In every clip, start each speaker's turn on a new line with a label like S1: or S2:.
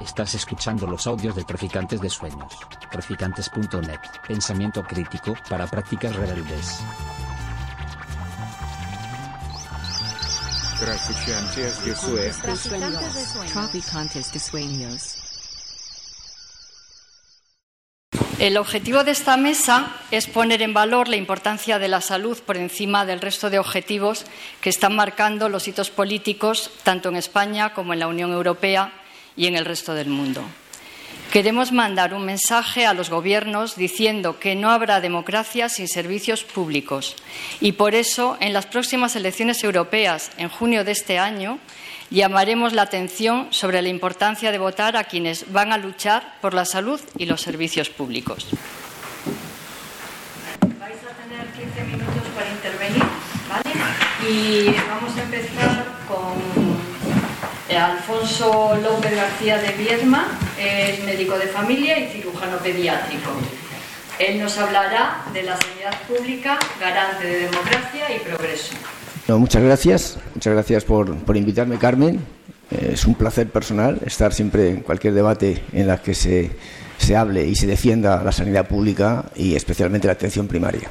S1: Estás escuchando los audios de Traficantes de Sueños. Traficantes.net. Pensamiento crítico para prácticas rebeldes.
S2: Traficantes de Sueños.
S3: Traficantes de sueños.
S4: El objetivo de esta mesa es poner en valor la importancia de la salud por encima del resto de objetivos que están marcando los hitos políticos tanto en España como en la Unión Europea y en el resto del mundo. Queremos mandar un mensaje a los gobiernos diciendo que no habrá democracia sin servicios públicos y por eso en las próximas elecciones europeas en junio de este año llamaremos la atención sobre la importancia de votar a quienes van a luchar por la salud y los servicios públicos. Vais a tener 15 minutos para intervenir, ¿vale? Y vamos a empezar con Alfonso López García de Viedma, es médico de familia y cirujano pediátrico. Él nos hablará de la sanidad pública, garante de democracia y progreso.
S5: No, muchas gracias, muchas gracias por, por invitarme, Carmen. Eh, es un placer personal estar siempre en cualquier debate en la que se, se hable y se defienda la sanidad pública y especialmente la atención primaria.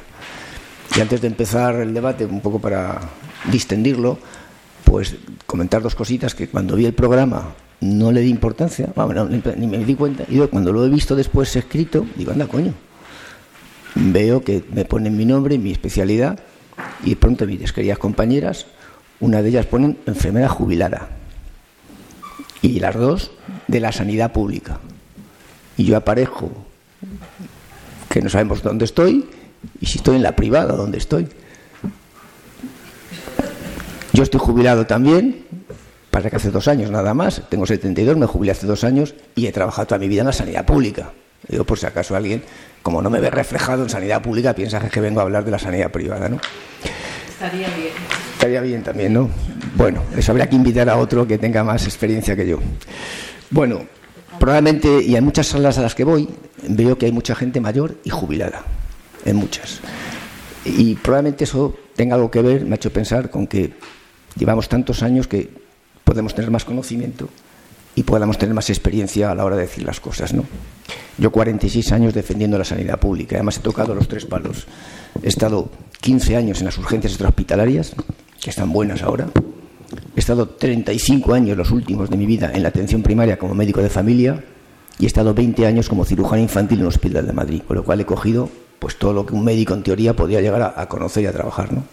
S5: Y antes de empezar el debate, un poco para distendirlo, pues comentar dos cositas que cuando vi el programa no le di importancia, bueno, ni me di cuenta, y cuando lo he visto después escrito, digo, anda, coño, veo que me ponen mi nombre y mi especialidad, y pronto mis queridas compañeras, una de ellas ponen enfermera jubilada, y las dos de la sanidad pública. Y yo aparejo que no sabemos dónde estoy, y si estoy en la privada, dónde estoy. Yo estoy jubilado también, pasa que hace dos años nada más, tengo 72, me jubilé hace dos años y he trabajado toda mi vida en la sanidad pública. Digo, por si acaso alguien, como no me ve reflejado en sanidad pública, piensa que vengo a hablar de la sanidad privada, ¿no?
S4: Estaría bien.
S5: Estaría bien también, ¿no? Bueno, eso habría que invitar a otro que tenga más experiencia que yo. Bueno, probablemente, y en muchas salas a las que voy, veo que hay mucha gente mayor y jubilada, en muchas. Y probablemente eso tenga algo que ver, me ha hecho pensar con que llevamos tantos años que podemos tener más conocimiento y podamos tener más experiencia a la hora de decir las cosas. ¿no? Yo 46 años defendiendo la sanidad pública, además he tocado los tres palos. He estado 15 años en las urgencias extrahospitalarias, que están buenas ahora. He estado 35 años, los últimos de mi vida, en la atención primaria como médico de familia y he estado 20 años como cirujano infantil en un hospital de Madrid, con lo cual he cogido pues todo lo que un médico en teoría podría llegar a, a conocer y a trabajar. ¿no?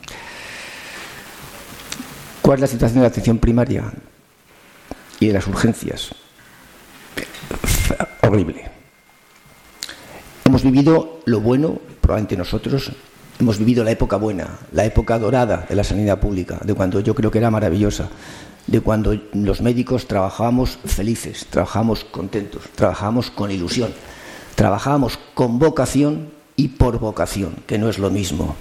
S5: ¿Cuál es la situación de la atención primaria y de las urgencias? Horrible. Hemos vivido lo bueno, probablemente nosotros, hemos vivido la época buena, la época dorada de la sanidad pública, de cuando yo creo que era maravillosa, de cuando los médicos trabajábamos felices, trabajábamos contentos, trabajábamos con ilusión, trabajábamos con vocación y por vocación, que no es lo mismo.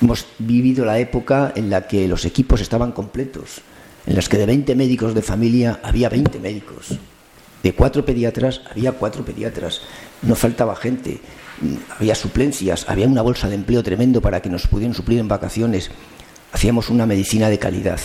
S5: Hemos vivido la época en la que los equipos estaban completos, en las que de 20 médicos de familia había 20 médicos, de cuatro pediatras había cuatro pediatras, no faltaba gente, había suplencias, había una bolsa de empleo tremendo para que nos pudieran suplir en vacaciones. Hacíamos una medicina de calidad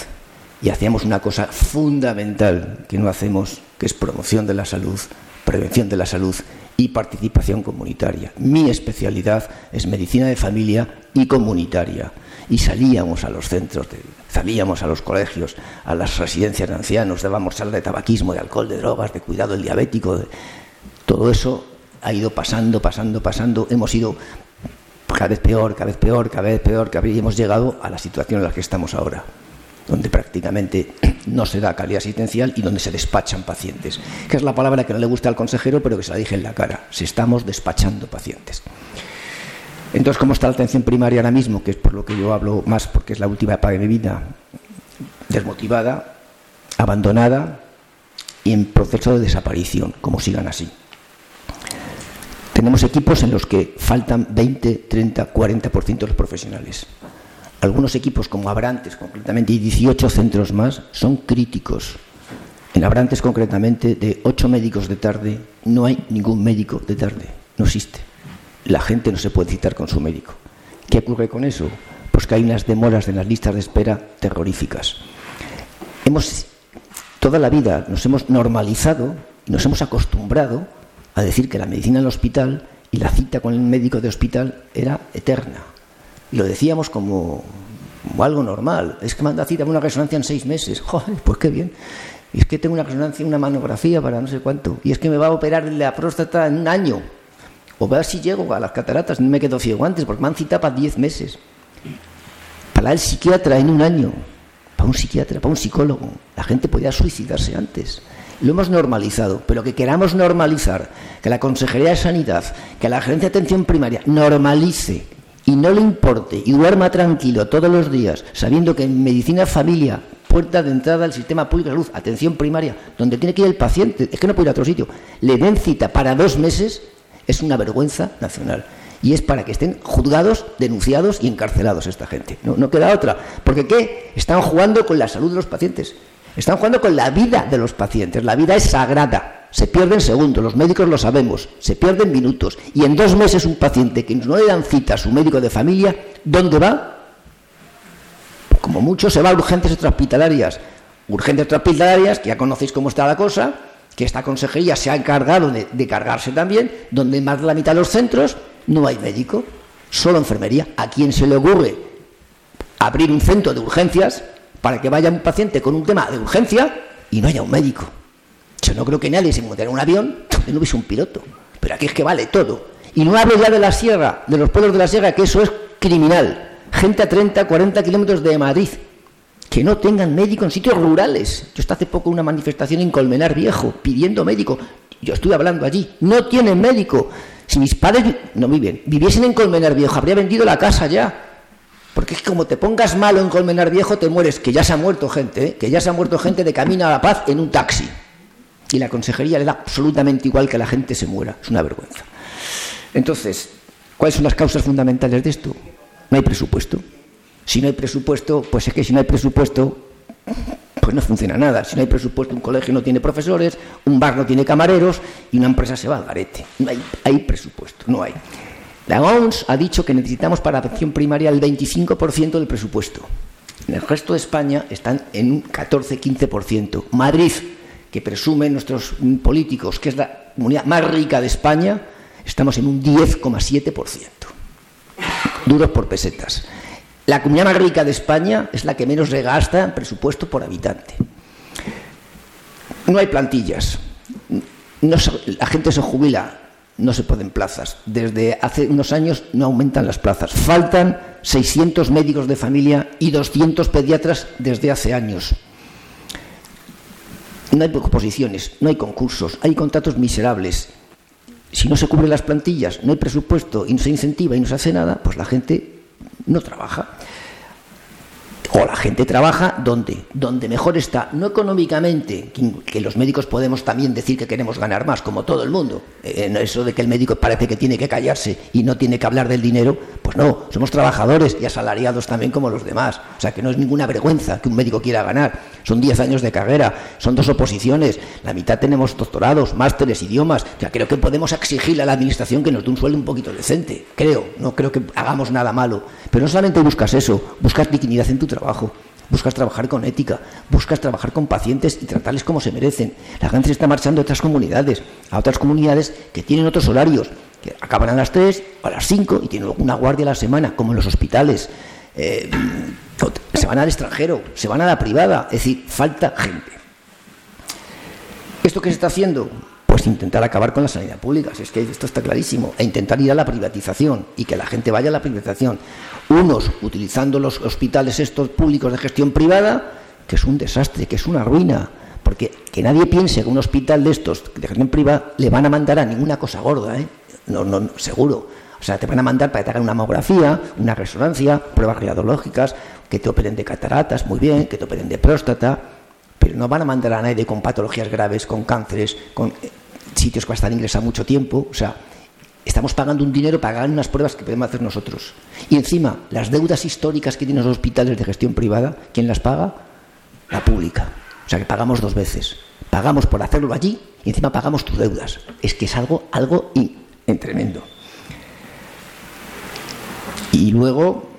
S5: y hacíamos una cosa fundamental que no hacemos, que es promoción de la salud, prevención de la salud y participación comunitaria. Mi especialidad es medicina de familia y comunitaria. Y salíamos a los centros, de, salíamos a los colegios, a las residencias de ancianos, dábamos charlas de tabaquismo, de alcohol, de drogas, de cuidado del diabético. Todo eso ha ido pasando, pasando, pasando. Hemos ido cada vez peor, cada vez peor, cada vez peor, cada vez hemos llegado a la situación en la que estamos ahora donde prácticamente no se da calidad asistencial y donde se despachan pacientes, que es la palabra que no le gusta al consejero, pero que se la dije en la cara. Se estamos despachando pacientes. Entonces, ¿cómo está la atención primaria ahora mismo? Que es por lo que yo hablo más, porque es la última etapa de mi vida. Desmotivada, abandonada y en proceso de desaparición, como sigan así. Tenemos equipos en los que faltan 20, 30, 40% de los profesionales. Algunos equipos, como Abrantes concretamente, y 18 centros más, son críticos. En Abrantes concretamente, de 8 médicos de tarde, no hay ningún médico de tarde. No existe. La gente no se puede citar con su médico. ¿Qué ocurre con eso? Pues que hay unas demoras en las listas de espera terroríficas. Hemos, toda la vida nos hemos normalizado Y nos hemos acostumbrado a decir que la medicina en el hospital y la cita con el médico de hospital era eterna. Y lo decíamos como, algo normal. Es que manda cita una resonancia en seis meses. Joder, pues qué bien. Y es que tengo una resonancia, una manografía para no sé cuánto. Y es que me va a operar la próstata en un año. O ver si llego a las cataratas, no me quedo ciego antes, porque me han citado para diez meses. Para el psiquiatra en un año. Para un psiquiatra, para un psicólogo. La gente podía suicidarse antes. Lo hemos normalizado, pero que queramos normalizar, que la Consejería de Sanidad, que la Agencia de Atención Primaria normalice y no le importe y duerma tranquilo todos los días, sabiendo que en medicina familia, puerta de entrada al sistema público de salud, atención primaria, donde tiene que ir el paciente, es que no puede ir a otro sitio, le den cita para dos meses, es una vergüenza nacional. Y es para que estén juzgados, denunciados y encarcelados esta gente. No, no queda otra. Porque ¿qué? Están jugando con la salud de los pacientes. Están jugando con la vida de los pacientes. La vida es sagrada. Se pierden segundos, los médicos lo sabemos, se pierden minutos. Y en dos meses un paciente que no le dan cita a su médico de familia, ¿dónde va? Como mucho se va a urgencias extrahospitalarias. Urgencias extrahospitalarias, que ya conocéis cómo está la cosa, que esta consejería se ha encargado de, cargarse también, donde más de la mitad de los centros no hay médico, solo enfermería. ¿A quién se le ocurre abrir un centro de urgencias para que vaya un paciente con un tema de urgencia y no haya un médico? Yo no creo que nadie se monte en un avión y no hubiese un piloto. Pero aquí es que vale todo. Y no hablo ya de la sierra, de los pueblos de la sierra, que eso es criminal. Gente a 30, 40 kilómetros de Madrid, que no tengan médico en sitios rurales. Yo estaba hace poco una manifestación en Colmenar Viejo, pidiendo médico. Yo estuve hablando allí. No tienen médico. Si mis padres no viven, viviesen en Colmenar Viejo, habría vendido la casa ya. Porque es que como te pongas malo en Colmenar Viejo, te mueres. Que ya se ha muerto gente, ¿eh? que ya se ha muerto gente de camino a la paz en un taxi y la consejería le da absolutamente igual que la gente se muera. Es una vergüenza. Entonces, ¿cuáles son las causas fundamentales de esto? No hay presupuesto. Si no hay presupuesto, pues es que si no hay presupuesto, pues no funciona nada. Si no hay presupuesto, un colegio no tiene profesores, un bar no tiene camareros y una empresa se va al garete. No hay, hay presupuesto, no hay. La OMS ha dicho que necesitamos para atención primaria el 25% del presupuesto. En el resto de España están en un 14-15%. Madrid, que presumen nuestros políticos, que es la comunidad más rica de España, estamos en un 10,7%. Duros por pesetas. La comunidad más rica de España es la que menos regasta en presupuesto por habitante. No hay plantillas. la gente se jubila, no se ponen plazas. Desde hace unos años no aumentan las plazas. Faltan 600 médicos de familia y 200 pediatras desde hace años no hay posiciones, no hay concursos, hay contratos miserables. Si no se cubren las plantillas, no hay presupuesto y no se incentiva y no se hace nada, pues la gente no trabaja. O la gente trabaja donde, donde mejor está, no económicamente, que los médicos podemos también decir que queremos ganar más, como todo el mundo. En eso de que el médico parece que tiene que callarse y no tiene que hablar del dinero, pues no, somos trabajadores y asalariados también como los demás. O sea que no es ninguna vergüenza que un médico quiera ganar. Son 10 años de carrera, son dos oposiciones, la mitad tenemos doctorados, másteres, idiomas. O sea, creo que podemos exigirle a la administración que nos dé un sueldo un poquito decente. Creo, no creo que hagamos nada malo. Pero no solamente buscas eso, buscas dignidad en tu trabajo buscas trabajar con ética, buscas trabajar con pacientes y tratarles como se merecen. La gente se está marchando a otras comunidades, a otras comunidades que tienen otros horarios, que acaban a las 3 o a las 5 y tienen una guardia a la semana, como en los hospitales. Eh, se van al extranjero, se van a la privada, es decir, falta gente. ¿Esto qué se está haciendo? Intentar acabar con la sanidad pública, es que esto está clarísimo, e intentar ir a la privatización y que la gente vaya a la privatización. Unos utilizando los hospitales estos públicos de gestión privada, que es un desastre, que es una ruina, porque que nadie piense que un hospital de estos de gestión privada le van a mandar a ninguna cosa gorda, ¿eh? no, no, seguro. O sea, te van a mandar para que te hagan una mamografía, una resonancia, pruebas radiológicas, que te operen de cataratas, muy bien, que te operen de próstata, pero no van a mandar a nadie con patologías graves, con cánceres, con sitios que va a estar ingresado mucho tiempo. O sea, estamos pagando un dinero para pagar unas pruebas que podemos hacer nosotros. Y encima, las deudas históricas que tienen los hospitales de gestión privada, ¿quién las paga? La pública. O sea que pagamos dos veces. Pagamos por hacerlo allí y encima pagamos tus deudas. Es que es algo, algo tremendo. Y luego,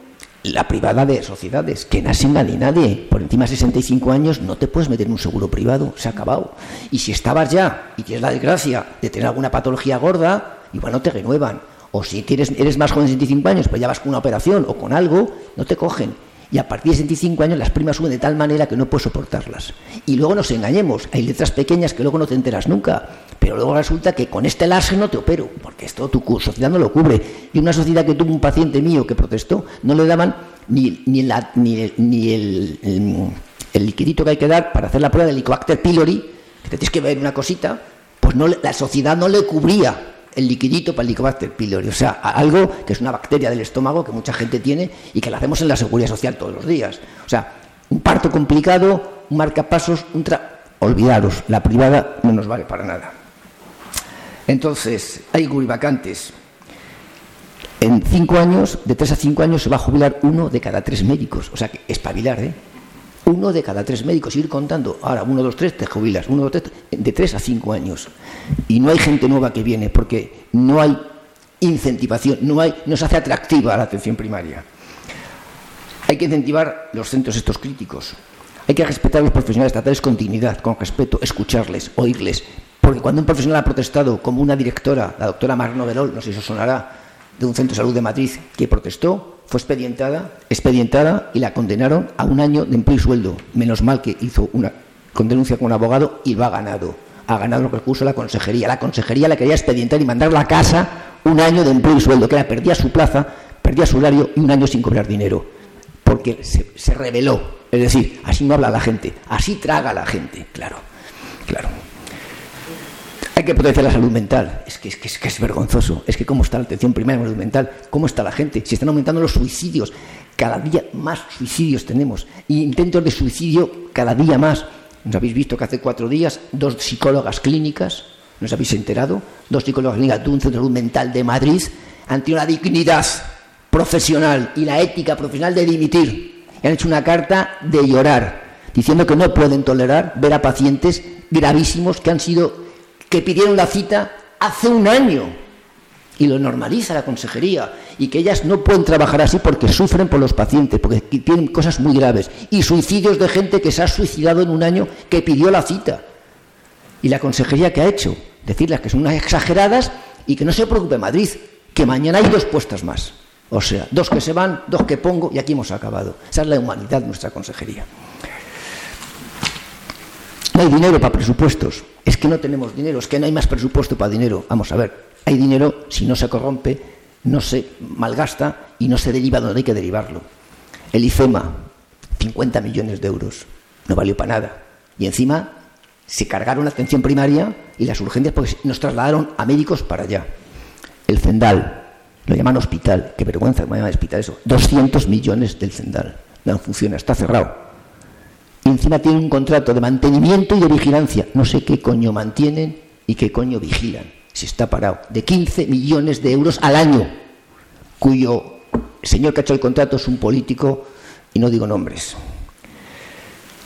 S5: la privada de sociedades, que nacen ni nadie. Por encima de 65 años no te puedes meter en un seguro privado, se ha acabado. Y si estabas ya y tienes la desgracia de tener alguna patología gorda, igual no te renuevan. O si tienes, eres más joven de 65 años, pues ya vas con una operación o con algo, no te cogen. Y a partir de 65 años las primas suben de tal manera que no puedes soportarlas. Y luego nos engañemos, hay letras pequeñas que luego no te enteras nunca, pero luego resulta que con este láser no te opero, porque esto tu sociedad no lo cubre. Y una sociedad que tuvo un paciente mío que protestó, no le daban ni, ni, ni, ni el, el, liquidito que hay que dar para hacer la prueba del Helicobacter pylori, que te tienes que ver una cosita, pues no, la sociedad no le cubría el liquidito para el Helicobacter pylori, o sea, algo que es una bacteria del estómago que mucha gente tiene y que la hacemos en la seguridad social todos los días. O sea, un parto complicado, un marcapasos, un tra... Olvidaros, la privada no nos vale para nada. Entonces, hay vacantes. En cinco años, de tres a cinco años, se va a jubilar uno de cada tres médicos. O sea, que espabilar, ¿eh? Uno de cada tres médicos, ir contando, ahora uno, dos, tres, te jubilas, uno, dos, tres, de tres a cinco años. Y no hay gente nueva que viene porque no hay incentivación, no, hay, no se hace atractiva la atención primaria. Hay que incentivar los centros estos críticos. Hay que respetar a los profesionales, tratarles con dignidad, con respeto, escucharles, oírles. Porque cuando un profesional ha protestado, como una directora, la doctora Marno Verol, no sé si eso sonará, de un centro de salud de Madrid, que protestó, fue expedientada, expedientada y la condenaron a un año de empleo y sueldo. Menos mal que hizo una con denuncia con un abogado y lo ha ganado. Ha ganado lo que puso la consejería. La consejería la quería expedientar y mandarla a casa un año de empleo y sueldo, que era perdía su plaza, perdía su horario y un año sin cobrar dinero. Porque se, se rebeló. Es decir, así no habla la gente, así traga la gente, claro, claro. Hay que proteger la salud mental. Es que, es que, es, vergonzoso. Es que cómo está la atención primaria en salud mental, cómo está la gente. Si están aumentando los suicidios, cada día más suicidios tenemos. intentos de suicidio cada día más. ¿Nos habéis visto que hace cuatro días dos psicólogas clínicas, ¿nos habéis enterado? Dos psicólogas clínicas de un centro de salud mental de Madrid han tenido la dignidad profesional y la ética profesional de dimitir. Y han hecho una carta de llorar, diciendo que no pueden tolerar ver a pacientes gravísimos que han sido que pidieron la cita hace un año y lo normaliza la consejería y que ellas no pueden trabajar así porque sufren por los pacientes, porque tienen cosas muy graves y suicidios de gente que se ha suicidado en un año que pidió la cita. ¿Y la consejería qué ha hecho? Decirles que son unas exageradas y que no se preocupe Madrid, que mañana hay dos puestas más. O sea, dos que se van, dos que pongo y aquí hemos acabado. Esa es la humanidad de nuestra consejería. No hay dinero para presupuestos. Es que no tenemos dinero, es que no hay más presupuesto para dinero. Vamos a ver, hay dinero si no se corrompe, no se malgasta y no se deriva donde hay que derivarlo. El IFEMA, 50 millones de euros, no valió para nada. Y encima se cargaron la atención primaria y las urgencias porque nos trasladaron a médicos para allá. El Cendal, lo llaman hospital, qué vergüenza que me llaman hospital eso. 200 millones del Cendal. No funciona, está cerrado y encima tienen un contrato de mantenimiento y de vigilancia. No sé qué coño mantienen y qué coño vigilan. Si está parado. De 15 millones de euros al año, cuyo señor que ha hecho el contrato es un político y no digo nombres.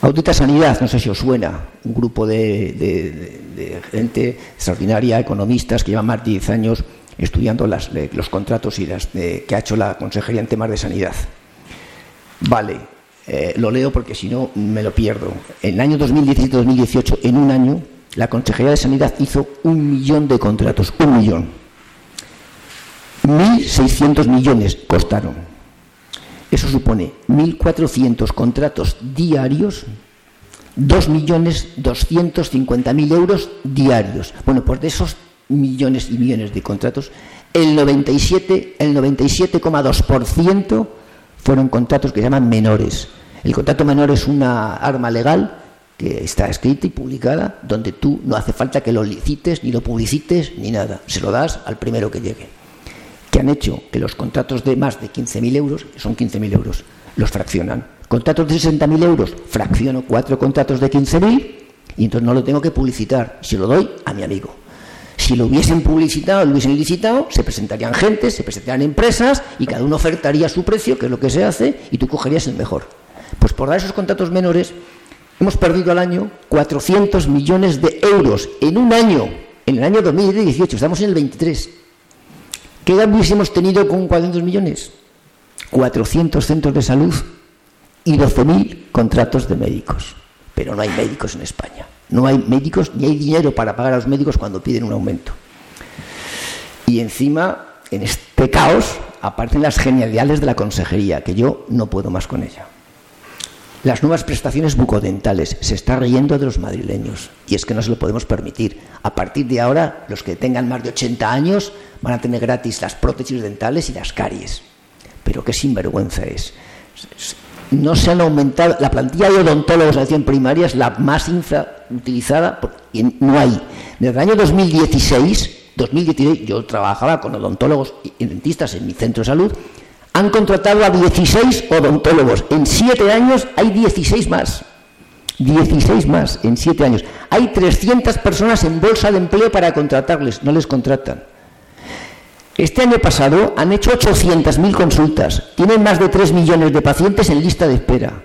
S5: Audita Sanidad, no sé si os suena, un grupo de, gente extraordinaria, economistas que llevan más de 10 años estudiando los contratos y las que ha hecho la Consejería en temas de sanidad. Vale, eh, lo leo porque si no me lo pierdo. En el año 2017-2018, en un año, la Consejería de Sanidad hizo un millón de contratos, un millón. 1.600 millones costaron. Eso supone 1.400 contratos diarios, 2.250.000 euros diarios. Bueno, pues de esos millones y millones de contratos, el 97,2% el 97 fueron contratos que se llaman menores. El contrato menor es una arma legal que está escrita y publicada, donde tú no hace falta que lo licites, ni lo publicites, ni nada. Se lo das al primero que llegue. Que han hecho que los contratos de más de 15.000 euros, son 15.000 euros, los fraccionan. Contratos de 60.000 euros, fracciono cuatro contratos de 15.000 y entonces no lo tengo que publicitar, se lo doy a mi amigo. Si lo hubiesen publicitado, lo hubiesen licitado, se presentarían gente, se presentarían empresas y cada uno ofertaría su precio, que es lo que se hace, y tú cogerías el mejor. Pues por dar esos contratos menores hemos perdido al año 400 millones de euros en un año, en el año 2018, estamos en el 23. ¿Qué hubiésemos tenido con 400 millones? 400 centros de salud y 12.000 contratos de médicos. Pero no hay médicos en España. No hay médicos ni hay dinero para pagar a los médicos cuando piden un aumento. Y encima, en este caos, aparecen las genialidades de la consejería, que yo no puedo más con ella. Las nuevas prestaciones bucodentales. Se está riendo de los madrileños. Y es que no se lo podemos permitir. A partir de ahora, los que tengan más de 80 años van a tener gratis las prótesis dentales y las caries. Pero qué sinvergüenza es. No se han aumentado. La plantilla de odontólogos de atención primaria es la más infrautilizada. Y no hay. Desde el año 2016 2016 yo trabajaba con odontólogos y dentistas en mi centro de salud, han contratado a 16 odontólogos. En 7 años hay 16 más. 16 más en 7 años. Hay 300 personas en bolsa de empleo para contratarles, no les contratan. Este año pasado han hecho 800.000 consultas, tienen más de 3 millones de pacientes en lista de espera.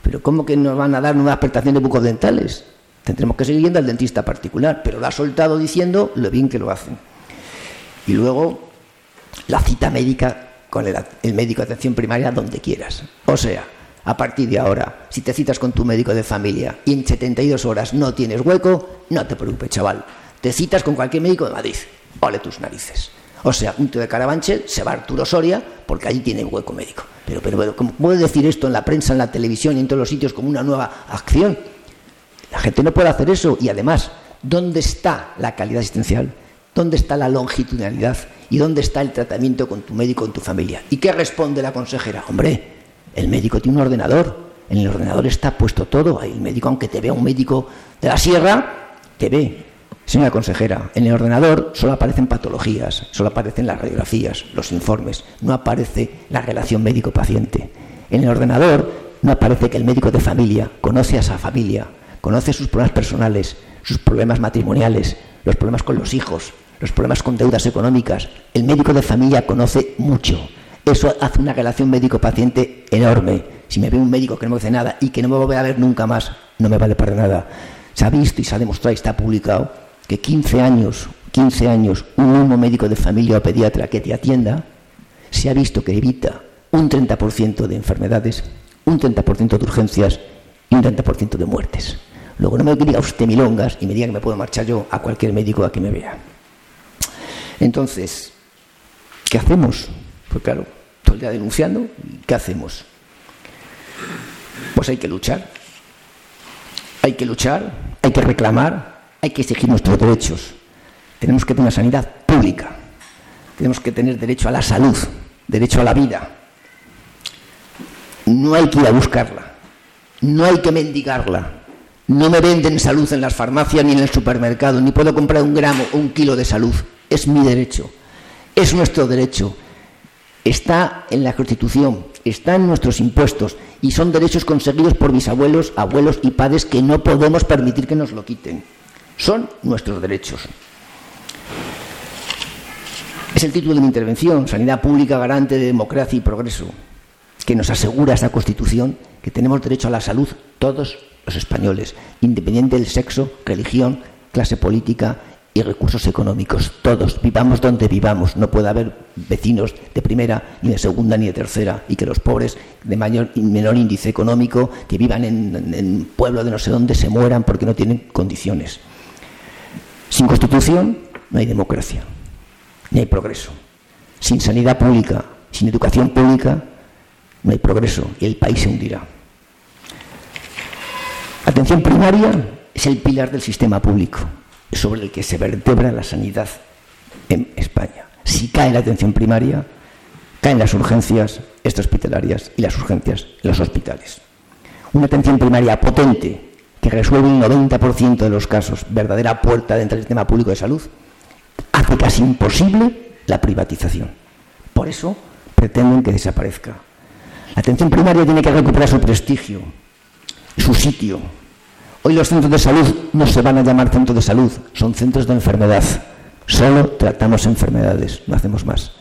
S5: Pero ¿cómo que nos van a dar nuevas prestaciones bucodentales? Tendremos que seguir yendo al dentista particular, pero lo ha soltado diciendo lo bien que lo hacen. Y luego la cita médica con el, médico de atención primaria donde quieras. O sea, a partir de ahora, si te citas con tu médico de familia y en 72 horas no tienes hueco, no te preocupes, chaval. Te citas con cualquier médico de Madrid. Ole tus narices. O sea, un tío de Carabanchel se va Arturo Soria porque allí tiene hueco médico. Pero, pero, pero, ¿cómo puede decir esto en la prensa, en la televisión y en todos los sitios como una nueva acción? La gente no puede hacer eso y además, ¿dónde está la calidad asistencial? ¿Dónde está la longitudinalidad? ¿Y dónde está el tratamiento con tu médico, con tu familia? ¿Y qué responde la consejera? Hombre, el médico tiene un ordenador. En el ordenador está puesto todo. El médico, aunque te vea un médico de la sierra, te ve. Señora consejera, en el ordenador solo aparecen patologías, solo aparecen las radiografías, los informes, no aparece la relación médico-paciente. En el ordenador no aparece que el médico de familia conoce a esa familia, conoce sus problemas personales, sus problemas matrimoniales, los problemas con los hijos, los problemas con deudas económicas. El médico de familia conoce mucho. Eso hace una relación médico-paciente enorme. Si me ve un médico que no me hace nada y que no me va a ver nunca más, no me vale para nada. Se ha visto y se ha demostrado y está publicado que 15 años, 15 años, un mismo médico de familia o pediatra que te atienda, se ha visto que evita un 30% de enfermedades, un 30% de urgencias y un 30% de muertes. Luego no me diga usted milongas y me diga que me puedo marchar yo a cualquier médico a que me vea. Entonces, ¿qué hacemos? Pues claro, todo el día denunciando, ¿qué hacemos? Pues hay que luchar. Hay que luchar, hay que reclamar, hay que exigir nuestros derechos. Tenemos que tener sanidad pública. Tenemos que tener derecho a la salud, derecho a la vida. No hay que ir a buscarla. No hay que mendigarla no me venden salud en las farmacias ni en el supermercado, ni puedo comprar un gramo o un kilo de salud. Es mi derecho, es nuestro derecho. Está en la Constitución, está en nuestros impuestos y son derechos conseguidos por mis abuelos, abuelos y padres que no podemos permitir que nos lo quiten. Son nuestros derechos. Es el título de mi intervención, Sanidad Pública Garante de Democracia y Progreso, que nos asegura esta Constitución que tenemos derecho a la salud todos los españoles, independiente del sexo, religión, clase política y recursos económicos. Todos, vivamos donde vivamos. No puede haber vecinos de primera, ni de segunda, ni de tercera, y que los pobres de mayor y menor índice económico, que vivan en, en pueblo de no sé dónde, se mueran porque no tienen condiciones. Sin constitución no hay democracia, ni hay progreso. Sin sanidad pública, sin educación pública, no hay progreso y el país se hundirá. Atención primaria es el pilar del sistema público, sobre el que se vertebra la sanidad en España. Si cae la atención primaria, caen las urgencias extrahospitalarias y las urgencias en los hospitales. Una atención primaria potente que resuelve un 90% de los casos, verdadera puerta dentro del sistema público de salud, hace casi imposible la privatización. Por eso pretenden que desaparezca. La atención primaria tiene que recuperar su prestigio, su sitio. Hoy los centros de salud no se van a llamar centros de salud, son centros de enfermedad. Solo tratamos enfermedades, no hacemos más.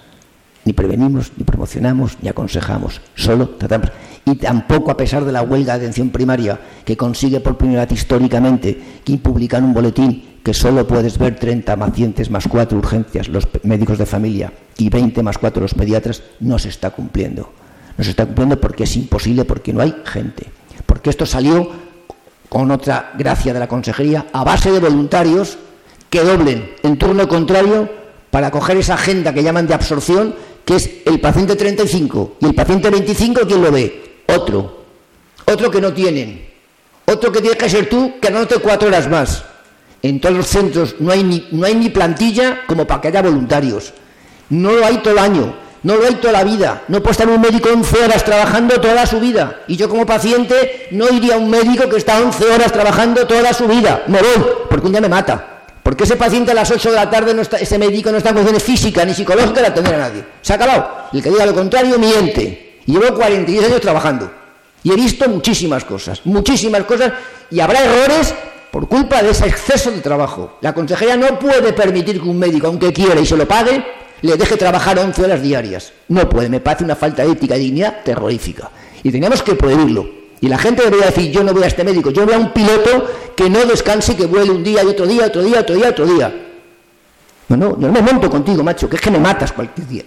S5: Ni prevenimos, ni promocionamos, ni aconsejamos. Solo tratamos. Y tampoco a pesar de la huelga de atención primaria que consigue por primera vez históricamente que publican un boletín que solo puedes ver 30 pacientes más 4 urgencias los médicos de familia y 20 más 4 los pediatras, no se está cumpliendo. no se está cumpliendo porque es imposible, porque no hay gente. Porque esto salió con otra gracia de la consejería a base de voluntarios que doblen en turno contrario para coger esa agenda que llaman de absorción, que es el paciente 35 y el paciente 25, ¿quién lo ve? Otro. Otro que no tienen. Otro que tienes que ser tú, que anote cuatro horas más. En todos los centros no hay ni, no hay ni plantilla como para que haya voluntarios. No lo hay todo el año, no lo hay toda la vida. No puede estar un médico 11 horas trabajando toda su vida. Y yo como paciente no iría a un médico que está 11 horas trabajando toda su vida. Me porque un día me mata. Porque ese paciente a las 8 de la tarde, no está, ese médico no está en condiciones físicas ni psicológicas de atender a nadie. Se ha acabado. El que diga lo contrario miente. Y llevo 42 años trabajando. Y he visto muchísimas cosas, muchísimas cosas. Y habrá errores por culpa de ese exceso de trabajo. La consejería no puede permitir que un médico, aunque quiera y se lo pague, le deje trabajar 11 horas diarias. No puede, me parece una falta de ética y dignidad terrorífica. Y teníamos que prohibirlo. Y la gente debería decir, yo no voy a este médico, yo voy a un piloto que no descanse que vuele un día y otro día, otro día, otro día, otro día. No, no, no me monto contigo, macho, que es que me matas cualquier día.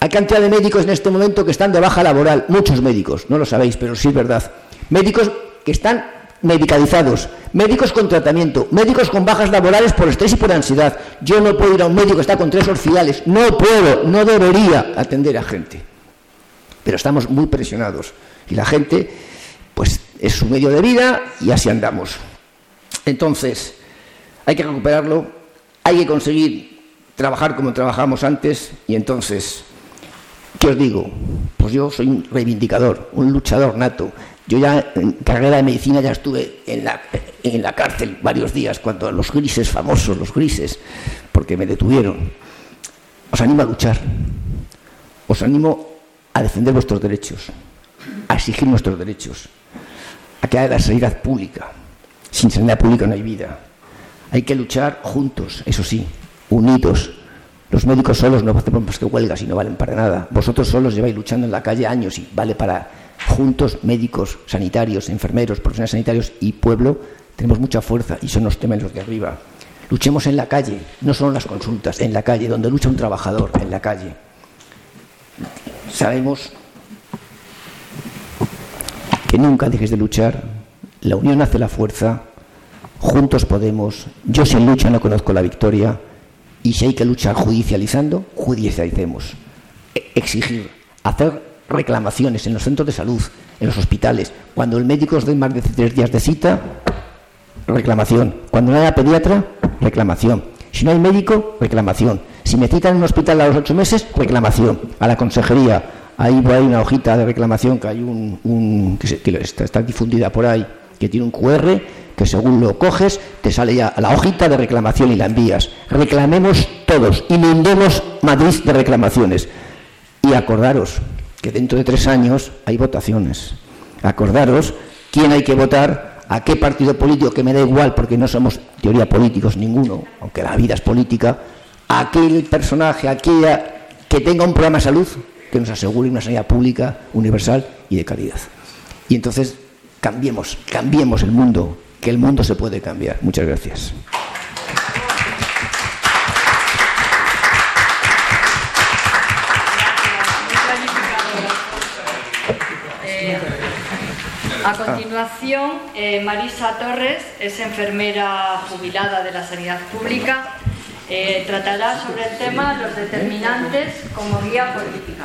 S5: Hay cantidad de médicos en este momento que están de baja laboral, muchos médicos, no lo sabéis, pero sí es verdad. Médicos que están medicalizados, médicos con tratamiento, médicos con bajas laborales por estrés y por ansiedad. Yo no puedo ir a un médico que está con tres orfidales, no puedo, no debería atender a gente. Pero estamos muy presionados y la gente pues es su medio de vida y así andamos. Entonces, hay que recuperarlo, hay que conseguir trabajar como trabajamos antes y entonces, ¿qué os digo? Pues yo soy un reivindicador, un luchador nato. Yo ya en carrera de medicina ya estuve en la, en la cárcel varios días cuando los grises famosos, los grises, porque me detuvieron. Os animo a luchar, os animo a defender vuestros derechos, a exigir nuestros derechos a que haya la sanidad pública. Sin sanidad pública no hay vida. Hay que luchar juntos, eso sí, unidos. Los médicos solos no hacen más que huelgas y no valen para nada. Vosotros solos lleváis luchando en la calle años y vale para juntos, médicos, sanitarios, enfermeros, profesionales sanitarios y pueblo, tenemos mucha fuerza y eso nos temen los de arriba. Luchemos en la calle, no solo en las consultas, en la calle, donde lucha un trabajador, en la calle. Sabemos que nunca dejes de luchar, la unión hace la fuerza, juntos podemos, yo sin lucha no conozco la victoria, y si hay que luchar judicializando, judicialicemos, e, exigir, hacer reclamaciones en los centros de salud, en los hospitales, cuando el médico os dé más de tres días de cita, reclamación, cuando no haya pediatra, reclamación, si no hay médico, reclamación, si me citan en un hospital a los ocho meses, reclamación, a la consejería, Ahí hay una hojita de reclamación que hay un, que, está, difundida por ahí, que tiene un QR que según lo coges te sale ya la hojita de reclamación y la envías. Reclamemos todos, inundemos Madrid de reclamaciones. Y acordaros que dentro de tres años hay votaciones. Acordaros quién hay que votar, a qué partido político, que me da igual porque no somos teoría políticos ninguno, aunque la vida es política, aquel personaje, aquella que tenga un programa de salud que nos asegure una sanidad pública, universal y de calidad. Y entonces cambiemos, cambiemos el mundo, que el mundo se puede cambiar. Muchas gracias.
S4: A continuación, eh, Marisa Torres es enfermera jubilada de la sanidad pública eh, tratará sobre el tema los determinantes como guía política.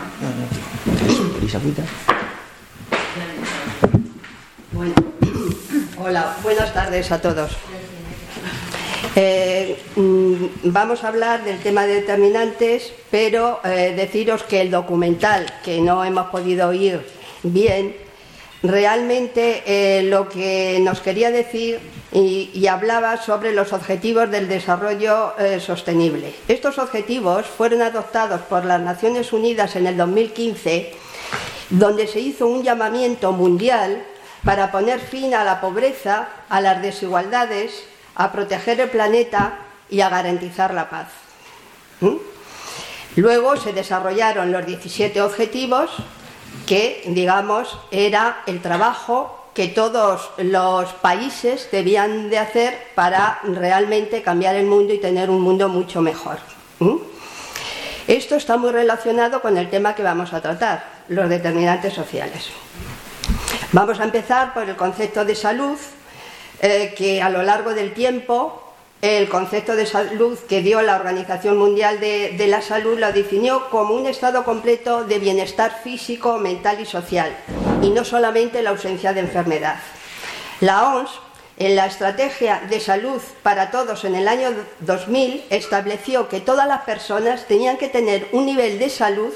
S6: hola, buenas tardes a todos. Eh, mm, vamos a hablar del tema de determinantes, pero eh, deciros que el documental, que no hemos podido oír bien, realmente eh, lo que nos quería decir y, hablaba sobre los objetivos del desarrollo sostenible. Estos objetivos fueron adoptados por las Naciones Unidas en el 2015, donde se hizo un llamamiento mundial para poner fin a la pobreza, a las desigualdades, a proteger el planeta y a garantizar la paz. ¿Mm? Luego se desarrollaron los 17 objetivos que, digamos, era el trabajo que todos los países debían de hacer para realmente cambiar el mundo y tener un mundo mucho mejor. Esto está muy relacionado con el tema que vamos a tratar, los determinantes sociales. Vamos a empezar por el concepto de salud, eh, que a lo largo del tiempo el concepto de salud que dio la Organización Mundial de, de, la Salud lo definió como un estado completo de bienestar físico, mental y social, y no solamente la ausencia de enfermedad. La OMS, en la Estrategia de Salud para Todos en el año 2000, estableció que todas las personas tenían que tener un nivel de salud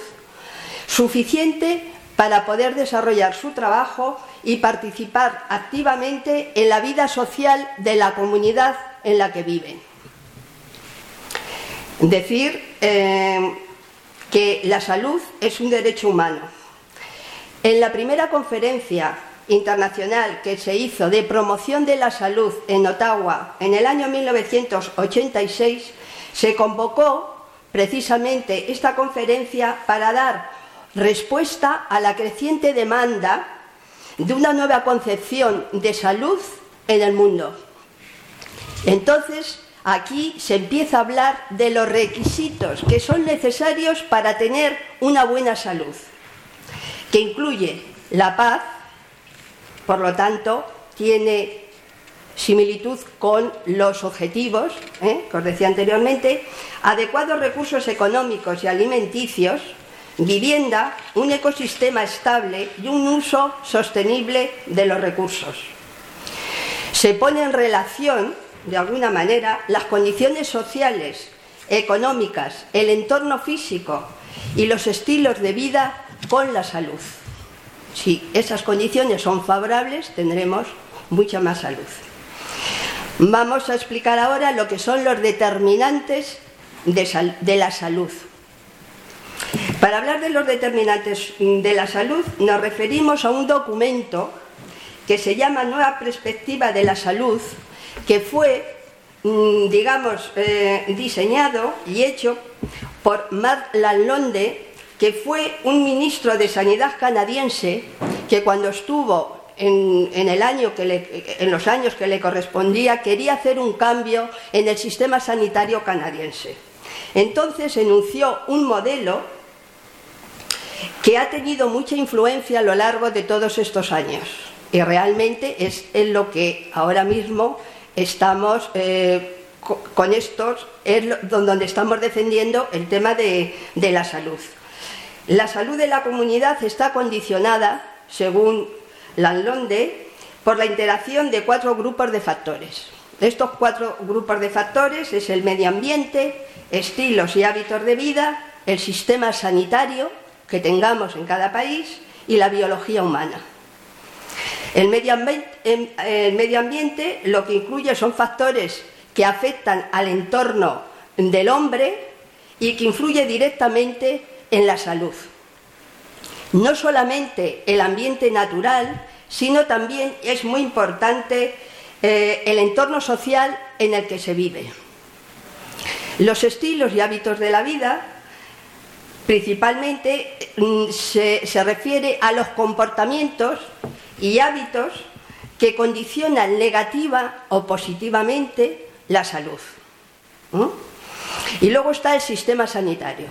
S6: suficiente para poder desarrollar su trabajo y participar activamente en la vida social de la comunidad en la que viven. Decir eh, que la salud es un derecho humano. En la primera conferencia internacional que se hizo de promoción de la salud en Ottawa en el año 1986, se convocó precisamente esta conferencia para dar respuesta a la creciente demanda de una nueva concepción de salud en el mundo. Entonces, aquí se empieza a hablar de los requisitos que son necesarios para tener una buena salud, que incluye la paz, por lo tanto, tiene similitud con los objetivos, ¿eh? que os decía anteriormente, adecuados recursos económicos y alimenticios, vivienda, un ecosistema estable y un uso sostenible de los recursos. Se pone en relación, de alguna manera, las condiciones sociales, económicas, el entorno físico y los estilos de vida con la salud. Si esas condiciones son favorables, tendremos mucha más salud. Vamos a explicar ahora lo que son los determinantes de, de la salud. Para hablar de los determinantes de la salud nos referimos a un documento que se llama Nueva Perspectiva de la Salud, que fue, mm, digamos, eh, diseñado y hecho por Matt Lalonde, que fue un ministro de Sanidad canadiense que cuando estuvo en, en, el año que le, en los años que le correspondía quería hacer un cambio en el sistema sanitario canadiense. Entonces enunció un modelo que ha tenido mucha influencia a lo largo de todos estos años. Y realmente es en lo que ahora mismo estamos eh, con estos, es donde estamos defendiendo el tema de, la salud. La salud de la comunidad está condicionada, según Landlonde, por la interacción de cuatro grupos de factores. Estos cuatro grupos de factores es el medio ambiente, estilos y hábitos de vida, el sistema sanitario, que tengamos en cada país y la biología humana. El medio, ambiente, el medio ambiente lo que incluye son factores que afectan al entorno del hombre y que influye directamente en la salud. No solamente el ambiente natural, sino también es muy importante eh, el entorno social en el que se vive. Los estilos y hábitos de la vida principalmente mm, se, refiere a los comportamientos y hábitos que condicionan negativa o positivamente la salud. Y luego está el sistema sanitario.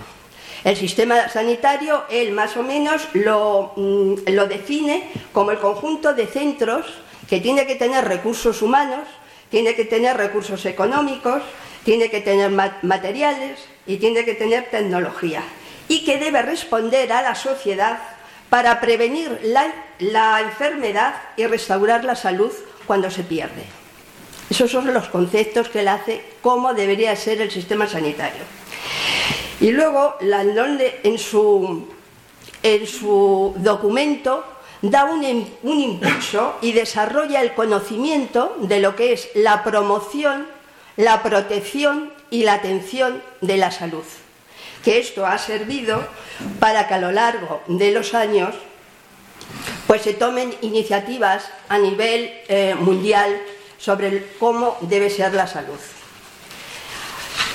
S6: El sistema sanitario, él más o menos mm, lo define como el conjunto de centros que tiene que tener recursos humanos, tiene que tener recursos económicos, tiene que tener materiales y tiene que tener tecnología y que debe responder a la sociedad para prevenir la, enfermedad y restaurar la salud cuando se pierde. Esos son los conceptos que él hace, cómo debería ser el sistema sanitario. Y luego, Landonde en su, en su documento da un, un impulso y desarrolla el conocimiento de lo que es la promoción, la protección y la atención de la salud que esto ha servido para que a lo largo de los años pues se tomen iniciativas a nivel eh, mundial sobre cómo debe ser la salud.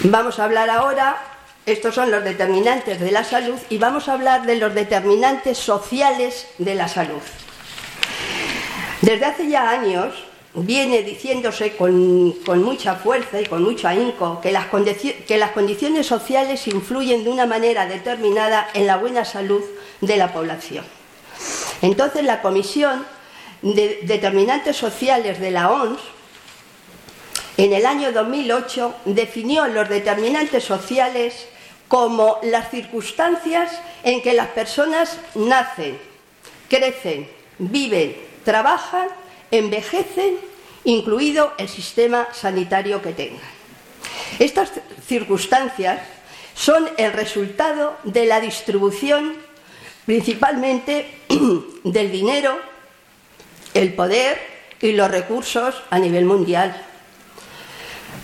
S6: Vamos a hablar ahora, estos son los determinantes de la salud, y vamos a hablar de los determinantes sociales de la salud. Desde hace ya años viene diciéndose con, mucha fuerza y con mucho ahínco que las, que las condiciones sociales influyen de una manera determinada en la buena salud de la población. Entonces la Comisión de Determinantes Sociales de la OMS en el año 2008 definió los determinantes sociales como las circunstancias en que las personas nacen, crecen, viven, trabajan, envejecen, incluido el sistema sanitario que tengan. Estas circunstancias son el resultado de la distribución principalmente del dinero, el poder y los recursos a nivel mundial.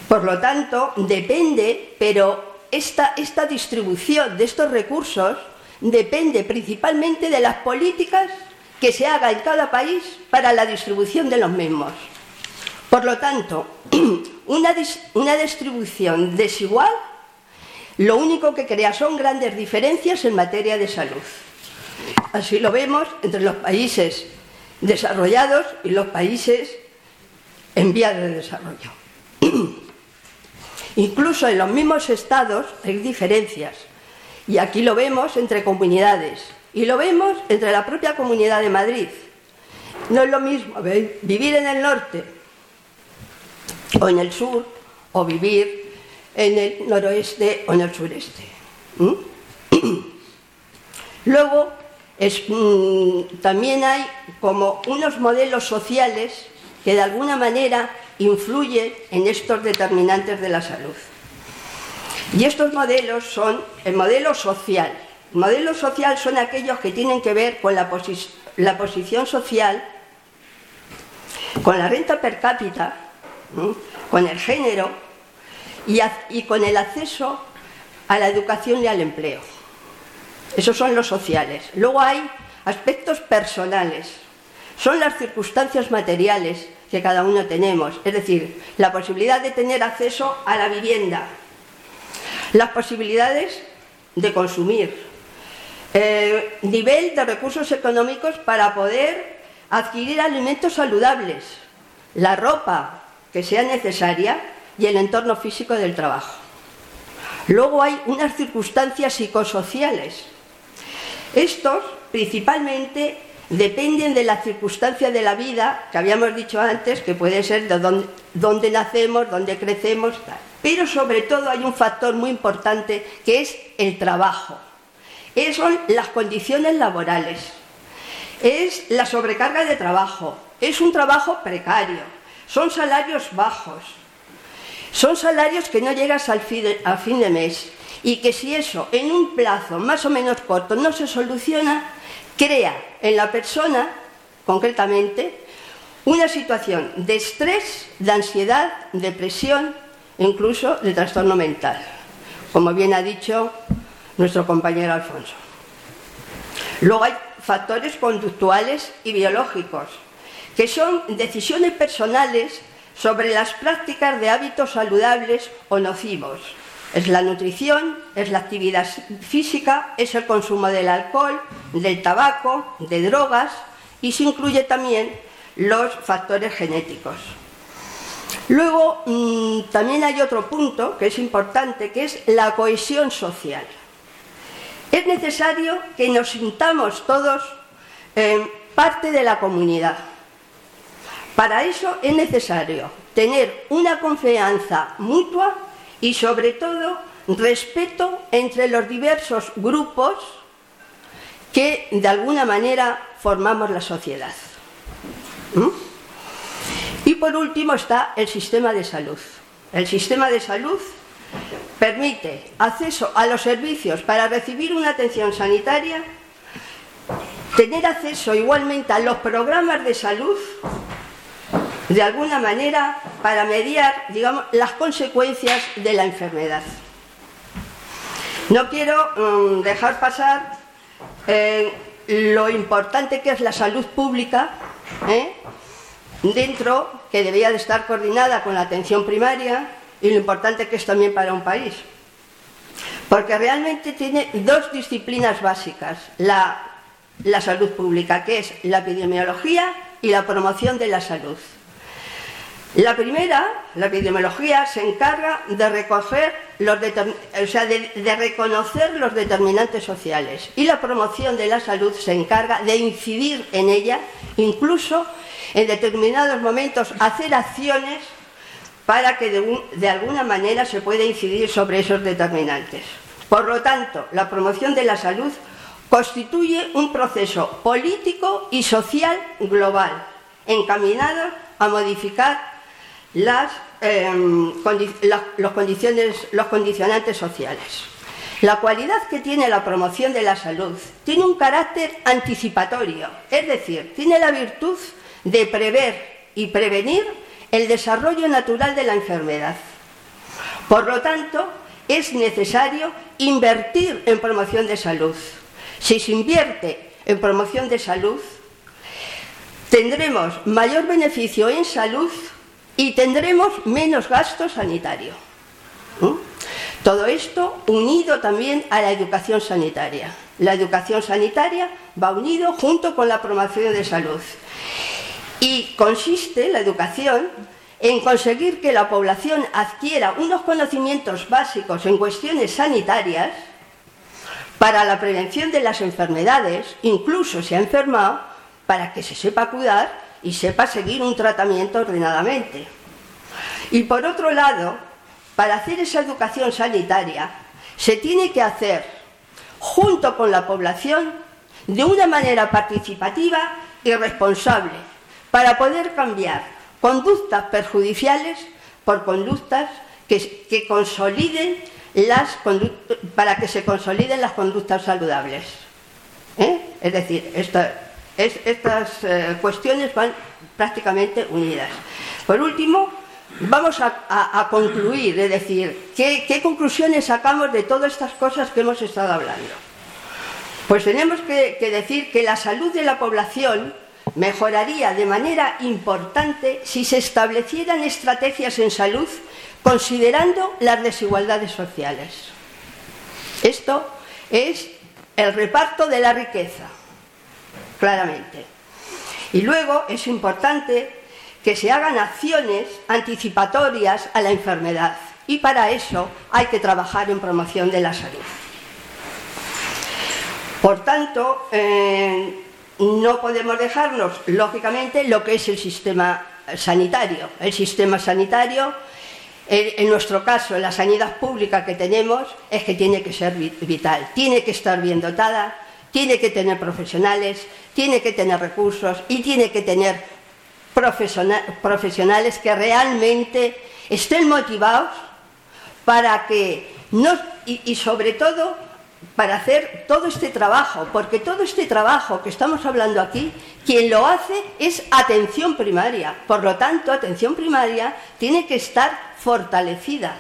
S6: Por lo tanto, depende, pero esta, esta distribución de estos recursos depende principalmente de las políticas que se haga en cada país para la distribución de los mismos. Por lo tanto, una, una, distribución desigual lo único que crea son grandes diferencias en materia de salud. Así lo vemos entre los países desarrollados y los países en vías de desarrollo. Incluso en los mismos estados hay diferencias. Y aquí lo vemos entre comunidades. Y lo vemos entre la propia comunidad de Madrid. No es lo mismo vivir en el norte o en el sur o vivir en el noroeste o en el sureste. Luego, mm, también hay como unos modelos sociales que de alguna manera influye en estos determinantes de la salud. Y estos modelos son el modelo social. El modelo social son aquellos que tienen que ver con la, posición social, con la renta per cápita, con el género y con el acceso a la educación y al empleo. Esos son los sociales. Luego hay aspectos personales. Son las circunstancias materiales que cada uno tenemos, es decir, la posibilidad de tener acceso a la vivienda, las posibilidades de consumir, eh, nivel de recursos económicos para poder adquirir alimentos saludables, la ropa que sea necesaria y el entorno físico del trabajo. Luego hay unas circunstancias psicosociales. Estos principalmente dependen de la circunstancia de la vida, que habíamos dicho antes, que puede ser de dónde, nacemos, dónde crecemos, pero sobre todo hay un factor muy importante que es el trabajo. Son las condiciones laborales, es la sobrecarga de trabajo, es un trabajo precario, son salarios bajos, son salarios que no llegas al a fin de mes. Y que si eso en un plazo más o menos corto no se soluciona, crea en la persona, concretamente, una situación de estrés, de ansiedad, depresión incluso de trastorno mental, como bien ha dicho nuestro compañero Alfonso. Luego hay factores conductuales y biológicos, que son decisiones personales sobre las prácticas de hábitos saludables o nocivos, es la nutrición, es la actividad física, es el consumo del alcohol, del tabaco, de drogas y se incluye también los factores genéticos. Luego, mm, también hay otro punto que es importante, que es la cohesión social. Es necesario que nos sintamos todos parte de la comunidad. Para eso es necesario tener una confianza mutua y sobre todo respeto entre los diversos grupos que de alguna manera formamos la sociedad. ¿Mm? Y por último está el sistema de salud. El sistema de salud permite acceso a los servicios para recibir una atención sanitaria, tener acceso igualmente a los programas de salud de alguna manera para mediar digamos, las consecuencias de la enfermedad. No quiero mm, dejar pasar eh, lo importante que es la salud pública ¿eh? dentro, que debería de estar coordinada con la atención primaria y lo importante que es también para un país. Porque realmente tiene dos disciplinas básicas, la salud pública, que es la epidemiología y la promoción de la salud. La primera, la epidemiología, se encarga de recoger de, reconocer los determinantes sociales y la promoción de la salud se encarga de incidir en ella, incluso en determinados momentos hacer acciones para que de, alguna manera se pueda incidir sobre esos determinantes. Por lo tanto, la promoción de la salud constituye un proceso político y social global encaminado a modificar las, los, condiciones, los condicionantes sociales. La cualidad que tiene la promoción de la salud tiene un carácter anticipatorio, es decir, tiene la virtud de prever y prevenir el desarrollo natural de la enfermedad. Por lo tanto, es necesario invertir en promoción de salud. Si se invierte en promoción de salud, tendremos mayor beneficio en salud y tendremos menos gasto sanitario. Todo esto unido también a la educación sanitaria. La educación sanitaria va unido junto con la promoción de salud. Y consiste la educación en conseguir que la población adquiera unos conocimientos básicos en cuestiones sanitarias para la prevención de las enfermedades, incluso si ha enfermado, para que se sepa cuidar y sepa seguir un tratamiento ordenadamente. Y por otro lado, para hacer esa educación sanitaria, se tiene que hacer junto con la población de una manera participativa y responsable, para poder cambiar conductas perjudiciales por conductas que, consoliden las para que se consoliden las conductas saludables. ¿Eh? Es decir, estas eh, cuestiones van prácticamente unidas. Por último, vamos a, concluir, es decir, ¿qué, conclusiones sacamos de todas estas cosas que hemos estado hablando? Pues tenemos que, decir que la salud de la población mejoraría de manera importante si se establecieran estrategias en salud considerando las desigualdades sociales. Esto es el reparto de la riqueza, claramente. Y luego es importante que se hagan acciones anticipatorias a la enfermedad y para eso hay que trabajar en promoción de la salud. Por tanto, eh, no podemos dejarnos, lógicamente, lo que es el sistema sanitario. El sistema sanitario, en nuestro caso, la sanidad pública que tenemos, es que tiene que ser vital, tiene que estar bien dotada, tiene que tener profesionales, tiene que tener recursos y tiene que tener profesionales que realmente estén motivados para que no, y sobre todo para hacer todo este trabajo, porque todo este trabajo que estamos hablando aquí, quien lo hace es atención primaria. Por lo tanto, atención primaria tiene que estar fortalecida.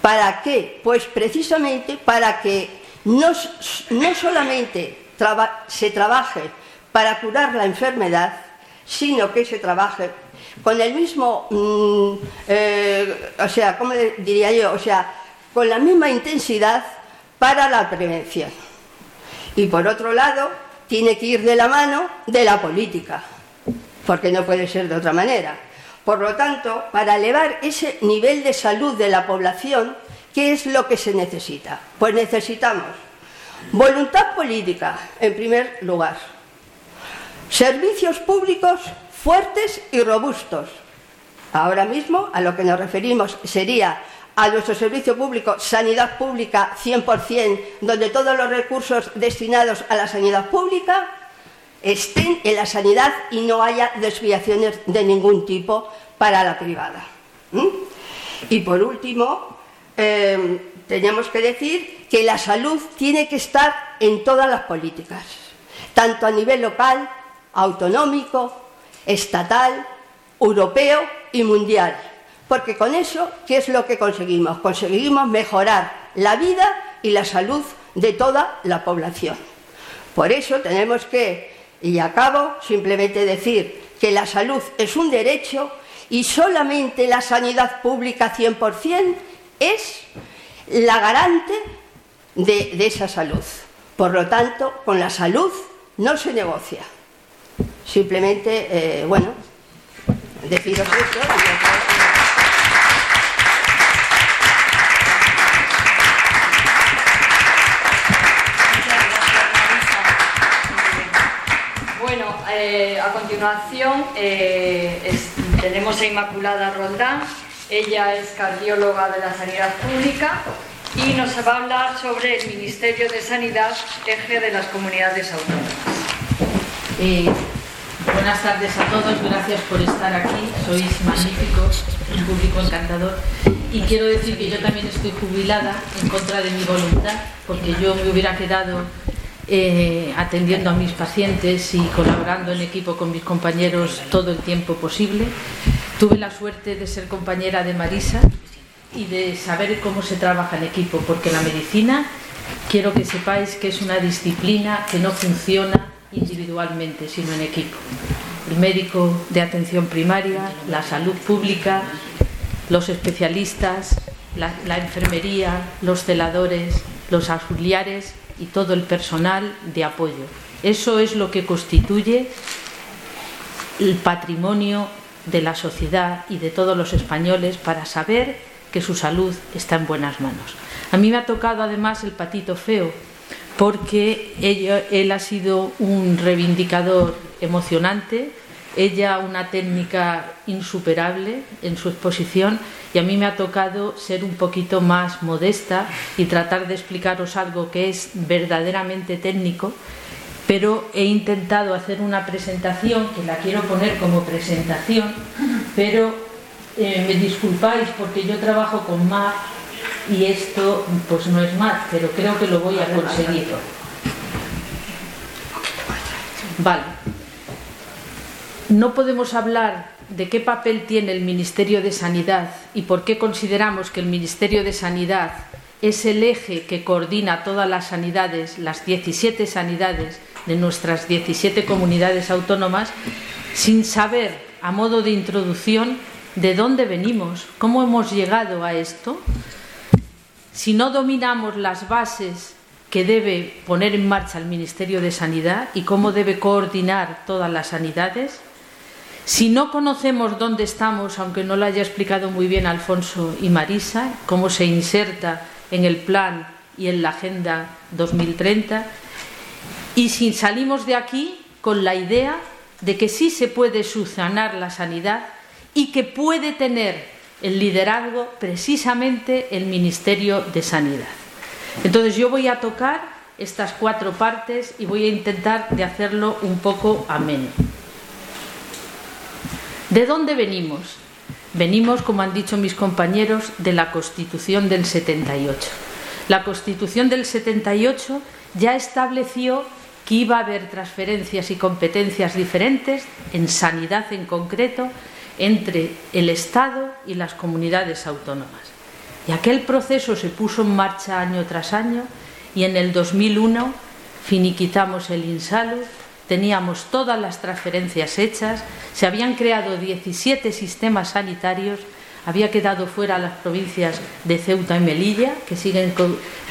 S6: ¿Para qué? Pues precisamente para que no, no solamente se trabaje para curar la enfermedad, sino que se trabaje con el mismo, mm, eh, o sea, ¿cómo diría yo? O sea, con la misma intensidad para la prevención. Y por otro lado, tiene que ir de la mano de la política, porque no puede ser de otra manera. Por lo tanto, para elevar ese nivel de salud de la población, ¿qué es lo que se necesita? Pues necesitamos voluntad política, en primer lugar, servicios públicos fuertes y robustos. Ahora mismo a lo que nos referimos sería a nuestro servicio público, sanidad pública 100%, donde todos los recursos destinados a la sanidad pública estén en la sanidad y no haya desviaciones de ningún tipo para la privada. Y por último, eh, tenemos que decir que la salud tiene que estar en todas las políticas, tanto a nivel local, autonómico, estatal, europeo y mundial porque con eso, ¿qué es lo que conseguimos? Conseguimos mejorar la vida y la salud de toda la población. Por eso tenemos que, y acabo, simplemente decir que la salud es un derecho y solamente la sanidad pública 100% es la garante de, esa salud. Por lo tanto, con la salud no se negocia. Simplemente, eh, bueno, deciros esto.
S4: Eh, a continuación eh, tenemos a Inmaculada Roldán. Ella es cardióloga de la sanidad pública y nos va a hablar sobre el Ministerio de Sanidad, eje de las comunidades autónomas.
S7: Eh, buenas tardes a todos, gracias por estar aquí, sois magníficos, un público encantador. Y quiero decir que yo también estoy jubilada en contra de mi voluntad, porque yo me hubiera quedado eh, atendiendo a mis pacientes y colaborando en equipo con mis compañeros todo el tiempo posible. Tuve la suerte de ser compañera de Marisa y de saber cómo se trabaja en equipo, porque la medicina quiero que sepáis que es una disciplina que no funciona individualmente, sino en equipo. El médico de atención primaria, la salud pública, los especialistas, la, la enfermería, los celadores, los auxiliares y todo el personal de apoyo. Eso es lo que constituye el patrimonio de la sociedad y de todos los españoles para saber que su salud está en buenas manos. A mí me ha tocado además el patito feo, porque él ha sido un reivindicador emocionante, ella una técnica insuperable en su exposición y a mí me ha tocado ser un poquito más modesta y tratar de explicaros algo que es verdaderamente técnico, pero he intentado hacer una presentación que la quiero poner como presentación, pero eh, me disculpáis porque yo trabajo con Mac y esto pues no es Mac, pero creo que lo voy a conseguir. Vale. No podemos hablar de qué papel tiene el Ministerio de Sanidad y por qué consideramos que el Ministerio de Sanidad es el eje que coordina todas las sanidades, las 17 sanidades de nuestras 17 comunidades autónomas, sin saber, a modo de introducción, de dónde venimos, cómo hemos llegado a esto, si no dominamos las bases que debe poner en marcha el Ministerio de Sanidad y cómo debe coordinar todas las sanidades, si no conocemos dónde estamos, aunque no lo haya explicado muy bien Alfonso y Marisa, cómo se inserta en el plan y en la Agenda 2030, y si salimos de aquí con la idea de que sí se puede subsanar la sanidad y que puede tener el liderazgo precisamente el Ministerio de Sanidad. Entonces yo voy a tocar estas cuatro partes y voy a intentar de hacerlo un poco ameno. ¿De dónde venimos? Venimos, como han dicho mis compañeros, de la Constitución del 78. La Constitución del 78 ya estableció que iba a haber transferencias y competencias diferentes, en sanidad en concreto, entre el Estado y las comunidades autónomas. Y aquel proceso se puso en marcha año tras año y en el 2001 finiquitamos el INSALU, teníamos todas las transferencias hechas, se habían creado 17 sistemas sanitarios, había quedado fuera las provincias de Ceuta y Melilla, que siguen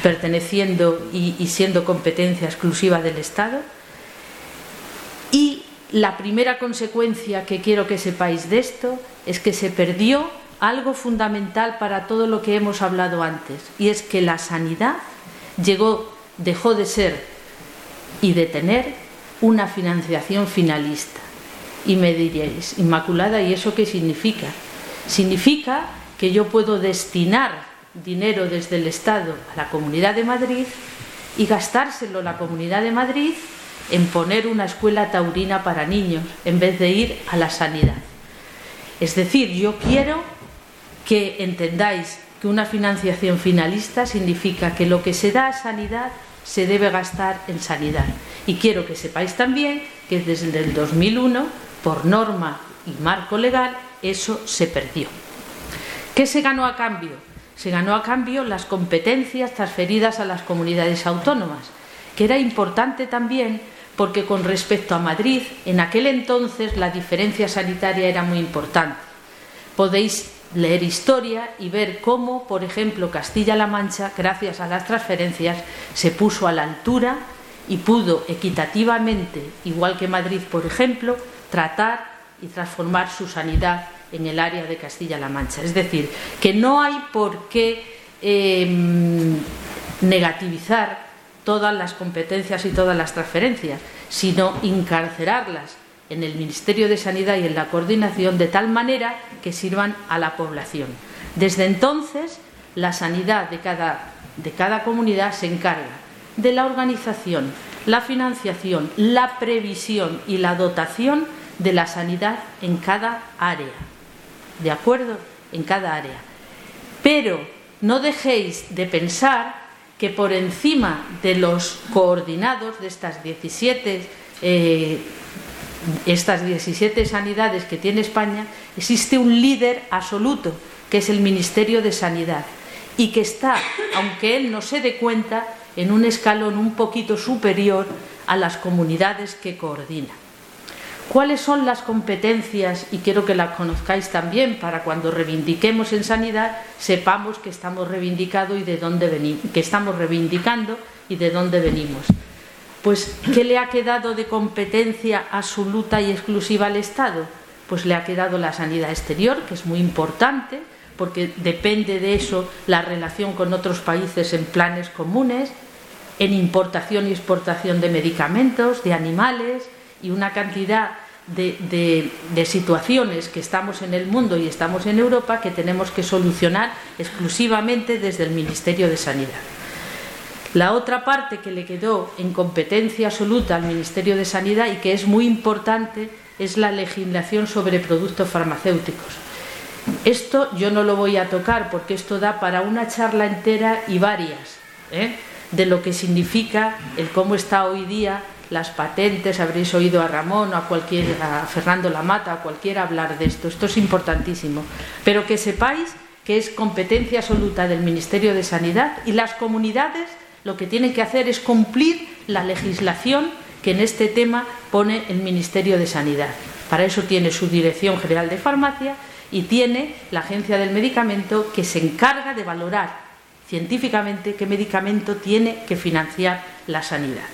S7: perteneciendo y, siendo competencia exclusiva del Estado, y la primera consecuencia que quiero que sepáis de esto es que se perdió algo fundamental para todo lo que hemos hablado antes, y es que la sanidad llegó, dejó de ser y de tener una financiación finalista. Y me diréis, Inmaculada, ¿y eso qué significa? Significa que yo puedo destinar dinero desde el Estado a la Comunidad de Madrid y gastárselo la Comunidad de Madrid en poner una escuela taurina para niños en vez de ir a la sanidad. Es decir, yo quiero que entendáis que una financiación finalista significa que lo que se da a sanidad se debe gastar en sanidad. Y quiero que sepáis también que desde el 2001, por norma y marco legal, eso se perdió. ¿Qué se ganó a cambio? Se ganó a cambio las competencias transferidas a las comunidades autónomas, que era importante también porque con respecto a Madrid, en aquel entonces la diferencia sanitaria era muy importante. Podéis leer historia y ver cómo, por ejemplo, Castilla-La Mancha, gracias a las transferencias, se puso a la altura y pudo equitativamente, igual que Madrid, por ejemplo, tratar y transformar su sanidad en el área de Castilla-La Mancha. Es decir, que no hay por qué em, negativizar todas las competencias y todas las transferencias, sino encarcerarlas en el Ministerio de Sanidad y en la coordinación de tal manera que sirvan a la población. Desde entonces, la sanidad de cada, de cada comunidad se encarga de la organización, la financiación, la previsión y la dotación de la sanidad en cada área. ¿De acuerdo? En cada área. Pero no dejéis de pensar que por encima de los coordinados de estas 17, eh, estas 17 sanidades que tiene España, existe un líder absoluto, que es el Ministerio de Sanidad, y que está, aunque él no se dé cuenta, en un escalón un poquito superior a las comunidades que coordina. ¿Cuáles son las competencias? Y quiero que las conozcáis también para cuando reivindiquemos en sanidad sepamos que estamos reivindicando y de dónde venimos, que estamos reivindicando y de dónde venimos. Pues ¿qué le ha quedado de competencia absoluta y exclusiva al Estado? Pues le ha quedado la sanidad exterior, que es muy importante, porque depende de eso la relación con otros países en planes comunes, en importación y exportación de medicamentos, de animales y una cantidad de, situaciones que estamos en el mundo y estamos en Europa que tenemos que solucionar exclusivamente desde el Ministerio de Sanidad. La otra parte que le quedó en competencia absoluta al Ministerio de Sanidad y que es muy importante es la legislación sobre productos farmacéuticos. Esto yo no lo voy a tocar porque esto da para una charla entera y varias ¿eh? de lo que significa el cómo está hoy día las patentes, habréis oído a Ramón o a, cualquier, a Fernando Lamata, a cualquiera hablar de esto. Esto es importantísimo. Pero que sepáis que es competencia absoluta del Ministerio de Sanidad y las comunidades lo que tienen que hacer es cumplir la legislación que en este tema pone el Ministerio de Sanidad. Para eso tiene su Dirección General de Farmacia y tiene la Agencia del Medicamento que se encarga de valorar científicamente qué medicamento tiene que financiar la sanidad.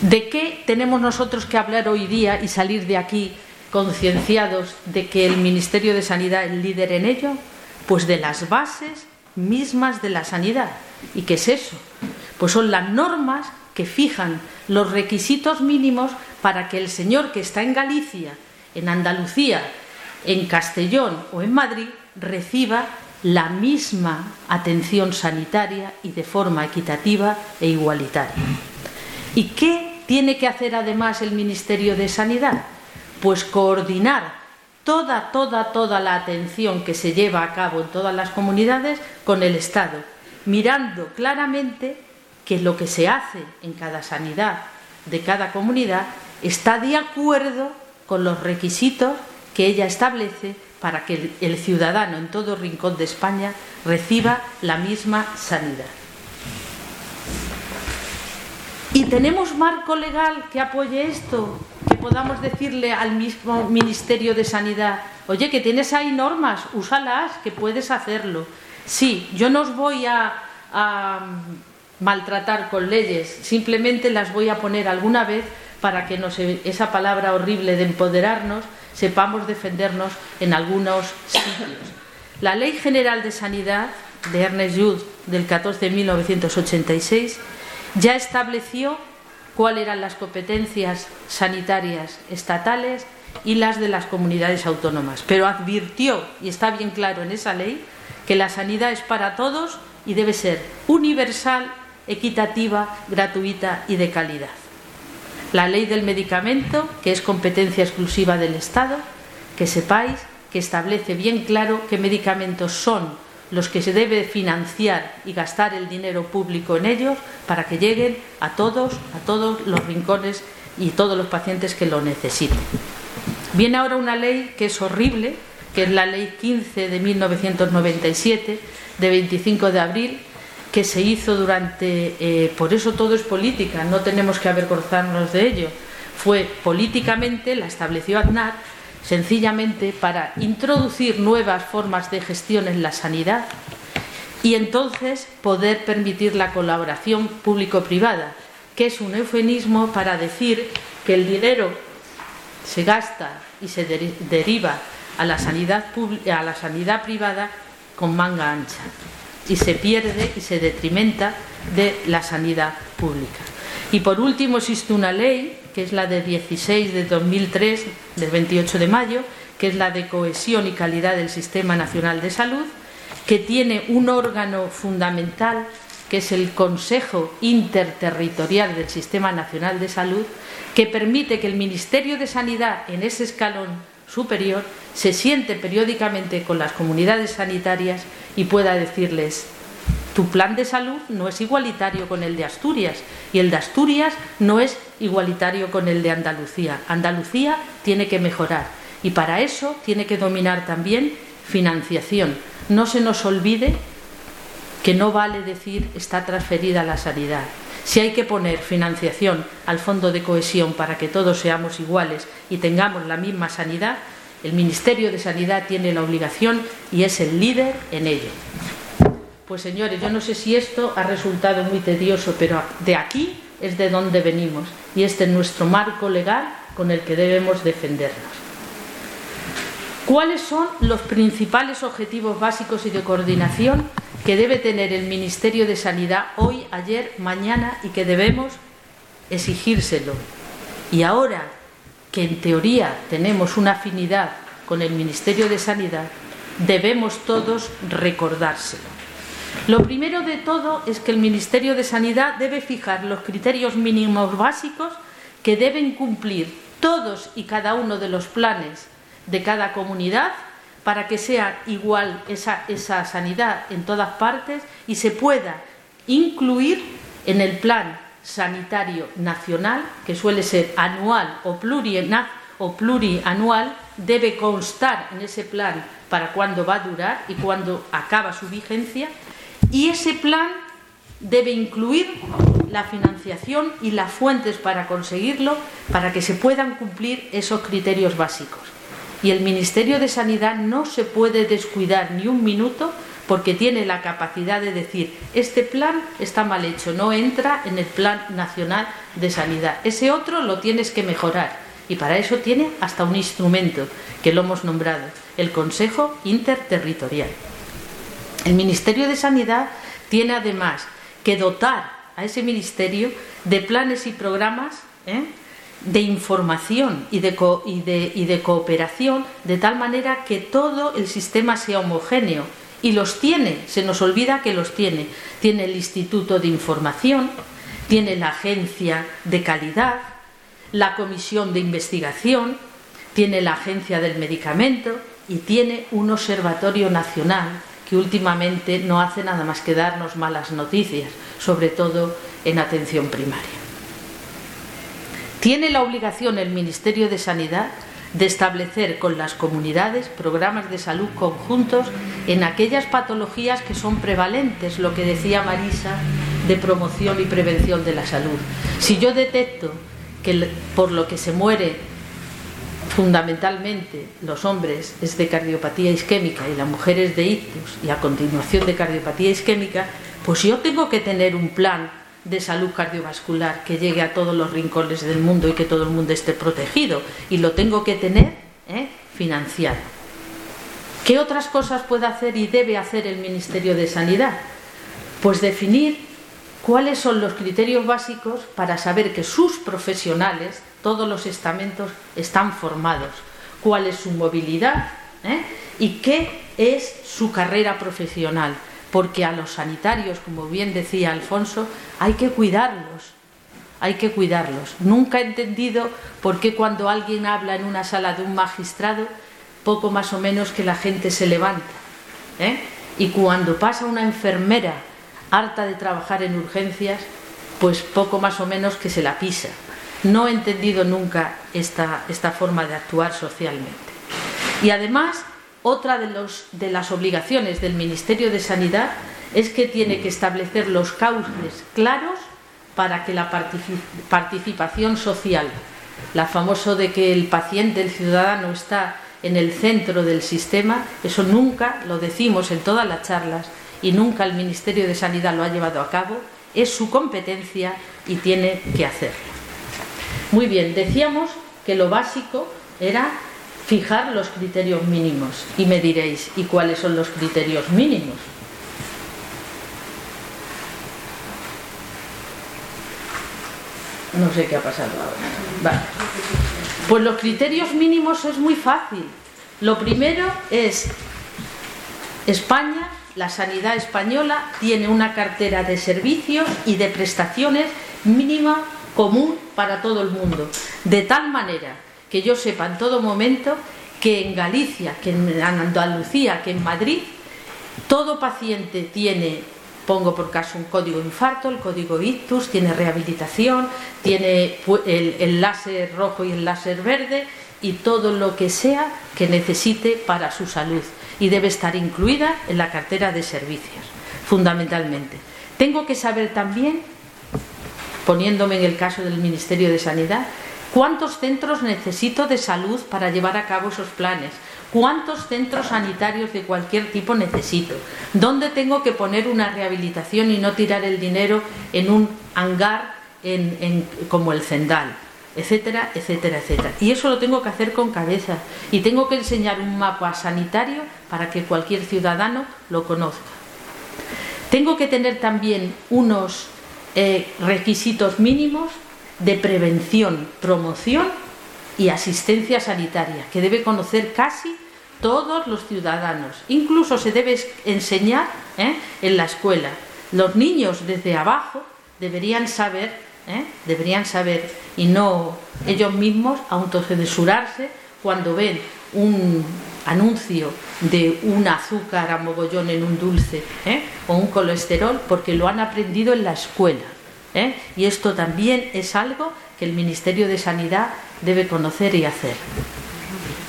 S7: ¿De qué tenemos nosotros que hablar hoy día y salir de aquí concienciados de que el Ministerio de Sanidad es líder en ello? Pues de las bases mismas de la sanidad. ¿Y qué es eso? Pues son las normas que fijan los requisitos mínimos para que el señor que está en Galicia, en Andalucía, en Castellón o en Madrid reciba la misma atención sanitaria y de forma equitativa e igualitaria. ¿Y qué tiene que hacer además el Ministerio de Sanidad? Pues coordinar toda, toda, toda la atención que se lleva a cabo en todas las comunidades con el Estado, mirando claramente que lo que se hace en cada sanidad de cada comunidad está de acuerdo con los requisitos que ella establece para que el ciudadano en todo rincón de España reciba la misma sanidad. ¿Y tenemos marco legal que apoye esto? Que podamos decirle al mismo Ministerio de Sanidad, oye, que tienes ahí normas, úsalas, que puedes hacerlo. Sí, yo no os voy a, maltratar con leyes, simplemente las voy a poner alguna vez para que no se, esa palabra horrible de empoderarnos sepamos defendernos en algunos sitios. La Ley General de Sanidad de Ernest Jude del 14 de 1986 ya estableció cuáles eran las competencias sanitarias estatales y las de las comunidades autónomas, pero advirtió, y está bien claro en esa ley, que la sanidad es para todos y debe ser universal, equitativa, gratuita y de calidad la ley del medicamento, que es competencia exclusiva del Estado, que sepáis que establece bien claro qué medicamentos son los que se debe financiar y gastar el dinero público en ellos para que lleguen a todos, a todos los rincones y todos los pacientes que lo necesiten. Viene ahora una ley que es horrible, que es la ley 15 de 1997, de 25 de abril, que se hizo durante, eh, por eso todo es política, no tenemos que avergonzarnos de ello, fue políticamente, la estableció Aznar, sencillamente para introducir nuevas formas de gestión en la sanidad y entonces poder permitir la colaboración público-privada, que es un eufemismo para decir que el dinero se gasta y se deriva a la, sanidad a la sanidad privada con manga ancha y se pierde y se detrimenta de la sanidad pública. Y por último existe una ley, que es la de 16 de 2003, del 28 de mayo, que es la de cohesión y calidad del Sistema Nacional de Salud, que tiene un órgano fundamental, que es el Consejo Interterritorial del Sistema Nacional de Salud, que permite que el Ministerio de Sanidad, en ese escalón superior, se siente periódicamente con las comunidades sanitarias y pueda decirles, tu plan de salud no es igualitario con el de Asturias y el de Asturias no es igualitario con el de Andalucía. Andalucía tiene que mejorar y para eso tiene que dominar también financiación. No se nos olvide que no vale decir está transferida la sanidad. Si hay que poner financiación al fondo de cohesión para que todos seamos iguales y tengamos la misma sanidad, el Ministerio de Sanidad tiene la obligación y es el líder en ello. Pues señores, yo no sé si esto ha resultado muy tedioso, pero de aquí es de donde venimos y este es nuestro marco legal con el que debemos defendernos. ¿Cuáles son los principales objetivos básicos y de coordinación que debe tener el Ministerio de Sanidad hoy, ayer, mañana y que debemos exigírselo? Y ahora que en teoría tenemos una afinidad con el Ministerio de Sanidad, debemos todos recordárselo. Lo primero de todo es que el Ministerio de Sanidad debe fijar los criterios mínimos básicos que deben cumplir todos y cada uno de los planes de cada comunidad para que sea igual esa, esa sanidad en todas partes y se pueda incluir en el plan sanitario nacional, que suele ser anual o, o plurianual, debe constar en ese plan para cuándo va a durar y cuándo acaba su vigencia y ese plan debe incluir la financiación y las fuentes para conseguirlo, para que se puedan cumplir esos criterios básicos. Y el Ministerio de Sanidad no se puede descuidar ni un minuto porque tiene la capacidad de decir, este plan está mal hecho, no entra en el Plan Nacional de Sanidad. Ese otro lo tienes que mejorar. Y para eso tiene hasta un instrumento que lo hemos nombrado, el Consejo Interterritorial. El Ministerio de Sanidad tiene además que dotar a ese ministerio de planes y programas ¿eh? De información y de, y de cooperación de tal manera que todo el sistema sea homogéneo. Y los tiene, se nos olvida que los tiene. Tiene el Instituto de Información, tiene la Agencia de Calidad, la Comisión de Investigación, tiene la Agencia del Medicamento y tiene un Observatorio Nacional que últimamente no hace nada más que darnos malas noticias, sobre todo en atención primaria. Tiene la obligación el Ministerio de Sanidad de establecer con las comunidades programas de salud conjuntos en aquellas patologías que son prevalentes, lo que decía Marisa, de promoción y prevención de la salud. Si yo detecto que por lo que se muere fundamentalmente los hombres es de cardiopatía isquémica y las mujeres de ictus y a continuación de cardiopatía isquémica, pues yo tengo que tener un plan de salud cardiovascular que llegue a todos los rincones del mundo y que todo el mundo esté protegido y lo tengo que tener ¿eh? financiado. ¿Qué otras cosas puede hacer y debe hacer el Ministerio de Sanidad? Pues definir cuáles son los criterios básicos para saber que sus profesionales todos los estamentos están formados, cuál es su movilidad ¿eh? y qué es su carrera profesional, porque a los sanitarios, como bien decía Alfonso, hay que cuidarlos, hay que cuidarlos. Nunca he entendido por qué cuando alguien habla en una sala de un magistrado, poco más o menos que la gente se levanta. ¿eh? Y cuando pasa una enfermera harta de trabajar en urgencias, pues poco más o menos que se la pisa. No he entendido nunca esta, esta forma de actuar socialmente. Y además, otra de, las obligaciones del Ministerio de Sanidad es que tiene que establecer los cauces claros para que la participación social, la famoso de que el paciente, el ciudadano está en el centro del sistema, eso nunca lo decimos en todas las charlas y nunca el Ministerio de Sanidad lo ha llevado a cabo, es su competencia y tiene que hacerlo. Muy bien, decíamos que lo básico era fijar los criterios mínimos. Y me diréis, ¿y cuáles son los criterios mínimos? No sé qué ha pasado ahora. Vale. Pues los criterios mínimos es muy fácil. Lo primero es España, la sanidad española, tiene una cartera de servicios y de prestaciones mínima común para todo el mundo. De tal manera que yo sepa en todo momento que en Galicia, que en Andalucía, que en Madrid, todo paciente tiene pongo por caso un código infarto, el código ictus, tiene rehabilitación, tiene el, el láser rojo y el láser verde y todo lo que sea que necesite para su salud y debe estar incluida en la cartera de servicios, fundamentalmente. Tengo que saber también, poniéndome en el caso del Ministerio de Sanidad, cuántos centros necesito de salud para llevar a cabo esos planes, ¿Cuántos centros sanitarios de cualquier tipo necesito? ¿Dónde tengo que poner una rehabilitación y no tirar el dinero en un hangar como el Zendal? Etcétera, etcétera, etcétera. Y eso lo tengo que hacer con cabeza. Y tengo que enseñar un mapa sanitario para que cualquier ciudadano lo conozca. Tengo que tener también unos eh, requisitos mínimos de prevención, promoción y asistencia sanitaria, que debe conocer casi todos los ciudadanos. Incluso se debe enseñar ¿eh? en la escuela. Los niños desde abajo deberían saber, ¿eh? deberían saber y no ellos mismos autocensurarse cuando ven un anuncio de un azúcar a mogollón en un dulce ¿eh? o un colesterol porque lo han aprendido en la escuela. Y esto también es algo que el Ministerio de Sanidad debe conocer y hacer.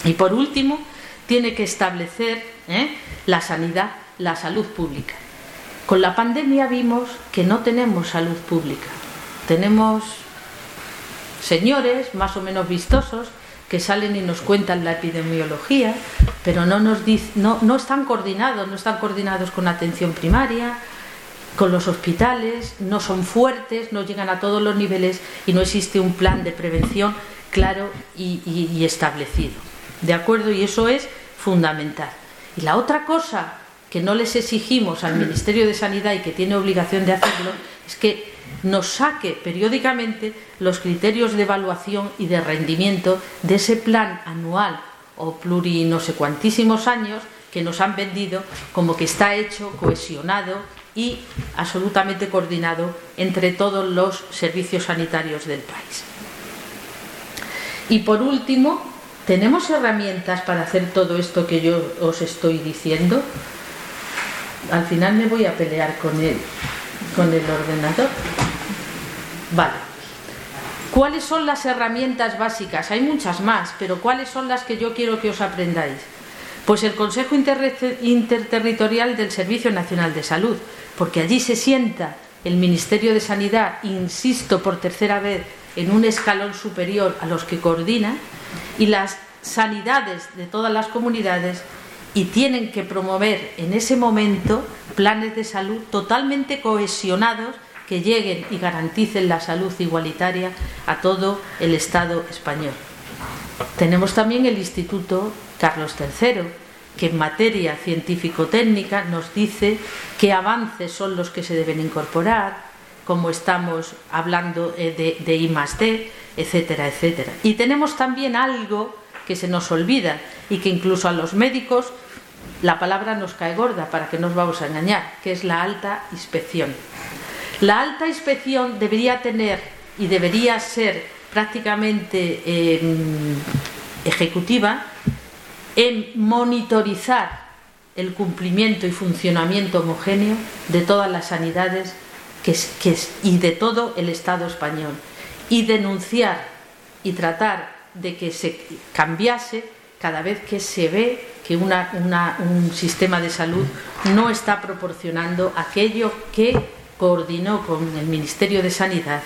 S7: Y por último, tiene que establecer ¿eh? la sanidad, la salud pública. Con la pandemia vimos que no tenemos salud pública. Tenemos señores más o menos vistosos que salen y nos cuentan la epidemiología, pero no, nos no, no están coordinados, no están coordinados con atención primaria, con los hospitales, no son fuertes, no llegan a todos los niveles y no existe un plan de prevención claro y establecido. ¿De acuerdo? Y eso es fundamental. Y la otra cosa que no les exigimos al Ministerio de Sanidad y que tiene obligación de hacerlo es que nos saque periódicamente los criterios de evaluación y de rendimiento de ese plan anual o pluri no sé cuantísimos años que nos han vendido como que está hecho, cohesionado y absolutamente coordinado entre todos los servicios sanitarios del país. Y por último, ¿Tenemos herramientas para hacer todo esto que yo os estoy diciendo? Al final me voy a pelear con el, con el ordenador. Vale. ¿Cuáles son las herramientas básicas? Hay muchas más, pero ¿cuáles son las que yo quiero que os aprendáis? Pues el Consejo Interterritorial del Servicio Nacional de Salud, porque allí se sienta el Ministerio de Sanidad, insisto por tercera vez, en un escalón superior a los que coordina, y las sanidades de todas las comunidades y tienen que promover en ese momento planes de salud totalmente cohesionados que lleguen y garanticen la salud igualitaria a todo el Estado español. Tenemos también el Instituto Carlos III, que en materia científico-técnica nos dice qué avances son los que se deben incorporar, como estamos hablando eh, de, de I D, etcétera, etcétera. Y tenemos también algo que se nos olvida y que incluso a los médicos la palabra nos cae gorda para que nos vamos a engañar, que es la alta inspección. La alta inspección debería tener y debería ser prácticamente em, ejecutiva en monitorizar el cumplimiento y funcionamiento homogéneo de todas las sanidades y de todo el Estado español y denunciar y tratar de que se cambiase cada vez que se ve que un sistema de salud no está proporcionando aquello que coordinó con el Ministerio de Sanidad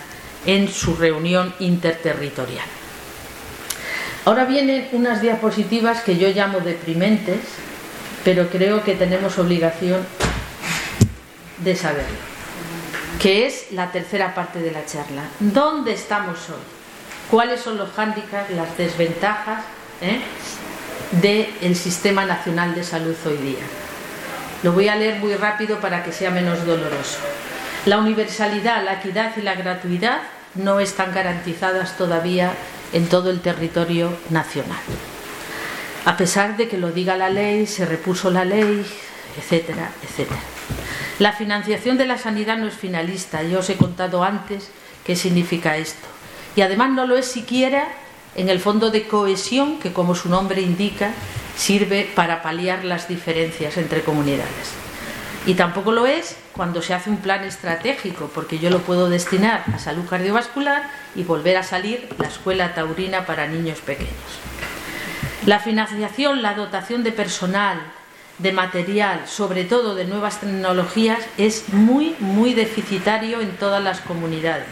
S7: en su reunión interterritorial. Ahora vienen unas diapositivas que yo llamo deprimentes, pero creo que tenemos obligación de saberlo, que es la tercera parte de la charla. ¿Dónde estamos hoy? cuáles son los hándicaps, las desventajas ¿eh? del Sistema Nacional de Salud hoy día. Lo voy a leer muy rápido para que sea menos doloroso. La universalidad, la equidad y la gratuidad no están garantizadas todavía en todo el territorio nacional. A pesar de que lo diga la ley, se repuso la ley, etcétera, etcétera. La financiación de la sanidad no es finalista, yo os he contado antes qué significa esto. Y además no lo es siquiera en el fondo de cohesión que, como su nombre indica, sirve para paliar las diferencias entre comunidades. Y tampoco lo es cuando se hace un plan estratégico, porque yo lo puedo destinar a salud cardiovascular y volver a salir la escuela taurina para niños pequeños. La financiación, la dotación de personal, de material, sobre todo de nuevas tecnologías, es muy, muy deficitario en todas las comunidades,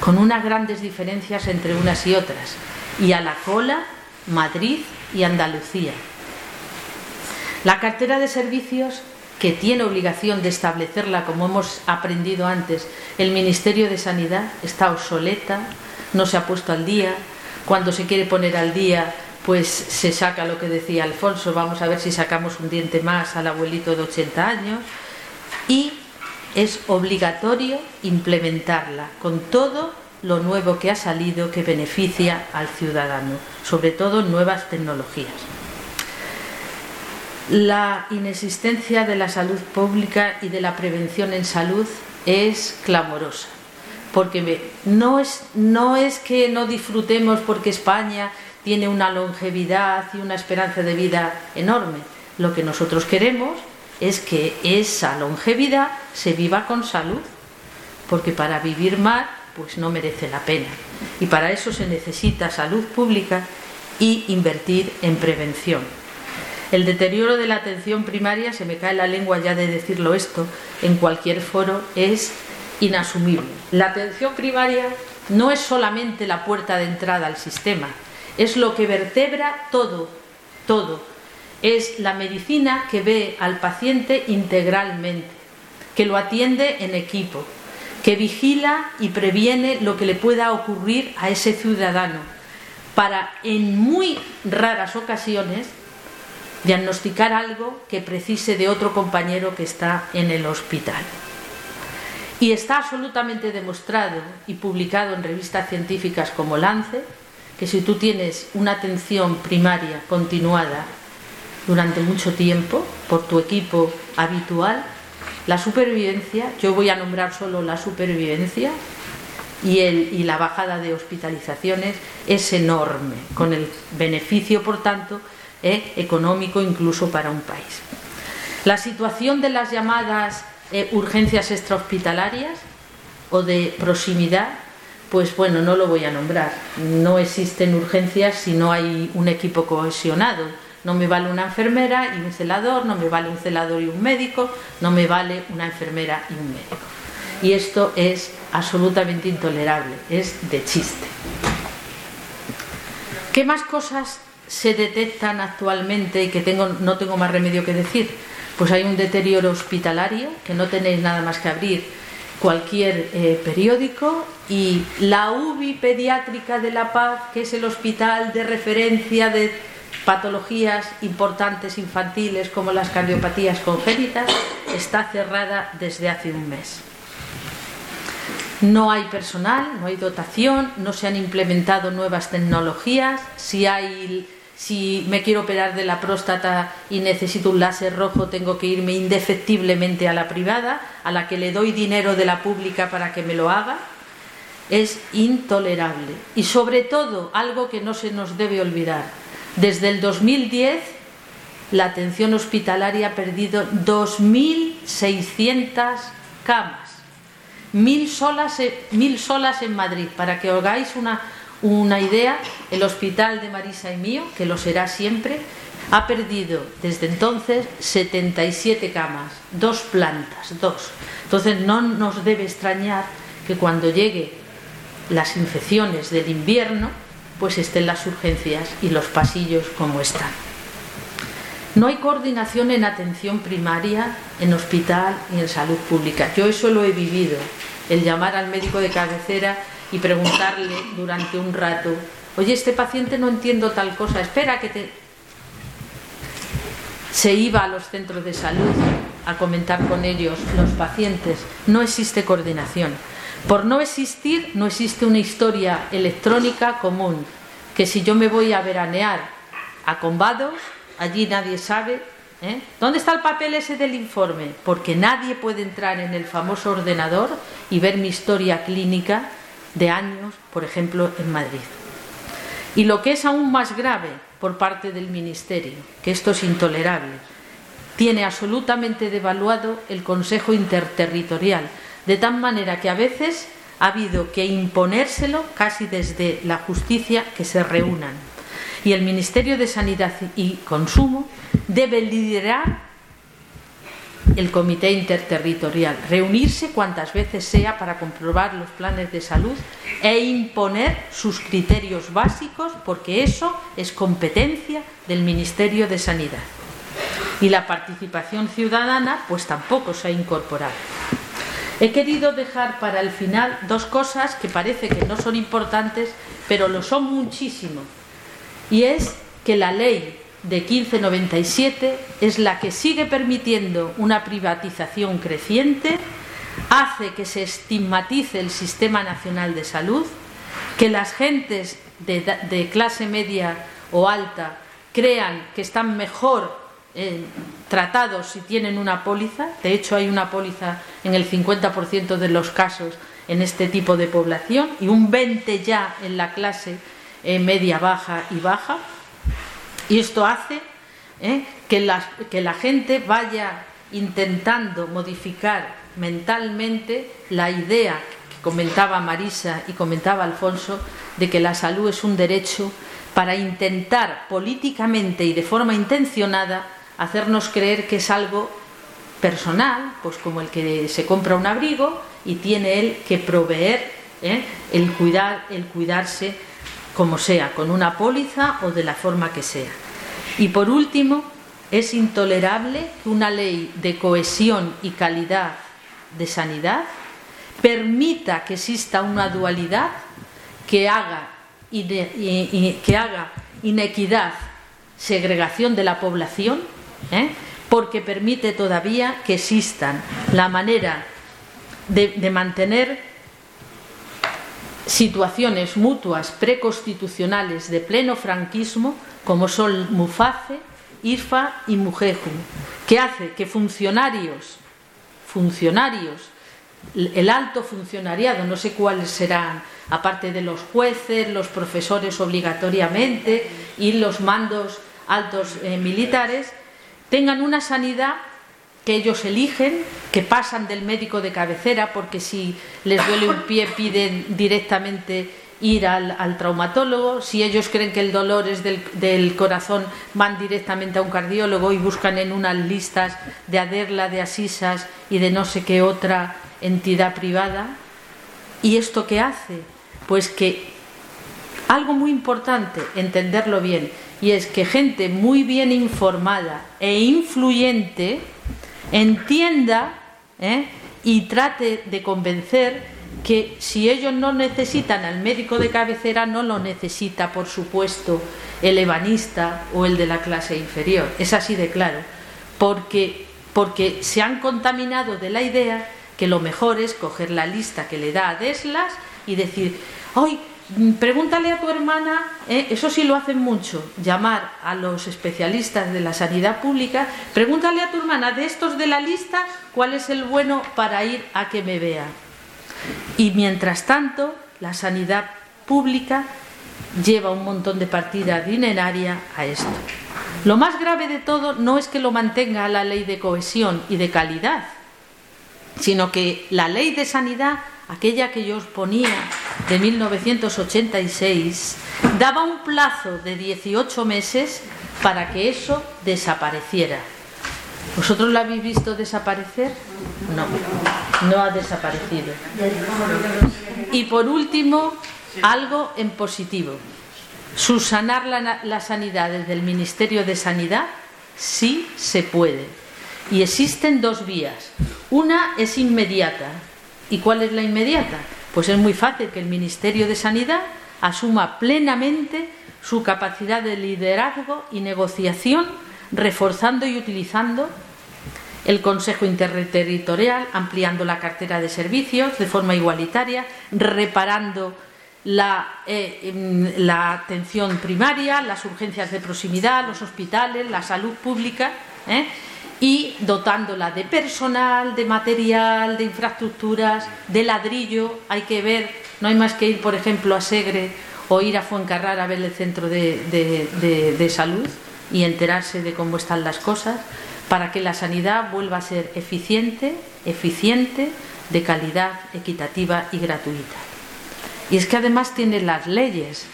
S7: con unas grandes diferencias entre unas y otras. Y a la cola, Madrid y Andalucía. La cartera de servicios que tiene obligación de establecerla, como hemos aprendido antes, el Ministerio de Sanidad está obsoleta, no se ha puesto al día. Cuando se quiere poner al día, pues se saca lo que decía Alfonso, vamos a ver si sacamos un diente más al abuelito de 80 años. Y es obligatorio implementarla con todo lo nuevo que ha salido que beneficia al ciudadano, sobre todo nuevas tecnologías la inexistencia de la salud pública y de la prevención en salud es clamorosa. Porque no es, que no disfrutemos porque España tiene una longevidad y una esperanza de vida enorme. Lo que nosotros queremos es que esa longevidad se viva con salud. Porque para vivir mal, pues no merece la pena. Y para eso se necesita salud pública y invertir en prevención. El deterioro de la atención primaria, se me cae la lengua ya de decirlo esto, en cualquier foro es inasumible. La atención primaria no es solamente la puerta de entrada al sistema, es lo que vertebra todo, todo. Es la medicina que ve al paciente integralmente, que lo atiende en equipo, que vigila y previene lo que le pueda ocurrir a ese ciudadano, para en muy raras ocasiones diagnosticar algo que precise de otro compañero que está en el hospital. Y está absolutamente demostrado y publicado en revistas científicas como Lance que si tú tienes una atención primaria continuada durante mucho tiempo por tu equipo habitual, la supervivencia, yo voy a nombrar solo la supervivencia y, el, y la bajada de hospitalizaciones es enorme, con el beneficio, por tanto, eh, económico incluso para un país. La situación de las llamadas eh, urgencias extrahospitalarias o de proximidad, pues bueno, no lo voy a nombrar. No existen urgencias si no hay un equipo cohesionado. No me vale una enfermera y un celador, no me vale un celador y un médico, no me vale una enfermera y un médico. Y esto es absolutamente intolerable, es de chiste. ¿Qué más cosas se detectan actualmente y que tengo, no tengo más remedio que decir? Pues hay un deterioro hospitalario, que no tenéis nada más que abrir cualquier eh, periódico, y la UBI pediátrica de La Paz, que es el hospital de referencia de patologías importantes infantiles como las cardiopatías congénitas, está cerrada desde hace un mes. No hay personal, no hay dotación, no se han implementado nuevas tecnologías, si hay si me quiero operar de la próstata y necesito un láser rojo, tengo que irme indefectiblemente a la privada, a la que le doy dinero de la pública para que me lo haga. Es intolerable. Y sobre todo, algo que no se nos debe olvidar. Desde el 2010, la atención hospitalaria ha perdido 2.600 camas. Mil solas, mil solas en Madrid, para que hagáis una, una idea, el hospital de Marisa y mío, que lo será siempre, ha perdido desde entonces 77 camas, dos plantas, dos. Entonces no nos debe extrañar que cuando llegue las infecciones del invierno, pues estén las urgencias y los pasillos como están. No hay coordinación en atención primaria, en hospital y en salud pública. Yo eso lo he vivido, el llamar al médico de cabecera y preguntarle durante un rato Oye, este paciente no entiendo tal cosa, espera que te... Se iba a los centros de salud a comentar con ellos los pacientes. No existe coordinación. Por no existir, no existe una historia electrónica común. Que si yo me voy a veranear a Combados, allí nadie sabe. ¿eh? ¿Dónde está el papel ese del informe? Porque nadie puede entrar en el famoso ordenador y ver mi historia clínica de años, por ejemplo, en Madrid. Y lo que es aún más grave por parte del Ministerio, que esto es intolerable, tiene absolutamente devaluado el Consejo Interterritorial, de tal manera que a veces ha habido que imponérselo casi desde la justicia que se reúnan. Y el Ministerio de Sanidad y Consumo debe liderar el Comité Interterritorial, reunirse cuantas veces sea para comprobar los planes de salud e imponer sus criterios básicos, porque eso es competencia del Ministerio de Sanidad. Y la participación ciudadana, pues tampoco se ha incorporado. He querido dejar para el final dos cosas que parece que no son importantes, pero lo son muchísimo. Y es que la ley de 1597 es la que sigue permitiendo una privatización creciente, hace que se estigmatice el Sistema Nacional de Salud, que las gentes de, clase media o alta crean que están mejor eh, tratados si tienen una póliza. De hecho, hay una póliza en el 50% de los casos en este tipo de población y un 20% ya en la clase eh, media, baja y baja. Y esto hace eh, que, la, que la gente vaya intentando modificar mentalmente la idea que comentaba Marisa y comentaba Alfonso de que la salud es un derecho para intentar políticamente y de forma intencionada hacernos creer que es algo personal, pues como el que se compra un abrigo y tiene él que proveer ¿eh? el, cuidar, el cuidarse como sea, con una póliza o de la forma que sea. Y por último, es intolerable que una ley de cohesión y calidad de sanidad permita que exista una dualidad que haga, que haga inequidad, segregación de la población ¿eh? porque permite todavía que existan la manera de, de mantener situaciones mutuas preconstitucionales de pleno franquismo, como son Muface, IRFA y Mujeju, que hace que funcionarios, funcionarios, el alto funcionariado, no sé cuáles serán, aparte de los jueces, los profesores obligatoriamente y los mandos altos eh, militares, tengan una sanidad que ellos eligen, que pasan del médico de cabecera, porque si les duele un pie piden directamente ir al, traumatólogo, si ellos creen que el dolor es del, del, corazón, van directamente a un cardiólogo y buscan en unas listas de Aderla, de Asisas y de no sé qué otra entidad privada. ¿Y esto qué hace? Pues que algo muy importante, entenderlo bien, y es que gente muy bien informada e influyente entienda ¿eh? y trate de convencer que si ellos no necesitan al médico de cabecera, no lo necesita, por supuesto, el ebanista o el de la clase inferior. Es así de claro, porque, porque se han contaminado de la idea que lo mejor es coger la lista que le da a Deslas y decir, Mm, pregúntale a tu hermana, ¿eh? eso sí lo hacen mucho, llamar a los especialistas de la sanidad pública, pregúntale a tu hermana de estos de la lista cuál es el bueno para ir a que me vea. Y mientras tanto, la sanidad pública lleva un montón de partida dineraria a esto. Lo más grave de todo no es que lo mantenga la ley de cohesión y de calidad, sino que la ley de sanidad aquella que yo os ponía de 1986, daba un plazo de 18 meses para que eso desapareciera. ¿Vosotros lo habéis visto desaparecer? No, no ha desaparecido. Y por último, algo en positivo. Susanar la, la sanidad desde el Ministerio de Sanidad sí se puede. Y existen dos vías. Una es inmediata, ¿Y cuál es la inmediata? Pues es muy fácil que el Ministerio de Sanidad asuma plenamente su capacidad de liderazgo y negociación, reforzando y utilizando el Consejo Interterritorial, ampliando la cartera de servicios de forma igualitaria, reparando la, eh, la atención primaria, las urgencias de proximidad, los hospitales, la salud pública. ¿eh? Y dotándola de personal, de material, de infraestructuras, de ladrillo. Hay que ver, no hay más que ir, por ejemplo, a Segre o ir a Fuencarrar a ver el centro de, salud y enterarse de cómo están las cosas para que la sanidad vuelva a ser eficiente, eficiente, de calidad, equitativa y gratuita. Y es que además tiene las leyes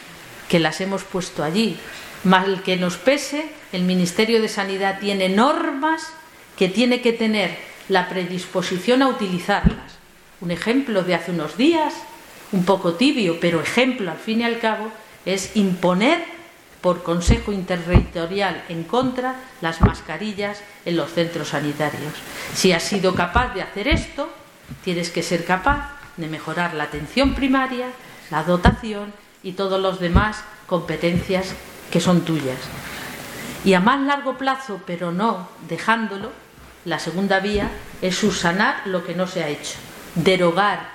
S7: que las hemos puesto allí, Mal que nos pese, el Ministerio de Sanidad tiene normas que tiene que tener la predisposición a utilizarlas. Un ejemplo de hace unos días, un poco tibio, pero ejemplo al fin y al cabo, es imponer por Consejo Interterritorial en contra las mascarillas en los centros sanitarios. Si has sido capaz de hacer esto, tienes que ser capaz de mejorar la atención primaria, la dotación y todos los demás competencias que son tuyas. Y a más largo plazo, pero no dejándolo, la segunda vía es subsanar lo que no se ha hecho, derogar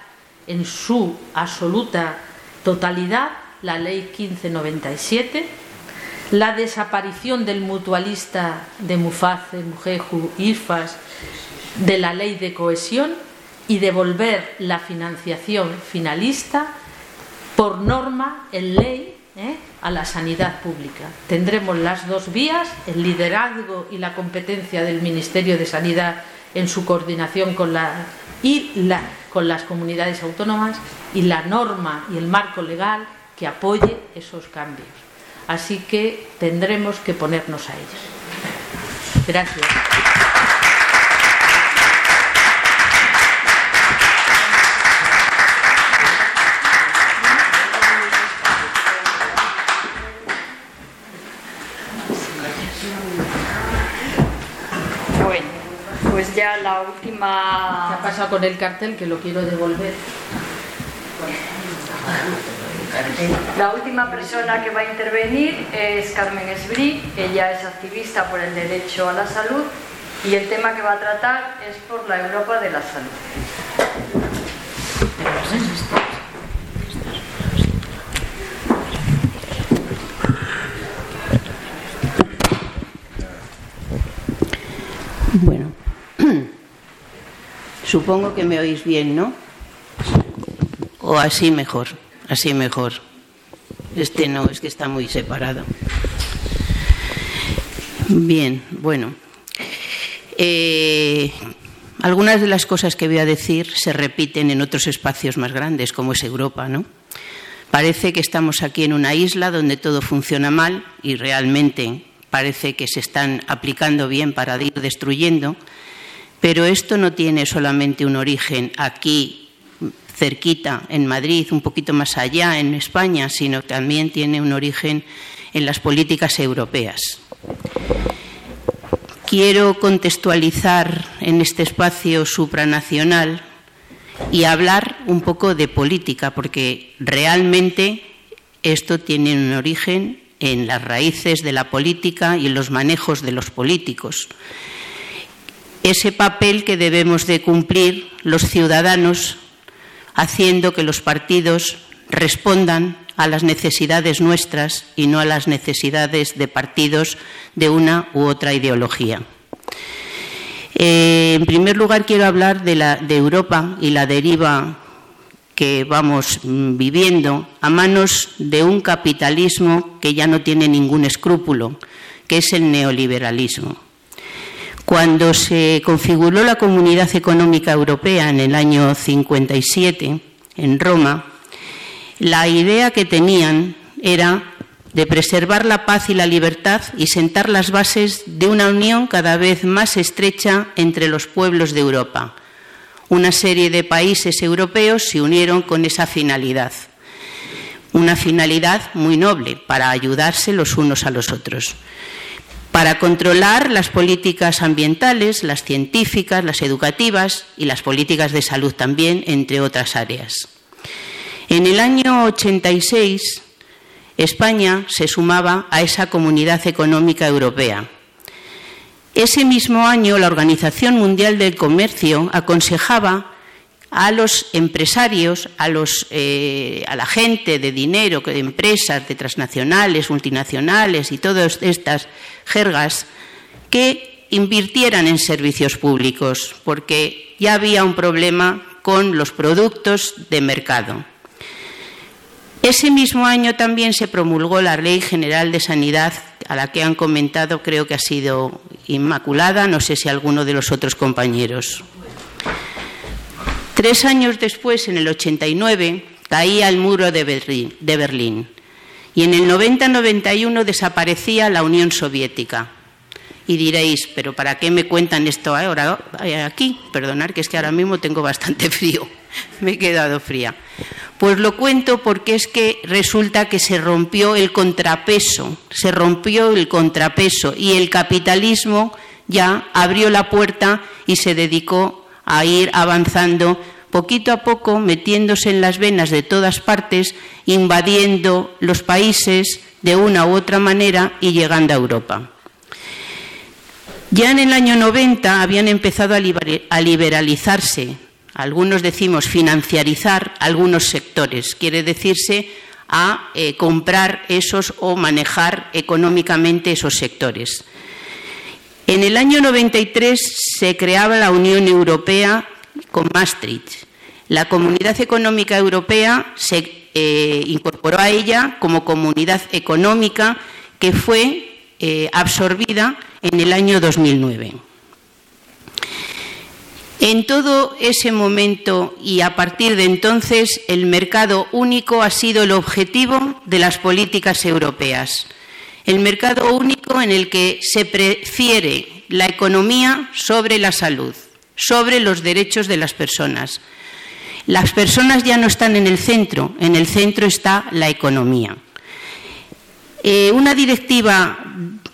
S7: en su absoluta totalidad la ley 1597, la desaparición del mutualista de Muface, Mujeju, IFAS, de la ley de cohesión y devolver la financiación finalista por norma en ley ¿eh? a la sanidad pública. Tendremos las dos vías, el liderazgo y la competencia del Ministerio de Sanidad en su coordinación con, la, y la, con las comunidades autónomas y la norma y el marco legal que apoye esos cambios. Así que tendremos que ponernos a ellos. Gracias.
S4: Ya la última...
S7: ¿Qué ha pasado con el cartel que lo quiero devolver?
S4: La última persona que va a intervenir es Carmen Esbrí, ella es activista por el derecho a la salud y el tema que va a tratar es por la Europa de la salud.
S8: Bueno, Supongo que me oís bien, ¿no? O así mejor, así mejor. Este no, es que está muy separado. Bien, bueno. Eh, algunas de las cosas que voy a decir se repiten en otros espacios más grandes, como es Europa, ¿no? Parece que estamos aquí en una isla donde todo funciona mal y realmente parece que se están aplicando bien para ir destruyendo pero esto no tiene solamente un origen aquí cerquita, en Madrid, un poquito más allá, en España, sino también tiene un origen en las políticas europeas. Quiero contextualizar en este espacio supranacional y hablar un poco de política, porque realmente esto tiene un origen en las raíces de la política y en los manejos de los políticos ese papel que debemos de cumplir los ciudadanos haciendo que los partidos respondan a las necesidades nuestras y no a las necesidades de partidos de una u otra ideología. Eh, en primer lugar, quiero hablar de, de Europa y la deriva que vamos mm, viviendo a manos de un capitalismo que ya no tiene ningún escrúpulo, que es el neoliberalismo. Cuando se configuró la Comunidad Económica Europea en el año 57 en Roma, la idea que tenían era de preservar la paz y la libertad y sentar las bases de una unión cada vez más estrecha entre los pueblos de Europa. Una serie de países europeos se unieron con esa finalidad, una finalidad muy noble para ayudarse los unos a los otros para controlar las políticas ambientales, las científicas, las educativas y las políticas de salud también, entre otras áreas. En el año 86, España se sumaba a esa comunidad económica europea. Ese mismo año, la Organización Mundial del Comercio aconsejaba a los empresarios, eh, a la gente de dinero, de empresas, de transnacionales, multinacionales y todas estas jergas, que invirtieran en servicios públicos, porque ya había un problema con los productos de mercado. Ese mismo año también se promulgó la Ley General de Sanidad, a la que han comentado, creo que ha sido inmaculada, no sé si alguno de los otros compañeros. Tres años después, en el 89, caía el muro de Berlín, y en el 90-91 desaparecía la Unión Soviética. Y diréis, pero ¿para qué me cuentan esto ahora eh, aquí? Perdonar que es que ahora mismo tengo bastante frío, me he quedado fría. Pues lo cuento porque es que resulta que se rompió el contrapeso, se rompió el contrapeso y el capitalismo ya abrió la puerta y se dedicó a ir avanzando poquito a poco, metiéndose en las venas de todas partes, invadiendo los países de una u otra manera y llegando a Europa. Ya en el año 90 habían empezado a liberalizarse, algunos decimos financiarizar algunos sectores, quiere decirse a eh, comprar esos o manejar económicamente esos sectores. En el año 93 se creaba la Unión Europea con Maastricht. La Comunidad Económica Europea se eh, incorporó a ella como comunidad económica que fue eh, absorbida en el año 2009. En todo ese momento y a partir de entonces, el mercado único ha sido el objetivo de las políticas europeas el mercado único en el que se prefiere la economía sobre la salud, sobre los derechos de las personas. Las personas ya no están en el centro, en el centro está la economía. Eh, una directiva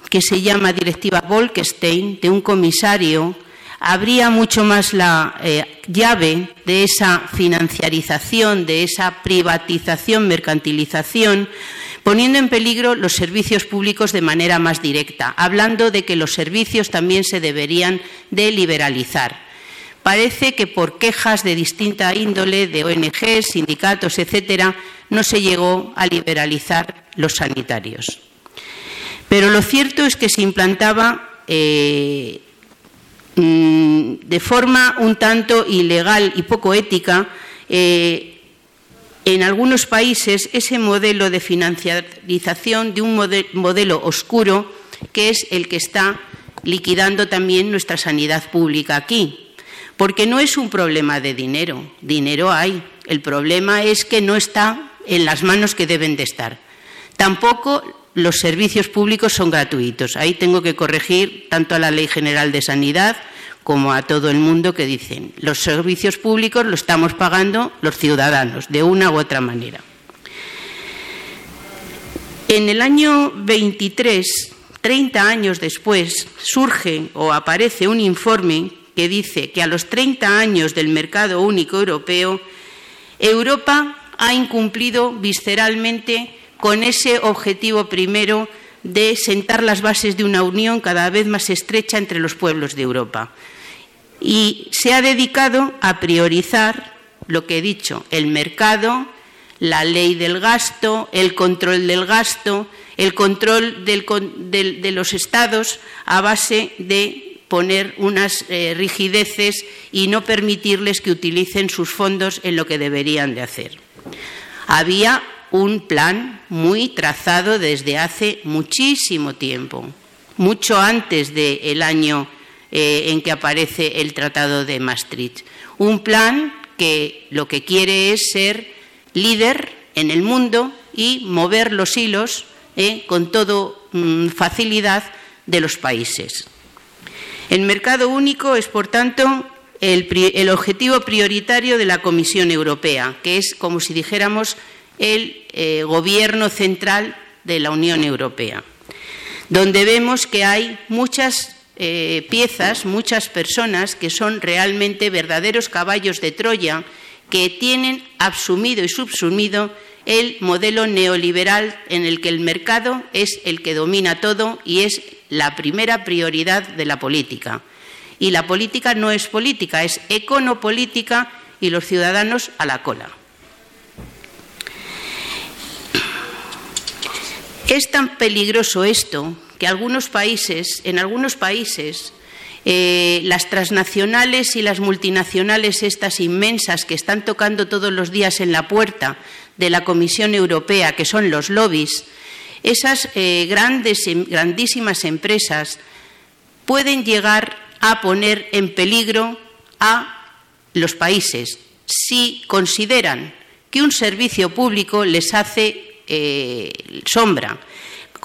S8: que se llama Directiva Bolkestein, de un comisario, habría mucho más la eh, llave de esa financiarización, de esa privatización, mercantilización, poniendo en peligro los servicios públicos de manera más directa, hablando de que los servicios también se deberían de liberalizar. Parece que por quejas de distinta índole, de ONGs, sindicatos, etcétera, no se llegó a liberalizar los sanitarios. Pero lo cierto es que se implantaba eh, mm, de forma un tanto ilegal y poco ética eh, en algunos países ese modelo de financiarización de un modelo oscuro que es el que está liquidando también nuestra sanidad pública aquí. Porque no es un problema de dinero, dinero hay. El problema es que no está en las manos que deben de estar. Tampoco los servicios públicos son gratuitos. Ahí tengo que corregir tanto a la Ley General de Sanidad como a todo el mundo que dicen, los servicios públicos los estamos pagando los ciudadanos, de una u otra manera. En el año 23, 30 años después, surge o aparece un informe que dice que a los 30 años del mercado único europeo, Europa ha incumplido visceralmente con ese objetivo primero de sentar las bases de una unión cada vez más estrecha entre los pueblos de Europa y se ha dedicado a priorizar lo que he dicho, el mercado, la ley del gasto, el control del gasto, el control de los estados a base de poner unas eh, rigideces y no permitirles que utilicen sus fondos en lo que deberían de hacer. Había un plan muy trazado desde hace muchísimo tiempo, mucho antes del año eh, en que aparece el Tratado de Maastricht. Un plan que lo que quiere es ser líder en el mundo y mover los hilos eh, con toda mm, facilidad de los países. El mercado único es, por tanto, el, objetivo prioritario de la Comisión Europea, que es, como si dijéramos, el eh, gobierno central de la Unión Europea, donde vemos que hay muchas eh, piezas, muchas personas que son realmente verdaderos caballos de Troya, que tienen absumido y subsumido el modelo neoliberal en el que el mercado es el que domina todo y es la primera prioridad de la política. Y la política no es política, es econopolítica y los ciudadanos a la cola. Es tan peligroso esto que algunos países, en algunos países, eh, las transnacionales y las multinacionales, estas inmensas que están tocando todos los días en la puerta de la Comisión Europea, que son los lobbies, esas eh, grandes, em, grandísimas empresas pueden llegar a poner en peligro a los países si consideran que un servicio público les hace eh, sombra.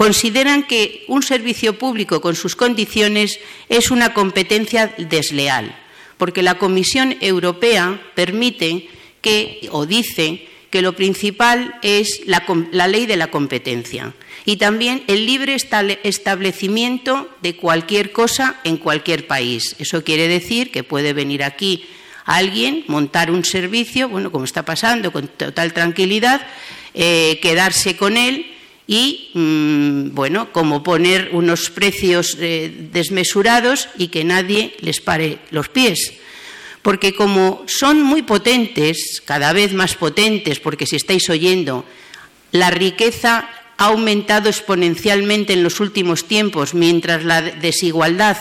S8: Consideran que un servicio público con sus condiciones es una competencia desleal, porque la Comisión Europea permite que, o dice, que lo principal es la, ley de la competencia y también el libre establecimiento de cualquier cosa en cualquier país. Eso quiere decir que puede venir aquí alguien, montar un servicio, bueno, como está pasando, con total tranquilidad, eh, quedarse con él y, mm, bueno, como poner unos precios desmesurados y que nadie les pare los pies. Porque como son muy potentes, cada vez más potentes, porque si estáis oyendo, la riqueza ha aumentado exponencialmente en los últimos tiempos, mientras la desigualdad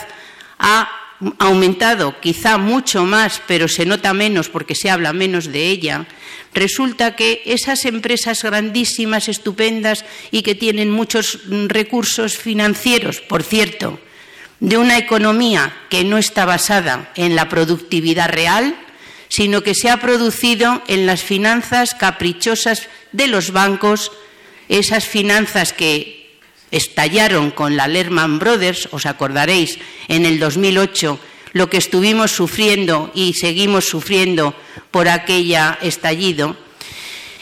S8: ha aumentado quizá mucho más, pero se nota menos porque se habla menos de ella, resulta que esas empresas grandísimas, estupendas y que tienen muchos recursos financieros, por cierto, de una economía que no está basada en la productividad real, sino que se ha producido en las finanzas caprichosas de los bancos, esas finanzas que estallaron con la Lehman Brothers, os acordaréis, en el 2008, lo que estuvimos sufriendo y seguimos sufriendo por aquella estallido.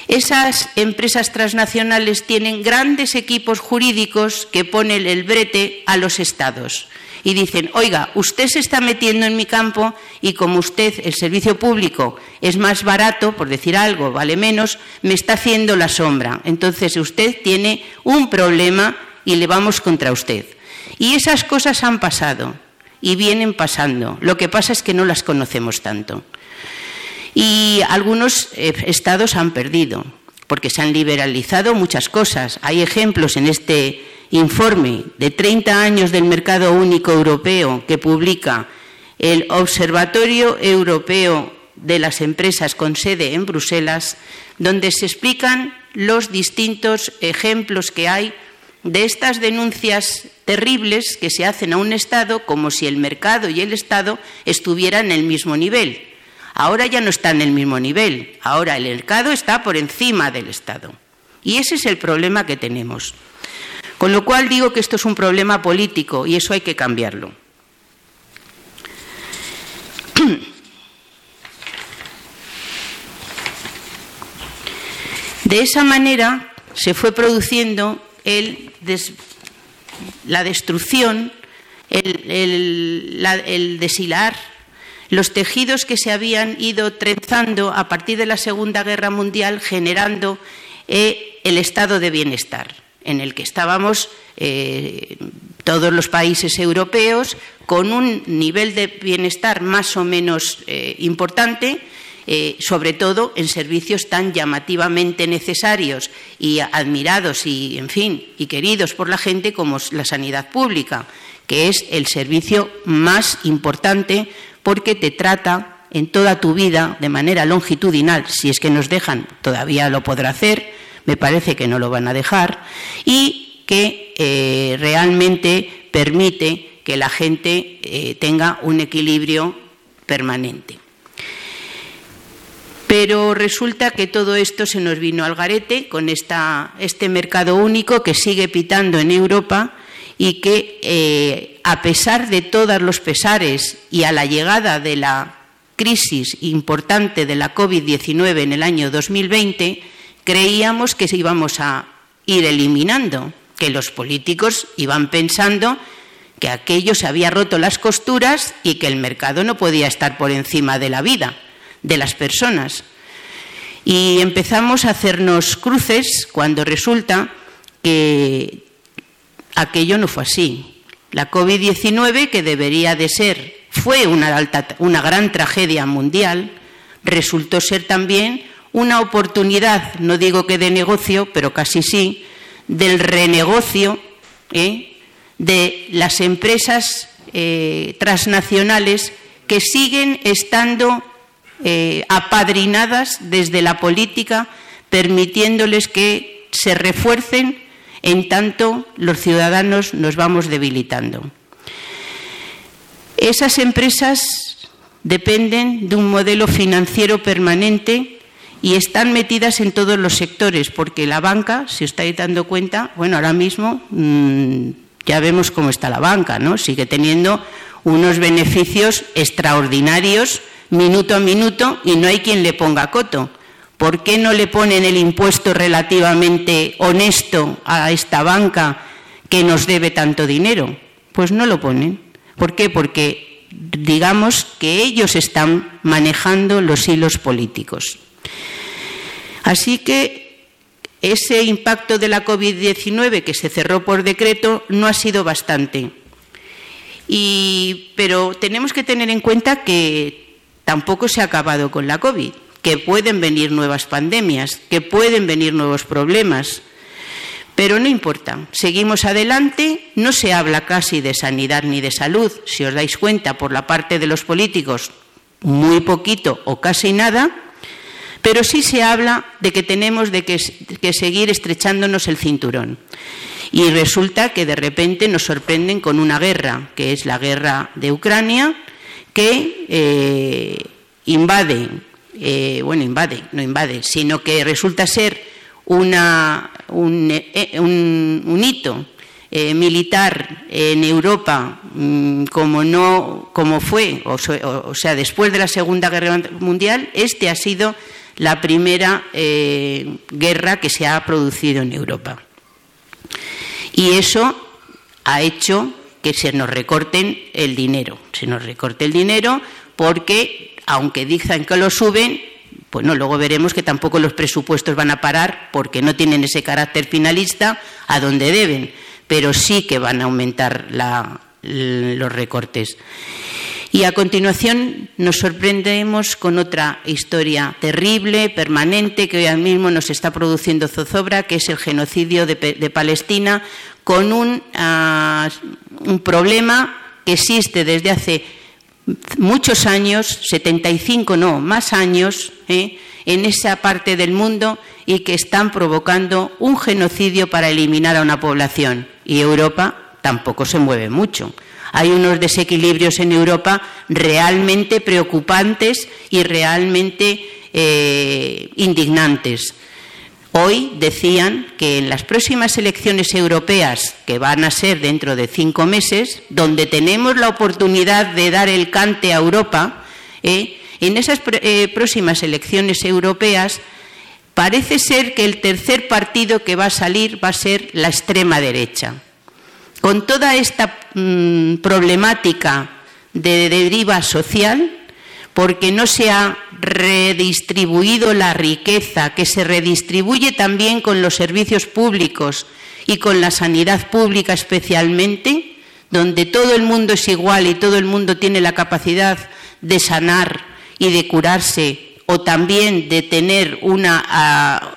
S8: Esas empresas transnacionales tienen grandes equipos jurídicos que ponen el brete a los estados y dicen, oiga, usted se está metiendo en mi campo y como usted, el servicio público, es más barato, por decir algo, vale menos, me está haciendo la sombra. Entonces usted tiene un problema y le vamos contra usted. Y esas cosas han pasado y vienen pasando. Lo que pasa es que no las conocemos tanto. Y algunos eh, estados han perdido, porque se han liberalizado muchas cosas. Hay ejemplos en este informe de 30 años del mercado único europeo que publica el Observatorio Europeo de las Empresas con sede en Bruselas, donde se explican los distintos ejemplos que hay de estas denuncias terribles que se hacen a un Estado como si el mercado y el Estado estuvieran en el mismo nivel. Ahora ya no está en el mismo nivel, ahora el mercado está por encima del Estado. Y ese es el problema que tenemos. Con lo cual digo que esto es un problema político y eso hay que cambiarlo. De esa manera se fue produciendo la destrucción, el, deshilar, los tejidos que se habían ido trenzando a partir de la Segunda Guerra Mundial generando eh, el estado de bienestar en el que estábamos eh, todos los países europeos con un nivel de bienestar más o menos eh, importante, eh, sobre todo en servicios tan llamativamente necesarios y admirados y, en fin, y queridos por la gente como la sanidad pública, que es el servicio más importante porque te trata en toda tu vida de manera longitudinal, si es que nos dejan, todavía lo podrá hacer, me parece que no lo van a dejar, y que eh, realmente permite que la gente eh, tenga un equilibrio permanente. Pero resulta que todo esto se nos vino al garete con este mercado único que sigue pitando en Europa y que, eh, a pesar de todos los pesares y a la llegada de la crisis importante de la COVID-19 en el año 2020, creíamos que íbamos a ir eliminando, que los políticos iban pensando que aquello se había roto las costuras y que el mercado no podía estar por encima de la vida de las personas. Y empezamos a hacernos cruces cuando resulta que aquello no fue así. La COVID-19, que debería de ser, fue una, una gran tragedia mundial, resultó ser también una oportunidad, no digo que de negocio, pero casi sí, del renegocio ¿eh? de las empresas eh, transnacionales que siguen estando eh, apadrinadas desde la política, permitiéndoles que se refuercen en tanto los ciudadanos nos vamos debilitando. Esas empresas dependen de un modelo financiero permanente y están metidas en todos los sectores, porque la banca, si os estáis dando cuenta, bueno, ahora mismo mm, ya vemos cómo está la banca, ¿no? Sigue teniendo unos beneficios extraordinarios minuto a minuto y no hay quien le ponga coto. ¿Por qué no le ponen el impuesto relativamente honesto a esta banca que nos debe tanto dinero? Pues no lo ponen. ¿Por qué? Porque digamos que ellos están manejando los hilos políticos. Así que ese impacto de la COVID-19 que se cerró por decreto no ha sido bastante. pero tenemos que tener en cuenta que tampoco se ha acabado con la COVID, que pueden venir nuevas pandemias, que pueden venir nuevos problemas. Pero no importa, seguimos adelante, no se habla casi de sanidad ni de salud, si os dais cuenta por la parte de los políticos, muy poquito o casi nada, pero sí se habla de que tenemos de que, seguir estrechándonos el cinturón. Y resulta que de repente nos sorprenden con una guerra, que es la guerra de Ucrania, que eh, invade, eh, bueno, invade, no invade, sino que resulta ser una, un, eh, hito militar en Europa mm, como no como fue o, sea después de la Segunda Guerra Mundial este ha sido la primera eh, guerra que se ha producido en Europa. Y eso ha hecho que se nos recorten el dinero. Se nos recorte el dinero porque, aunque dicen que lo suben, pues no, luego veremos que tampoco los presupuestos van a parar porque no tienen ese carácter finalista a donde deben, pero sí que van a aumentar los recortes. Y a continuación nos sorprendemos con otra historia terrible, permanente, que hoy mismo nos está produciendo zozobra, que es el genocidio de, Palestina, con un, ah, un problema que existe desde hace muchos años, 75 no, más años, ¿eh? en esa parte del mundo y que están provocando un genocidio para eliminar a una población. Y Europa tampoco se mueve mucho. Hay unos desequilibrios en Europa realmente preocupantes y realmente eh, indignantes. Hoy decían que en las próximas elecciones europeas, que van a ser dentro de cinco meses, donde tenemos la oportunidad de dar el cante a Europa, eh, en esas eh, próximas elecciones europeas parece ser que el tercer partido que va a salir va a ser la extrema derecha. Con toda esta mm, problemática de deriva social, porque no se ha redistribuido la riqueza, que se redistribuye también con los servicios públicos y con la sanidad pública especialmente, donde todo el mundo es igual y todo el mundo tiene la capacidad de sanar y de curarse o también de tener una,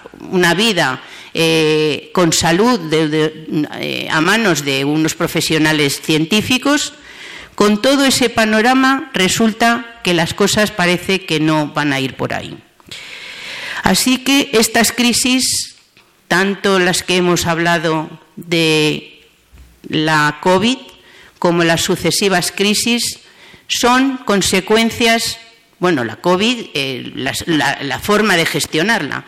S8: vida eh, con salud eh, a manos de unos profesionales científicos, con todo ese panorama resulta que las cosas parece que no van a ir por ahí. Así que estas crisis, tanto las que hemos hablado de la COVID como las sucesivas crisis, son consecuencias, bueno, la COVID, eh, la forma de gestionarla,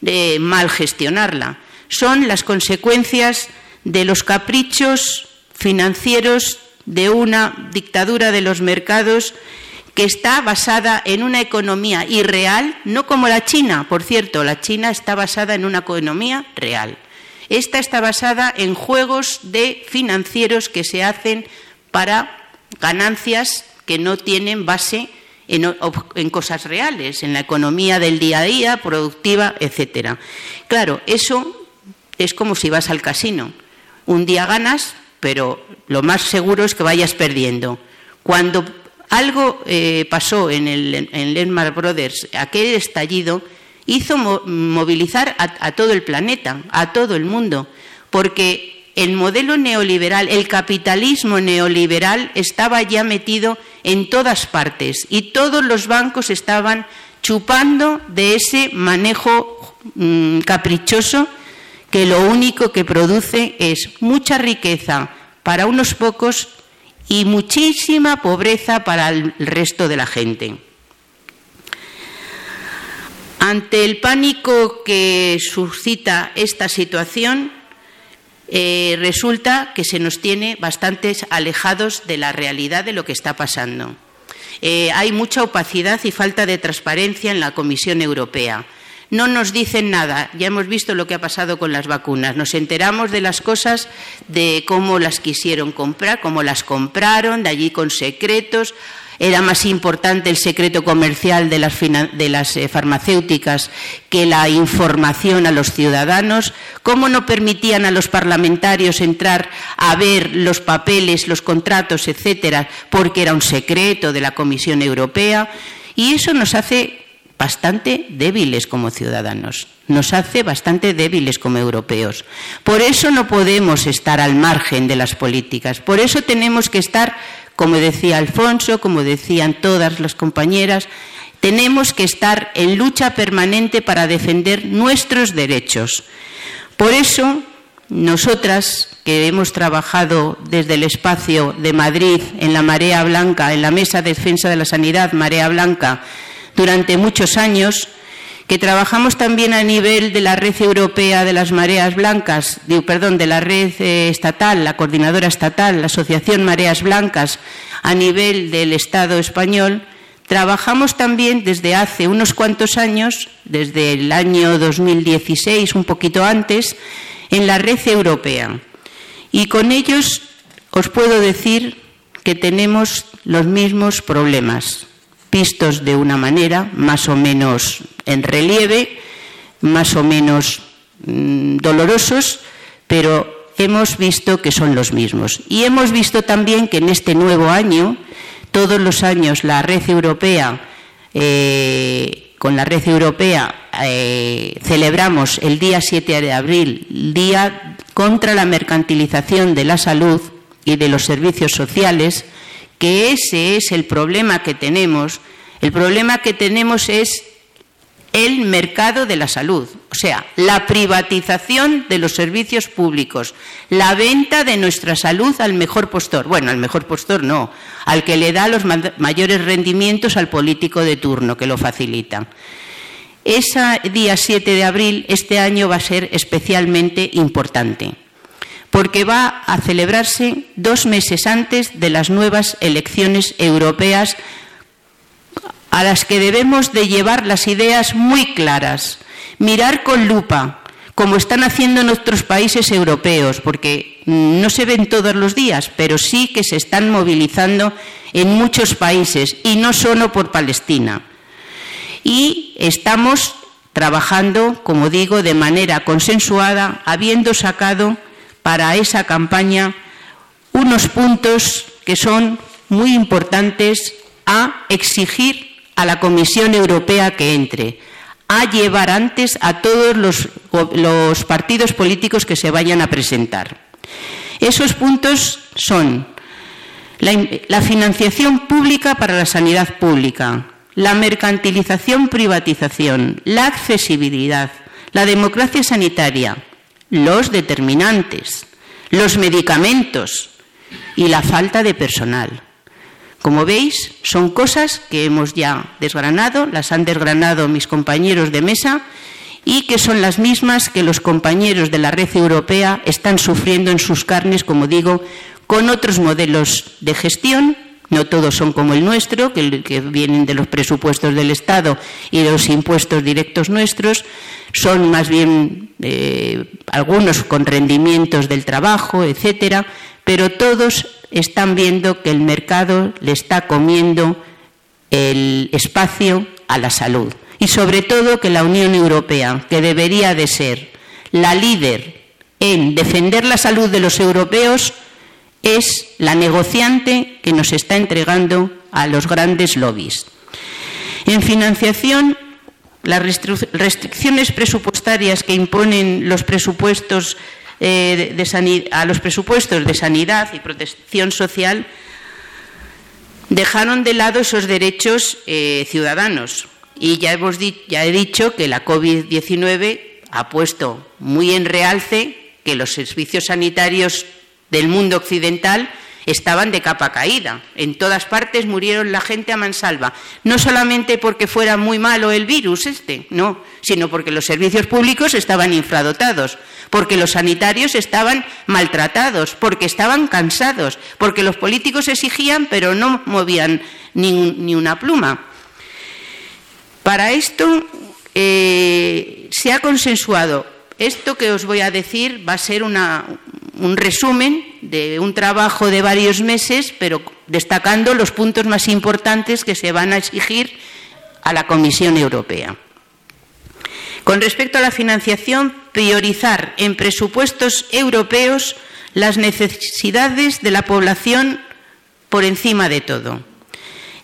S8: de mal gestionarla. Son las consecuencias de los caprichos financieros de una dictadura de los mercados que está basada en una economía irreal, no como la China, por cierto, la China está basada en una economía real. Esta está basada en juegos de financieros que se hacen para ganancias que no tienen base en, cosas reales, en la economía del día a día, productiva, etcétera. Claro, eso es como si vas al casino. Un día ganas, pero lo más seguro es que vayas perdiendo. Cuando algo eh, pasó en, el, en Lehman Brothers, aquel estallido, hizo movilizar a todo el planeta, a todo el mundo, porque el modelo neoliberal, el capitalismo neoliberal estaba ya metido en todas partes y todos los bancos estaban chupando de ese manejo mm, caprichoso que lo único que produce es mucha riqueza para unos pocos y muchísima pobreza para el resto de la gente. Ante el pánico que suscita esta situación, eh, resulta que se nos tiene bastante alejados de la realidad de lo que está pasando. Eh, hay mucha opacidad y falta de transparencia en la Comisión Europea. No nos dicen nada. Ya hemos visto lo que ha pasado con las vacunas. Nos enteramos de las cosas, de cómo las quisieron comprar, cómo las compraron, de allí con secretos era más importante el secreto comercial de las, eh, farmacéuticas que la información a los ciudadanos, cómo no permitían a los parlamentarios entrar a ver los papeles, los contratos, etcétera, porque era un secreto de la Comisión Europea, y eso nos hace bastante débiles como ciudadanos, nos hace bastante débiles como europeos. Por eso no podemos estar al margen de las políticas, por eso tenemos que estar como decía Alfonso, como decían todas las compañeras, tenemos que estar en lucha permanente para defender nuestros derechos. Por eso, nosotras, que hemos trabajado desde el espacio de Madrid en la Marea Blanca, en la Mesa de Defensa de la Sanidad Marea Blanca, durante muchos años, que trabajamos también a nivel de la red europea de las mareas blancas, perdón, de la red eh, estatal, la coordinadora estatal, la Asociación Mareas Blancas, a nivel del Estado español, trabajamos también desde hace unos cuantos años, desde el año 2016, un poquito antes, en la red europea. Y con ellos os puedo decir que tenemos los mismos problemas vistos de una manera más o menos en relieve, más o menos mm, dolorosos, pero hemos visto que son los mismos. Y hemos visto también que en este nuevo año, todos los años la red europea, eh, con la red europea eh, celebramos el día 7 de abril, Día contra la mercantilización de la salud y de los servicios sociales, que ese es el problema que tenemos. El problema que tenemos es el mercado de la salud, o sea, la privatización de los servicios públicos, la venta de nuestra salud al mejor postor. Bueno, al mejor postor no, al que le da los mayores rendimientos al político de turno, que lo facilita. Ese día 7 de abril este año va a ser especialmente importante porque va a celebrarse dos meses antes de las nuevas elecciones europeas a las que debemos de llevar las ideas muy claras, mirar con lupa, como están haciendo en países europeos, porque no se ven todos los días, pero sí que se están movilizando en muchos países y no solo por Palestina. Y estamos trabajando, como digo, de manera consensuada, habiendo sacado para esa campaña unos puntos que son muy importantes a exigir a la Comisión Europea que entre, a llevar antes a todos los, partidos políticos que se vayan a presentar. Esos puntos son la, financiación pública para la sanidad pública, la mercantilización privatización, la accesibilidad, la democracia sanitaria, los determinantes, los medicamentos y la falta de personal. Como veis, son cosas que hemos ya desgranado, las han desgranado mis compañeros de mesa y que son las mismas que los compañeros de la red europea están sufriendo en sus carnes, como digo, con otros modelos de gestión. No todos son como el nuestro, que, vienen de los presupuestos del Estado y de los impuestos directos nuestros, son más bien eh, algunos con rendimientos del trabajo, etcétera, pero todos están viendo que el mercado le está comiendo el espacio a la salud. Y sobre todo que la Unión Europea, que debería de ser la líder en defender la salud de los europeos, es la negociante que nos está entregando a los grandes lobbies. En financiación, las restricciones presupuestarias que imponen los presupuestos eh, de a los presupuestos de sanidad y protección social dejaron de lado esos derechos eh, ciudadanos. Y ya, he dicho que la COVID-19 ha puesto muy en realce que los servicios sanitarios del mundo occidental estaban de capa caída. En todas partes murieron la gente a mansalva. No solamente porque fuera muy malo el virus este, no, sino porque los servicios públicos estaban infradotados, porque los sanitarios estaban maltratados, porque estaban cansados, porque los políticos exigían pero no movían ni, una pluma. Para esto eh, se ha consensuado esto que os voy a decir va a ser un resumen de un trabajo de varios meses, pero destacando los puntos más importantes que se van a exigir a la Comisión Europea. Con respecto a la financiación, priorizar en presupuestos europeos las necesidades de la población por encima de todo.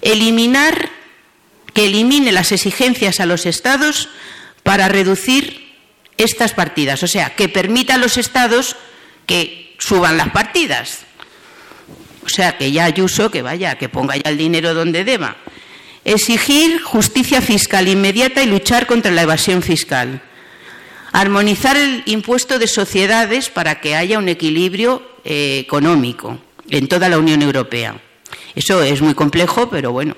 S8: Eliminar, que elimine las exigencias a los Estados para reducir estas partidas, o sea, que permita a los estados que suban las partidas. O sea, que ya Ayuso, que vaya, que ponga ya el dinero donde deba. Exigir justicia fiscal inmediata y luchar contra la evasión fiscal. Armonizar el impuesto de sociedades para que haya un equilibrio eh, económico en toda la Unión Europea. Eso es muy complejo, pero bueno.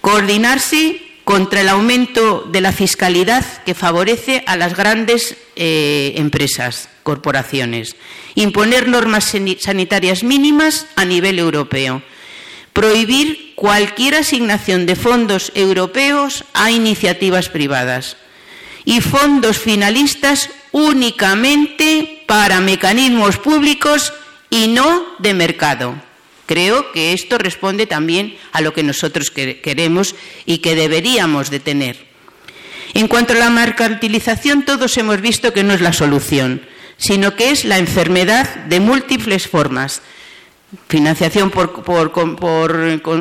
S8: Coordinarse contra el aumento de la fiscalidad que favorece a las grandes eh, empresas, corporaciones, imponer normas sanitarias mínimas a nivel europeo, prohibir cualquier asignación de fondos europeos a iniciativas privadas. Y fondos finalistas únicamente para mecanismos públicos y no de mercado. Creo que esto responde también a lo que nosotros queremos y que deberíamos de tener. En cuanto a la mercantilización, todos hemos visto que no es la solución, sino que es la enfermedad de múltiples formas. Financiación por,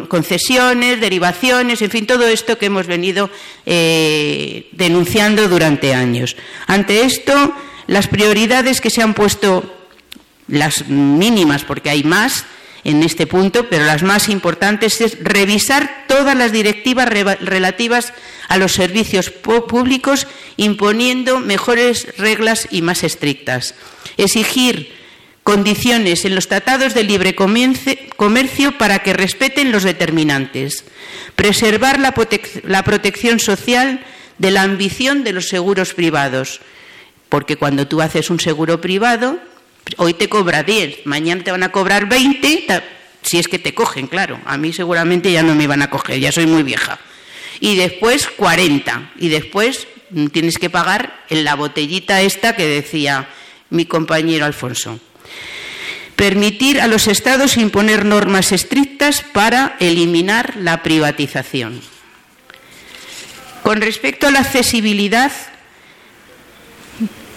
S8: concesiones, derivaciones, en fin, todo esto que hemos venido eh, denunciando durante años. Ante esto, las prioridades que se han puesto, las mínimas, porque hay más, en este punto, pero las más importantes es revisar todas las directivas relativas a los servicios públicos, imponiendo mejores reglas y más estrictas. Exigir condiciones en los tratados de libre comercio para que respeten los determinantes. Preservar la, protección social de la ambición de los seguros privados, porque cuando tú haces un seguro privado, Hoy te cobra 10, mañana te van a cobrar 20, si es que te cogen, claro. A mí seguramente ya no me van a coger, ya soy muy vieja. Y después 40, y después mm, tienes que pagar en la botellita esta que decía mi compañero Alfonso. Permitir a los estados imponer normas estrictas para eliminar la privatización. Con respecto a la accesibilidad,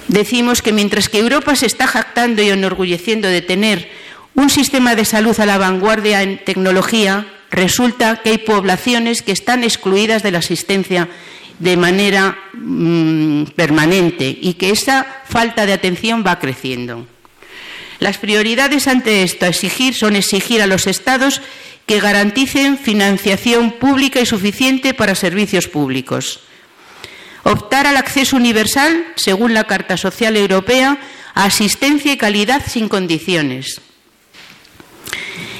S8: decimos que mientras que Europa se está jactando y enorgulleciendo de tener un sistema de salud a la vanguardia en tecnología, resulta que hay poblaciones que están excluidas de la asistencia de manera mm, permanente y que esa falta de atención va creciendo. Las prioridades ante esto exigir son exigir a los Estados que garanticen financiación pública y suficiente para servicios públicos optar al acceso universal, según la Carta Social Europea, a asistencia y calidad sin condiciones.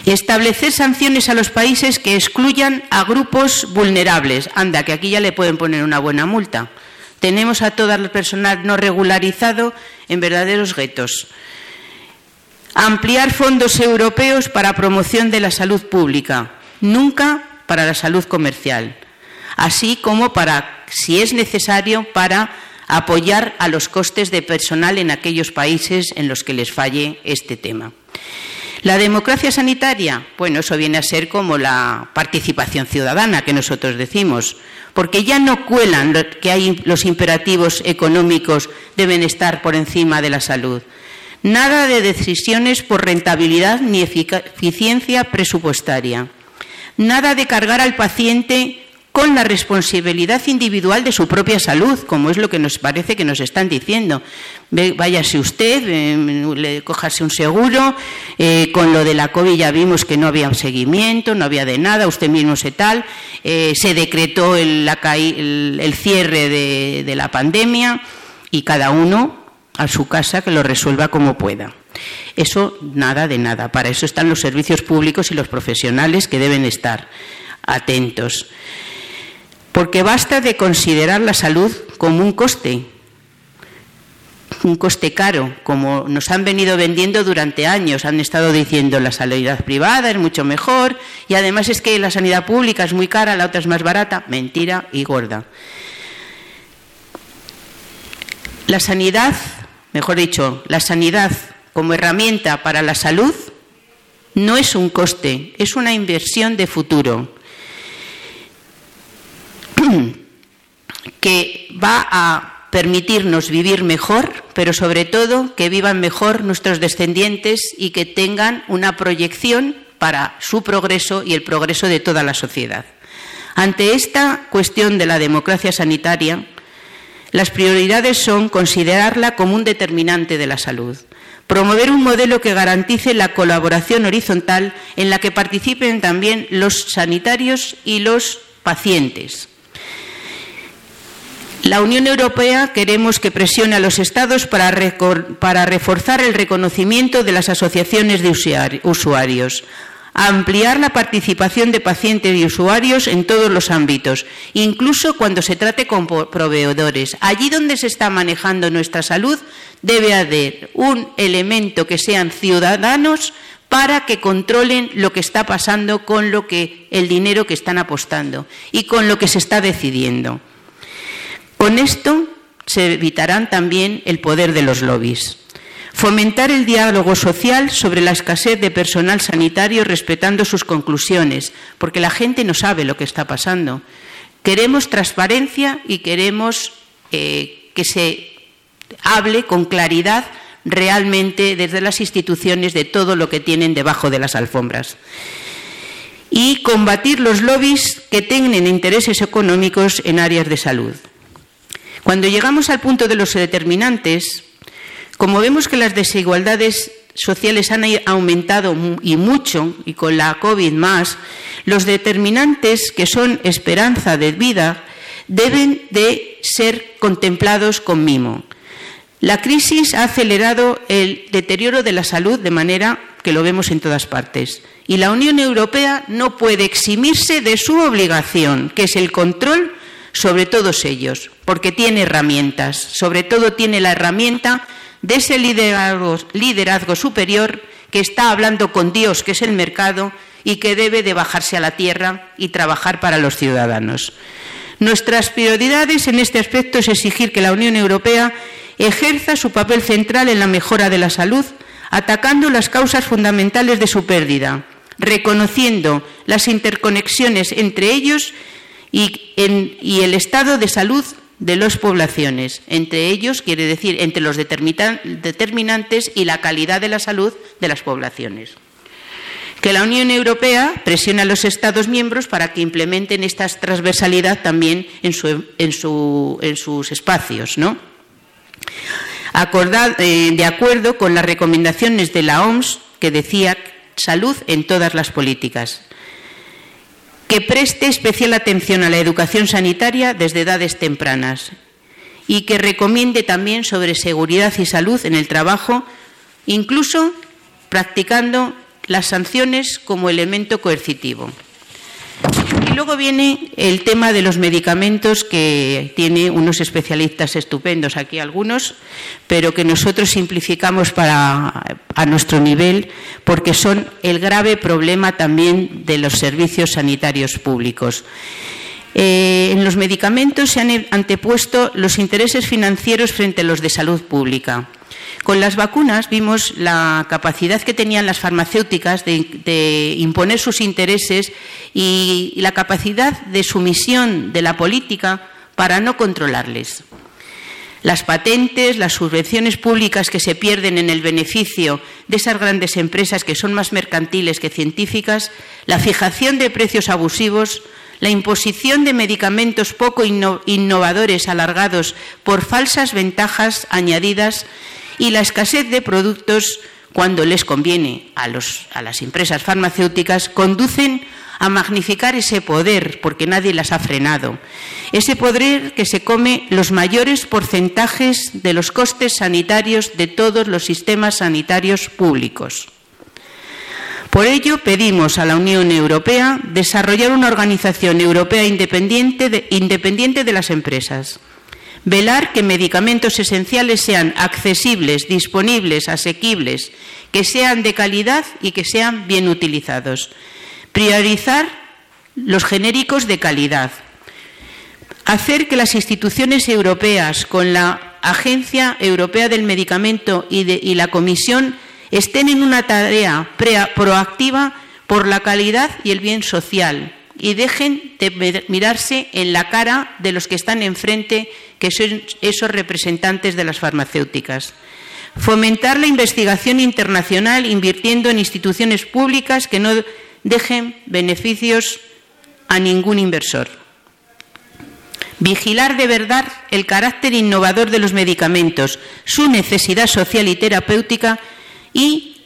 S8: Establecer sanciones a los países que excluyan a grupos vulnerables. Anda, que aquí ya le pueden poner una buena multa. Tenemos a todo el personal no regularizado en verdaderos guetos. Ampliar fondos europeos para promoción de la salud pública, nunca para la salud comercial así como para, si es necesario, para apoyar a los costes de personal en aquellos países en los que les falle este tema. La democracia sanitaria, bueno, eso viene a ser como la participación ciudadana que nosotros decimos, porque ya no cuelan que hay los imperativos económicos deben estar por encima de la salud. Nada de decisiones por rentabilidad ni eficiencia presupuestaria. Nada de cargar al paciente con la responsabilidad individual de su propia salud, como es lo que nos parece que nos están diciendo. Váyase usted, eh, le cojase un seguro, eh, con lo de la COVID ya vimos que no había seguimiento, no había de nada, usted mismo se tal, eh, se decretó el, cierre de la pandemia y cada uno a su casa que lo resuelva como pueda. Eso nada de nada. Para eso están los servicios públicos y los profesionales que deben estar atentos porque basta de considerar la salud como un coste, un coste caro, como nos han venido vendiendo durante años. Han estado diciendo la sanidad privada es mucho mejor y además es que la sanidad pública es muy cara, la otra es más barata. Mentira y gorda. La sanidad, mejor dicho, la sanidad como herramienta para la salud no es un coste, es una inversión de futuro. que va a permitirnos vivir mejor, pero sobre todo que vivan mejor nuestros descendientes y que tengan una proyección para su progreso y el progreso de toda la sociedad. Ante esta cuestión de la democracia sanitaria, las prioridades son considerarla como un determinante de la salud, promover un modelo que garantice la colaboración horizontal en la que participen también los sanitarios y los pacientes, la Unión Europea queremos que presione a los Estados para, reforzar el reconocimiento de las asociaciones de usuarios, ampliar la participación de pacientes y usuarios en todos los ámbitos, incluso cuando se trate con proveedores. Allí donde se está manejando nuestra salud debe haber un elemento que sean ciudadanos para que controlen lo que está pasando con lo que el dinero que están apostando y con lo que se está decidiendo. Con esto se evitarán también el poder de los lobbies. Fomentar el diálogo social sobre la escasez de personal sanitario respetando sus conclusiones, porque la gente no sabe lo que está pasando. Queremos transparencia y queremos eh, que se hable con claridad realmente desde las instituciones de todo lo que tienen debajo de las alfombras. Y combatir los lobbies que tengan intereses económicos en áreas de salud. Cuando llegamos al punto de los determinantes, como vemos que las desigualdades sociales han aumentado y mucho, y con la COVID más, los determinantes que son esperanza de vida deben de ser contemplados con mimo. La crisis ha acelerado el deterioro de la salud de manera que lo vemos en todas partes. Y la Unión Europea no puede eximirse de su obligación, que es el control sobre todos ellos, porque tiene herramientas, sobre todo tiene la herramienta de ese liderazgo, superior que está hablando con Dios, que es el mercado, y que debe de bajarse a la tierra y trabajar para los ciudadanos. Nuestras prioridades en este aspecto es exigir que la Unión Europea ejerza su papel central en la mejora de la salud, atacando las causas fundamentales de su pérdida, reconociendo las interconexiones entre ellos y, el estado de salud de las poblaciones, entre ellos quiere decir entre los determinantes y la calidad de la salud de las poblaciones. Que la Unión Europea presione a los Estados miembros para que implementen esta transversalidad también en, sus espacios. ¿no? Eh, de acuerdo con las recomendaciones de la OMS que decía salud en todas las políticas que preste especial atención a la educación sanitaria desde edades tempranas y que recomiende también sobre seguridad y salud en el trabajo, incluso practicando las sanciones como elemento coercitivo. Luego viene el tema de los medicamentos que tiene unos especialistas estupendos, aquí algunos, pero que nosotros simplificamos para, a nuestro nivel porque son el grave problema también de los servicios sanitarios públicos. Eh, en los medicamentos se han antepuesto los intereses financieros frente a los de salud pública. Con las vacunas vimos la capacidad que tenían las farmacéuticas de, imponer sus intereses y la capacidad de sumisión de la política para no controlarles. Las patentes, las subvenciones públicas que se pierden en el beneficio de esas grandes empresas que son más mercantiles que científicas, la fijación de precios abusivos, la imposición de medicamentos poco innovadores alargados por falsas ventajas añadidas y la escasez de productos cuando les conviene a, las empresas farmacéuticas conducen a magnificar ese poder, porque nadie las ha frenado. Ese poder que se come los mayores porcentajes de los costes sanitarios de todos los sistemas sanitarios públicos. Por ello, pedimos a la Unión Europea desarrollar una organización europea independiente de, independiente de las empresas, velar que medicamentos esenciales sean accesibles, disponibles, asequibles, que sean de calidad y que sean bien utilizados Priorizar los genéricos de calidad. Hacer que las instituciones europeas, con la Agencia Europea del Medicamento y, la Comisión, estén en una tarea proactiva por la calidad y el bien social y dejen de mirarse en la cara de los que están enfrente, que son esos representantes de las farmacéuticas. Fomentar la investigación internacional invirtiendo en instituciones públicas que no dejen beneficios a ningún inversor. Vigilar de verdad el carácter innovador de los medicamentos, su necesidad social y terapéutica y,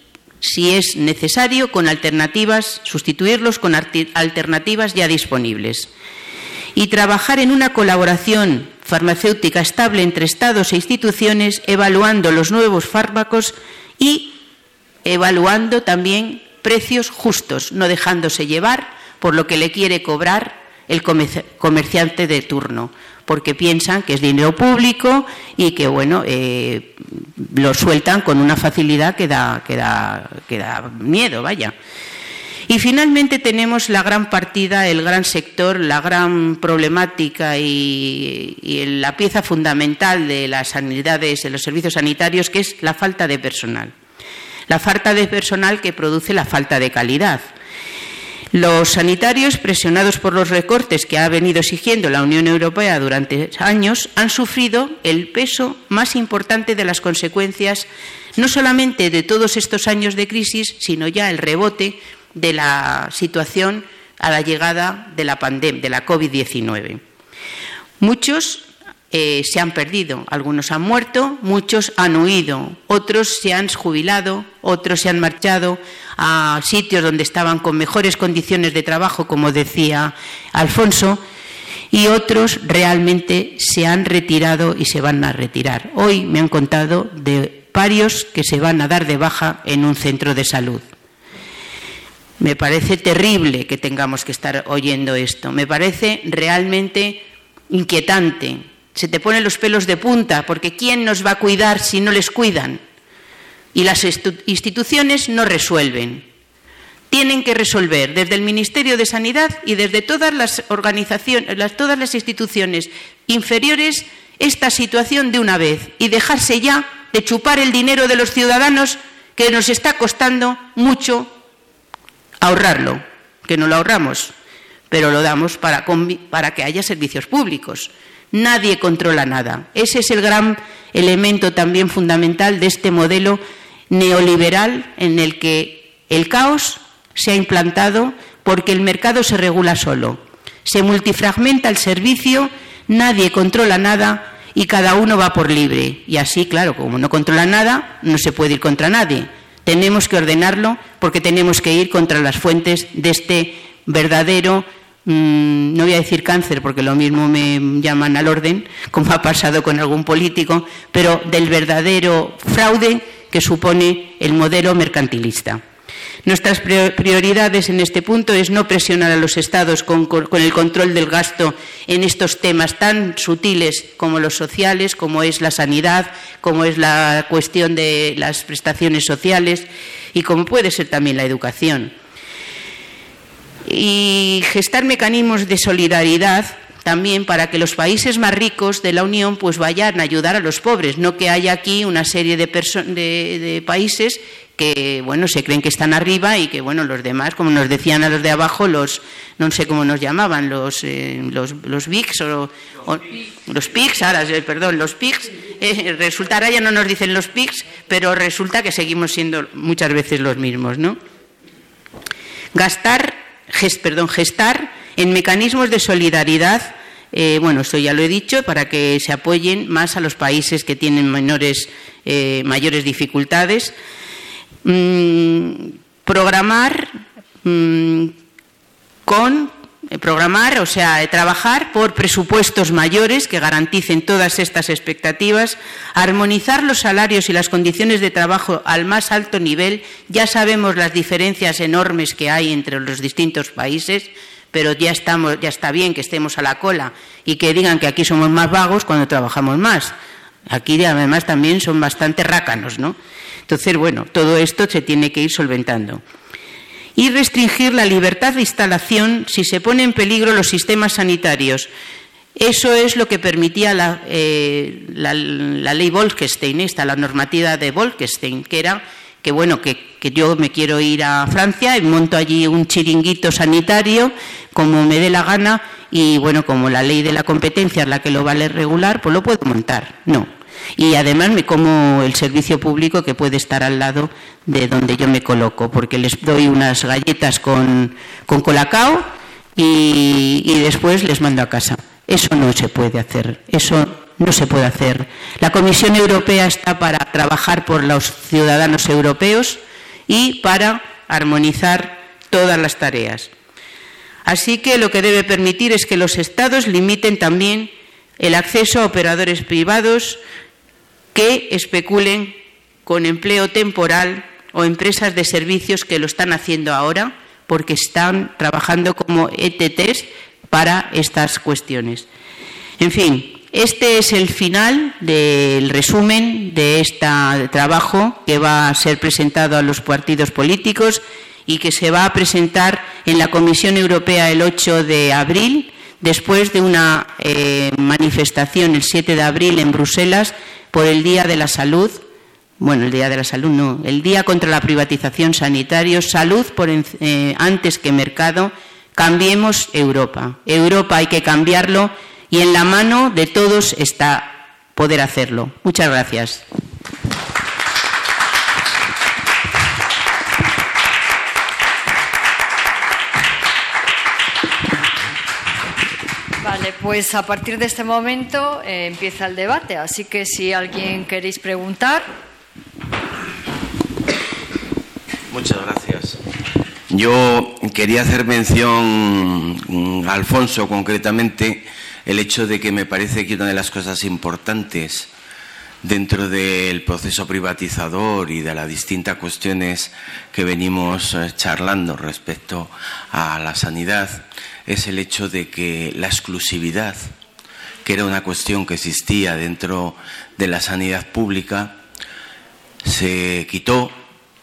S8: si es necesario, con alternativas, sustituirlos con alternativas ya disponibles. Y trabajar en una colaboración farmacéutica estable entre Estados e instituciones, evaluando los nuevos fármacos y evaluando también precios justos, no dejándose llevar por lo que le quiere cobrar el comerciante de turno, porque piensan que es dinero público y que bueno eh, lo sueltan con una facilidad que da, que da, miedo, vaya. Y finalmente tenemos la gran partida, el gran sector, la gran problemática y, la pieza fundamental de las sanidades, de los servicios sanitarios, que es la falta de personal la falta de personal que produce la falta de calidad. Los sanitarios, presionados por los recortes que ha venido exigiendo la Unión Europea durante años, han sufrido el peso más importante de las consecuencias, no solamente de todos estos años de crisis, sino ya el rebote de la situación a la llegada de la pandemia, de la COVID-19. Muchos eh, se han perdido. Algunos han muerto, muchos han huido, otros se han jubilado, otros se han marchado a sitios donde estaban con mejores condiciones de trabajo, como decía Alfonso, y otros realmente se han retirado y se van a retirar. Hoy me han contado de varios que se van a dar de baja en un centro de salud. Me parece terrible que tengamos que estar oyendo esto. Me parece realmente inquietante se te ponen los pelos de punta, porque ¿quién nos va a cuidar si no les cuidan? Y las instituciones no resuelven. Tienen que resolver desde el Ministerio de Sanidad y desde todas las organizaciones, todas las instituciones inferiores esta situación de una vez y dejarse ya de chupar el dinero de los ciudadanos que nos está costando mucho ahorrarlo, que no lo ahorramos, pero lo damos para, para que haya servicios públicos. Nadie controla nada. Ese es el gran elemento también fundamental de este modelo neoliberal en el que el caos se ha implantado porque el mercado se regula solo. Se multifragmenta el servicio, nadie controla nada y cada uno va por libre. Y así, claro, como no controla nada, no se puede ir contra nadie. Tenemos que ordenarlo porque tenemos que ir contra las fuentes de este verdadero Mm, no voy a decir cáncer porque lo mismo me llaman al orden, como ha pasado con algún político, pero del verdadero fraude que supone el modelo mercantilista. Nuestras prioridades en este punto es no presionar a los Estados con, el control del gasto en estos temas tan sutiles como los sociales, como es la sanidad, como es la cuestión de las prestaciones sociales y como puede ser también la educación. Y gestar mecanismos de solidaridad también para que los países más ricos de la Unión pues vayan a ayudar a los pobres, no que haya aquí una serie de, de países que bueno se creen que están arriba y que bueno los demás como nos decían a los de abajo los no sé cómo nos llamaban los eh, los, los VIX o, los PICs ahora eh, perdón los PICs eh, resulta ahora ya no nos dicen los PICs pero resulta que seguimos siendo muchas veces los mismos no gastar perdón gestar en mecanismos de solidaridad bueno, esto ya lo he dicho, para que se apoyen más a los países que tienen menores, mayores dificultades. Mm, programar mm, con eh, programar, o sea, trabajar por presupuestos mayores que garanticen todas estas expectativas, armonizar los salarios y las condiciones de trabajo al más alto nivel. Ya sabemos las diferencias enormes que hay entre los distintos países, pero ya estamos, ya está bien que estemos a la cola y que digan que aquí somos más vagos cuando trabajamos más. Aquí además también son bastante rácanos, ¿no? Entonces, bueno, todo esto se tiene que ir solventando. Y restringir la libertad de instalación si se pone en peligro los sistemas sanitarios. Eso es lo que permitía la, eh, ley Bolkestein, esta, la normativa de Bolkestein, que era que bueno, que, que, yo me quiero ir a Francia y monto allí un chiringuito sanitario como me dé la gana y bueno, como la ley de la competencia es la que lo vale regular, pues lo puedo montar. No, y además me como el servicio público que puede estar al lado de donde yo me coloco, porque les doy unas galletas con, con colacao y, y después les mando a casa. Eso no se puede hacer, eso no se puede hacer. La Comisión Europea está para trabajar por los ciudadanos europeos y para armonizar todas las tareas. Así que lo que debe permitir es que los Estados limiten también el acceso a operadores privados que especulen con empleo temporal o empresas de servicios que lo están haciendo ahora porque están trabajando como ETTs para estas cuestiones. En fin, este es el final del resumen de este trabajo que va a ser presentado a los partidos políticos y que se va a presentar en la Comisión Europea el 8 de abril, después de una eh, manifestación el 7 de abril en Bruselas por el Día de la Salud, bueno, el Día de la Salud no, el Día contra la Privatización Sanitaria, Salud por, eh, antes que mercado, cambiemos Europa. Europa hay que cambiarlo y en la mano de todos está poder hacerlo. Muchas gracias.
S4: pues a partir de este momento eh, empieza el debate, así que si alguien queréis preguntar.
S9: Muchas gracias. Yo quería hacer mención, mm, a Alfonso concretamente, el hecho de que me parece que una de las cosas importantes dentro del proceso privatizador y de las distintas cuestiones que venimos eh, charlando respecto a la sanidad es el hecho de que la exclusividad, que era una cuestión que existía dentro de la sanidad pública, se quitó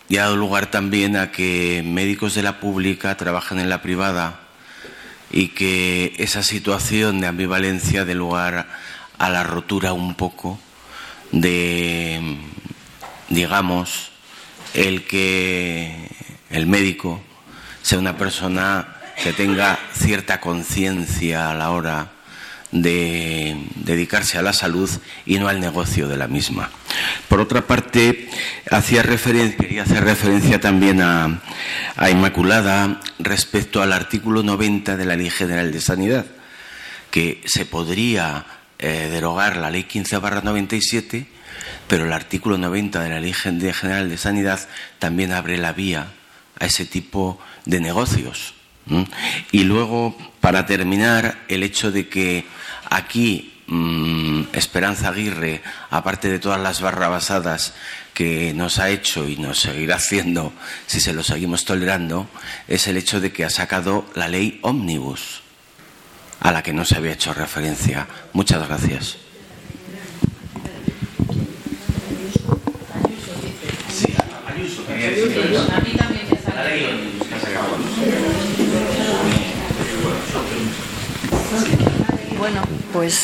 S9: y ha dado lugar también a que médicos de la pública trabajan en la privada y que esa situación de ambivalencia dé lugar a la rotura un poco de, digamos, el que el médico sea una persona que tenga cierta conciencia a la hora de dedicarse a la salud y no al negocio de la misma. Por otra parte, hacía quería hacer referencia también a, Inmaculada respecto al artículo 90 de la Ley General de Sanidad, que se podría eh, derogar la Ley 15 97, pero el artículo 90 de la Ley General de Sanidad también abre la vía a ese tipo de negocios y luego, para terminar, el hecho de que aquí mm, Esperanza Aguirre, aparte de todas las barrabasadas que nos ha hecho y nos seguirá haciendo si se lo seguimos tolerando, es el hecho de que ha sacado la ley ómnibus, a la que no se había hecho referencia. Muchas gracias.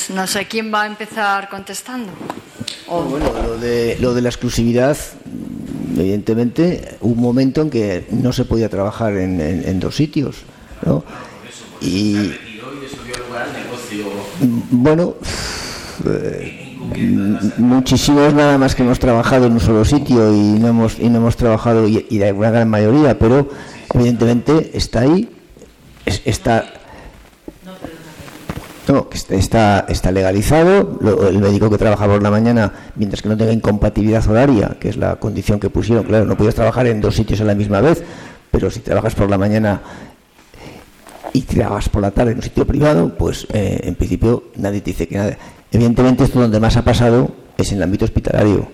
S4: No sé quién va a empezar contestando.
S5: Bueno, lo de, lo de la exclusividad, evidentemente, un momento en que no se podía trabajar en, en- en dos sitios, ¿no? Y bueno, eh, muchísimos nada más que hemos trabajado en un solo sitio y no hemos, y no hemos trabajado, y, y la una gran mayoría, pero evidentemente está ahí, es- está no, está- está, legalizado. El médico que trabaja por la mañana, mientras que no tenga incompatibilidad horaria, que es la condición que pusieron, claro, no puedes trabajar en dos sitios a la misma vez, pero si trabajas por la mañana y trabajas por la tarde en un sitio privado, pues eh, en principio nadie te dice que nada. Evidentemente, esto donde más ha pasado es en el ámbito hospitalario.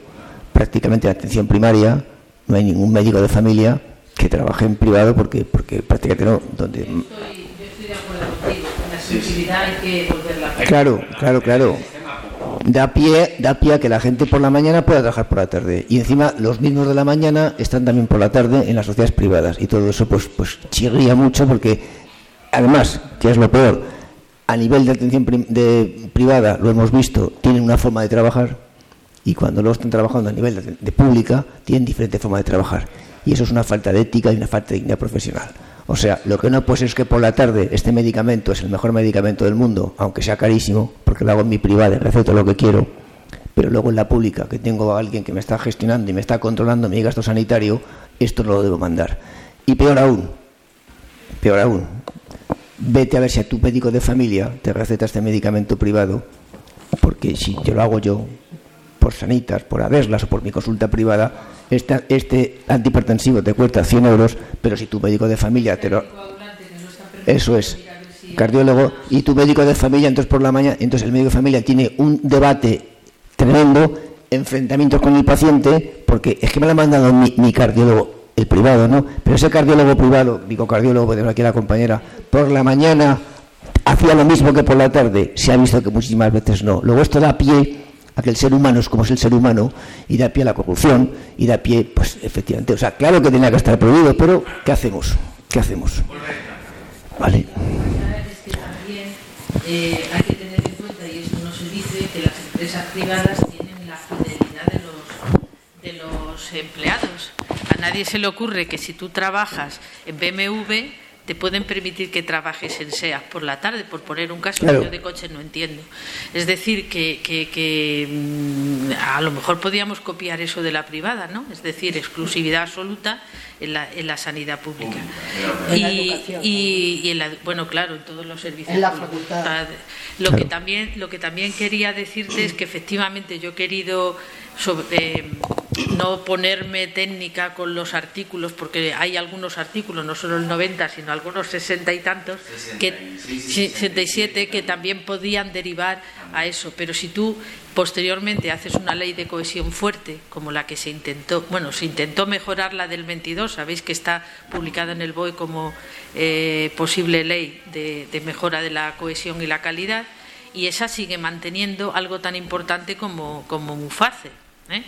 S5: Prácticamente en atención primaria no hay ningún médico de familia que trabaje en privado porque, porque prácticamente no.
S7: Yo estoy de acuerdo contigo.
S5: Claro, claro, claro. Da pie, da pie a que la gente por la mañana pueda trabajar por la tarde. Y encima los mismos de la mañana están también por la tarde en las sociedades privadas. Y todo eso pues, pues chirría mucho porque, además, que es lo peor, a nivel de atención de, privada, lo hemos visto, tienen una forma de trabajar y cuando luego están trabajando a nivel de, de pública, tienen diferente forma de trabajar. Y eso es una falta de ética y una falta de dignidad profesional. O sea, lo que no puede ser es que por la tarde este medicamento es el mejor medicamento del mundo, aunque sea carísimo, porque lo hago en mi privada receto lo que quiero, pero luego en la pública, que tengo a alguien que me está gestionando y me está controlando mi gasto sanitario, esto no lo debo mandar. Y peor aún, peor aún, vete a ver si a tu médico de familia te receta este medicamento privado, porque si yo lo hago yo, por sanitas, por haberlas o por mi consulta privada, esta- este antihipertensivo te cuesta 100 euros, pero si tu médico de familia te lo... Eso es, cardiólogo, y tu médico de familia, entonces por la mañana, entonces el médico de familia tiene un debate tremendo, enfrentamientos con el paciente, porque es que me lo ha mandado mi, mi cardiólogo, el privado, ¿no? Pero ese cardiólogo privado, digo cardiólogo, tenemos aquí la compañera, por la mañana hacía lo mismo que por la tarde, se ha visto que muchísimas veces no. Luego esto da pie a que el ser humano es como es el ser humano y da pie a la corrupción y da pie, pues efectivamente, o sea, claro que tenía que estar prohibido, pero ¿qué hacemos? ¿Qué hacemos? Vale.
S7: eh, hay que tener en cuenta, y esto no se dice, que las empresas privadas tienen la fidelidad de los, de los empleados. A nadie se le ocurre que si tú trabajas en BMW, te pueden permitir que trabajes en SEAT por la tarde, por poner un caso
S5: Claro.
S7: que yo de coche no entiendo. Es decir, que, que- que, mm, a lo mejor podríamos copiar eso de la privada, ¿no? Es decir, exclusividad absoluta en la, en la sanidad pública.
S6: En la
S7: Y,
S6: educación.
S7: y- y en la, bueno, claro, en todos los servicios.
S6: En la
S7: públicos.
S6: facultad.
S7: Lo,
S5: Claro.
S7: que también, lo que también quería decirte es que efectivamente yo he querido sobre- eh, no ponerme técnica con los artículos, porque hay algunos artículos, no solo el 90, sino algunos 60 y tantos, que, sí, 67, que también podían derivar a eso. Pero si tú posteriormente haces una ley de cohesión fuerte, como la que se intentó, bueno, se intentó mejorar la del 22, sabéis que está publicada en el BOE como eh, posible ley de, de mejora de la cohesión y la calidad, y esa sigue manteniendo algo tan importante como, como MUFACE. ¿Eh?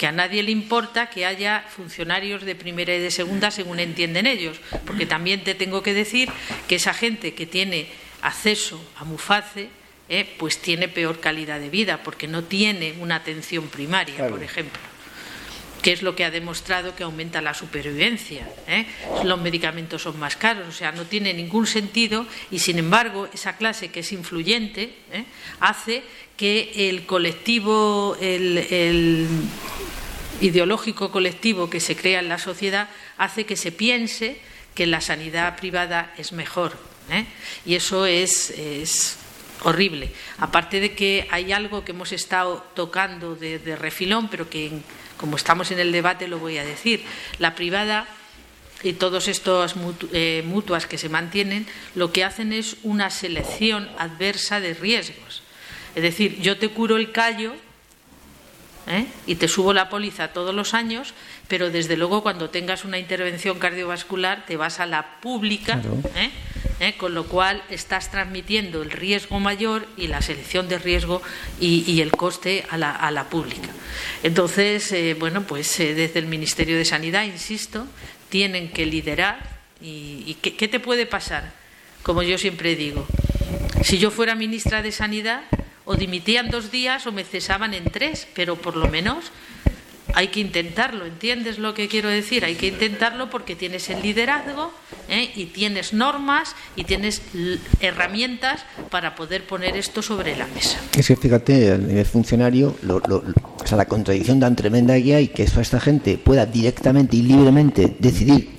S7: que a nadie le importa que haya funcionarios de primera y de segunda según entienden ellos, porque también te tengo que decir que esa gente que tiene acceso a MUFACE, eh, pues tiene peor calidad de vida, porque no tiene una atención primaria, por ejemplo que es lo que ha demostrado que aumenta la supervivencia. ¿eh? Los medicamentos son más caros, o sea, no tiene ningún sentido y, sin embargo, esa clase que es influyente ¿eh? hace que el colectivo, el, ideológico colectivo que se crea en la sociedad, hace que se piense que la sanidad privada es mejor. ¿eh? Y eso es, horrible. Aparte de que hay algo que hemos estado tocando de, refilón, pero que como estamos en el debate lo voy a decir. La privada y todas estas mutu- eh, mutuas que se mantienen lo que hacen es una selección adversa de riesgos. Es decir, yo te curo el callo ¿eh? y te subo la póliza todos los años, pero desde luego cuando tengas una intervención cardiovascular te vas a la pública, ¿eh? ¿eh? con lo cual estás transmitiendo el riesgo mayor y la selección de riesgo y, y el coste a la, a la pública. Entonces, bueno, pues desde el Ministerio de Sanidad, insisto, tienen que liderar y, y ¿qué, qué te puede pasar? Como yo siempre digo, si yo fuera ministra de Sanidad, o dimitían dos días o me cesaban en tres, pero por lo menos hay que intentarlo, ¿entiendes lo que quiero decir? Hay que intentarlo porque tienes el liderazgo ¿eh? y tienes normas y tienes herramientas para poder poner esto sobre la mesa.
S5: Es que fíjate, a nivel funcionario, o sea, la contradicción tan tremenda que hay que esta gente pueda directamente y libremente decidir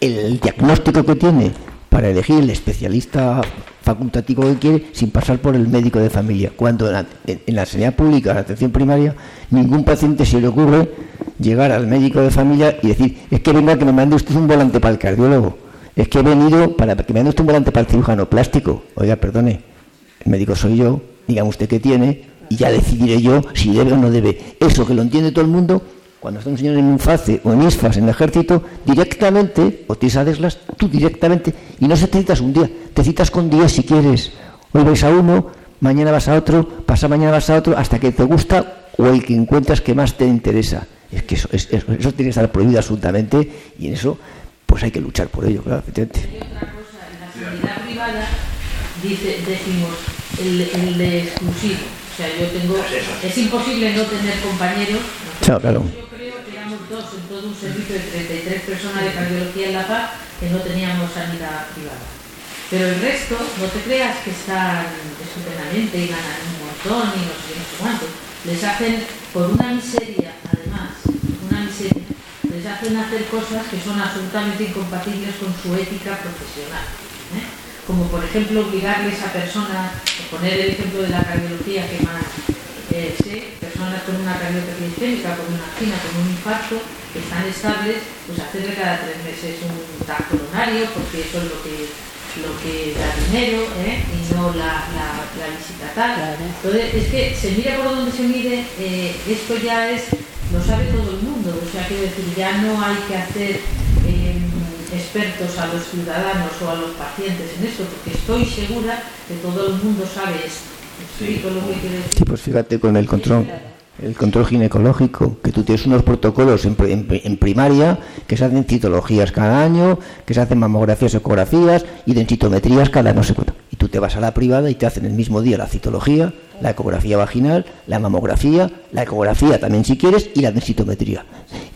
S5: el diagnóstico que tiene para elegir el especialista facultativo que quiere sin pasar por el médico de familia. Cuando en la, sanidad pública, la atención primaria, ningún paciente se le ocurre llegar al médico de familia y decir, es que venga que me mande usted un volante para el cardiólogo, es que he venido para que me mande usted un volante para el cirujano plástico. Oiga, perdone, el médico soy yo, dígame usted qué tiene y ya decidiré yo si debe o no debe. Eso que lo entiende todo el mundo, cuando está un señor en un FACE o en ISFAS en el ejército, directamente, o te Adeslas, tú directamente, y no se te citas un día, te citas con días si quieres. Hoy vais a uno, mañana vas a otro, pasa mañana vas a otro, hasta que te gusta o el que encuentras que más te interesa. Es que eso, eso, tiene que estar prohibido absolutamente y en eso pues hay que luchar por ello, claro,
S7: efectivamente. otra cosa, en la sanidad privada dice, decimos el, el de exclusivo. O sea, yo tengo, es imposible no tener compañeros.
S5: Claro, claro.
S7: Dos en todo un servicio de 33 personas de cardiología en La Paz que no teníamos sanidad privada. Pero el resto, no te creas que están estupendamente y ganan un montón y no sé, no sé cuánto. Les hacen, por una miseria, además, una miseria, les hacen hacer cosas que son absolutamente incompatibles con su ética profesional. ¿eh? Como por ejemplo obligarles a personas, poner el ejemplo de la cardiología que más eh, personas con una cardiopatía isquémica, con una angina, con un infarto, que están estables, pues hacerle cada tres meses un TAC coronario, porque eso es lo que lo que da dinero ¿eh? y no la, la, visita tal. Entonces, es que se mira por donde se mire, eh, esto ya es, lo sabe todo el mundo, o sea, quiero decir, ya no hay que hacer em, expertos a los ciudadanos o a los pacientes en esto, porque estoy segura que todo el mundo sabe esto. Sí,
S5: pues fíjate con el control el control ginecológico, que tú tienes unos protocolos en, primaria que se hacen citologías cada año, que se hacen mamografías, ecografías y densitometrías cada no sé cuánto. Y tú te vas a la privada y te hacen el mismo día la citología, la ecografía vaginal, la mamografía, la ecografía también si quieres y la densitometría.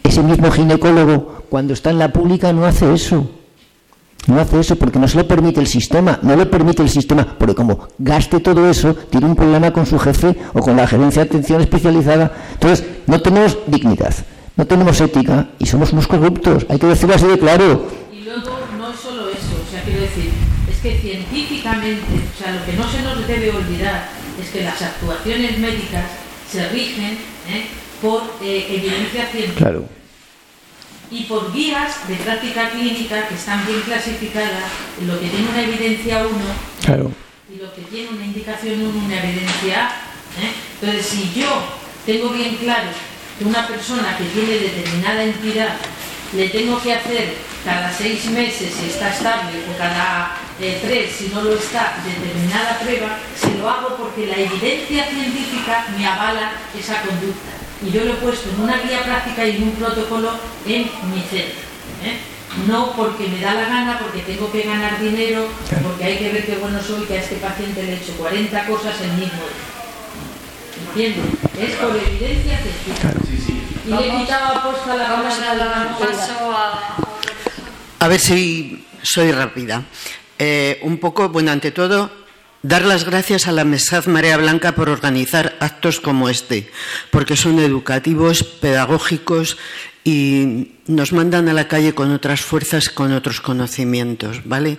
S5: Ese mismo ginecólogo cuando está en la pública no hace eso. No hace eso porque no se lo permite el sistema, no lo permite el sistema, porque como gaste todo eso, tiene un problema con su jefe o con la gerencia de atención especializada. Entonces, no tenemos dignidad, no tenemos ética y somos unos corruptos, hay que decirlo así de claro.
S7: Y luego no es solo eso, o sea, quiero decir, es que científicamente, o sea, lo que no se nos debe olvidar es que las actuaciones médicas se rigen ¿eh? por eh, evidencia científica.
S5: Claro
S7: y por guías de práctica clínica que están bien clasificadas lo que tiene una evidencia 1 y lo que tiene una indicación 1, una evidencia A. ¿eh? Entonces, si yo tengo bien claro que una persona que tiene determinada entidad le tengo que hacer cada seis meses si está estable o cada eh, tres si no lo está determinada prueba, se lo hago porque la evidencia científica me avala esa conducta y yo lo he puesto en una guía práctica y en un protocolo en mi centro. ¿eh? No porque me da la gana, porque tengo que ganar dinero, porque hay que ver qué bueno soy, que a este paciente le he hecho 40 cosas el mismo día. ¿Entiendes? Es por evidencia científica. Y le he quitado a la Vamos a dar paso a...
S10: A ver si soy rápida. Eh, un poco, bueno, ante todo, Dar las gracias a la Mesad Marea Blanca por organizar actos como este, porque son educativos, pedagógicos y nos mandan a la calle con otras fuerzas, con otros conocimientos, ¿vale?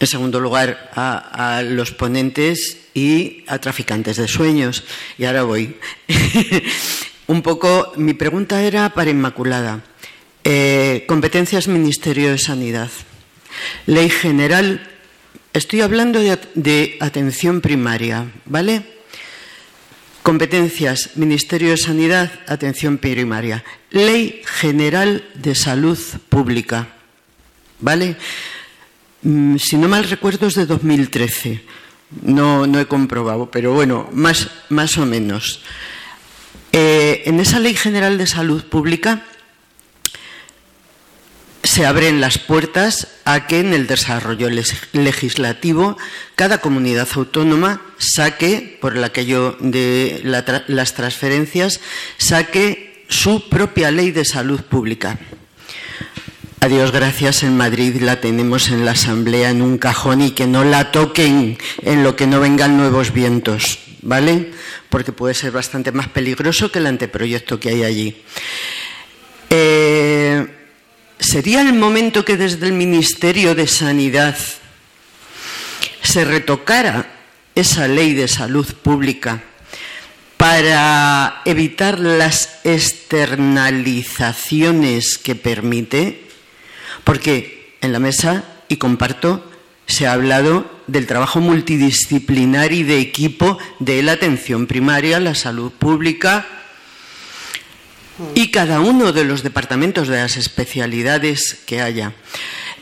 S10: En segundo lugar, a, los ponentes y a traficantes de sueños. Y ahora voy. Un poco, mi pregunta era para Inmaculada. Eh, competencias Ministerio de Sanidad. Ley General Estoy hablando de, atención primaria, ¿vale? Competencias, Ministerio de Sanidad, atención primaria. Ley General de Salud Pública, ¿vale? Mm, si no mal recuerdo es de 2013. No, no he comprobado, pero bueno, más, más o menos. Eh, en esa Ley General de Salud Pública se abren las puertas a que en el desarrollo legislativo cada comunidad autónoma saque, por aquello de las transferencias, saque su propia ley de salud pública. A Dios gracias, en Madrid la tenemos en la Asamblea en un cajón y que no la toquen en lo que no vengan nuevos vientos, ¿vale? Porque puede ser bastante más peligroso que el anteproyecto que hay allí. Eh, ¿Sería el momento que desde el Ministerio de Sanidad se retocara esa ley de salud pública para evitar las externalizaciones que permite? Porque en la mesa, y comparto, se ha hablado del trabajo multidisciplinar y de equipo de la atención primaria, la salud pública, y cada uno de los departamentos de las especialidades que haya.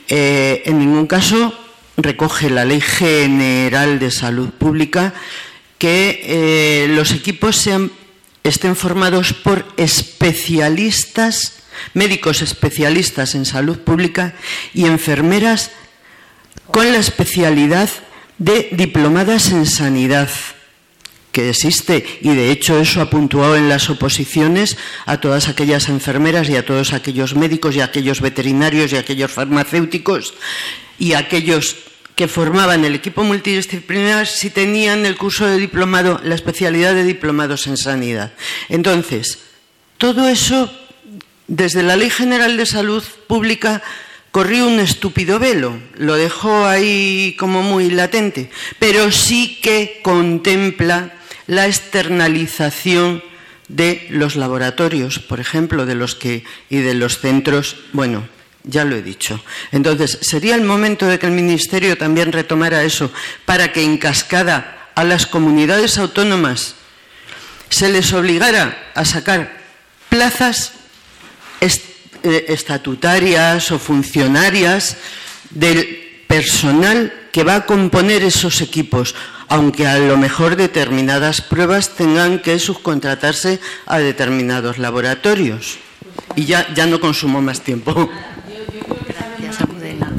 S10: Eh, en ningún caso recoge la Ley General de Salud Pública que eh, los equipos sean, estén formados por especialistas, médicos especialistas en salud pública y enfermeras con la especialidad de diplomadas en sanidad que existe y de hecho eso ha puntuado en las oposiciones a todas aquellas enfermeras y a todos aquellos médicos y a aquellos veterinarios y a aquellos farmacéuticos y a aquellos que formaban el equipo multidisciplinar si tenían el curso de diplomado, la especialidad de diplomados en sanidad. Entonces, todo eso, desde la Ley General de Salud Pública, corrió un estúpido velo, lo dejó ahí como muy latente, pero sí que contempla la externalización de los laboratorios, por ejemplo, de los que y de los centros, bueno, ya lo he dicho. Entonces, sería el momento de que el Ministerio también retomara eso para que en cascada a las comunidades autónomas se les obligara a sacar plazas eh, estatutarias o funcionarias del personal que va a componer esos equipos aunque a lo mejor determinadas pruebas tengan que subcontratarse a determinados laboratorios. Y ya, ya no consumo más tiempo.
S7: Gracias, Almudena.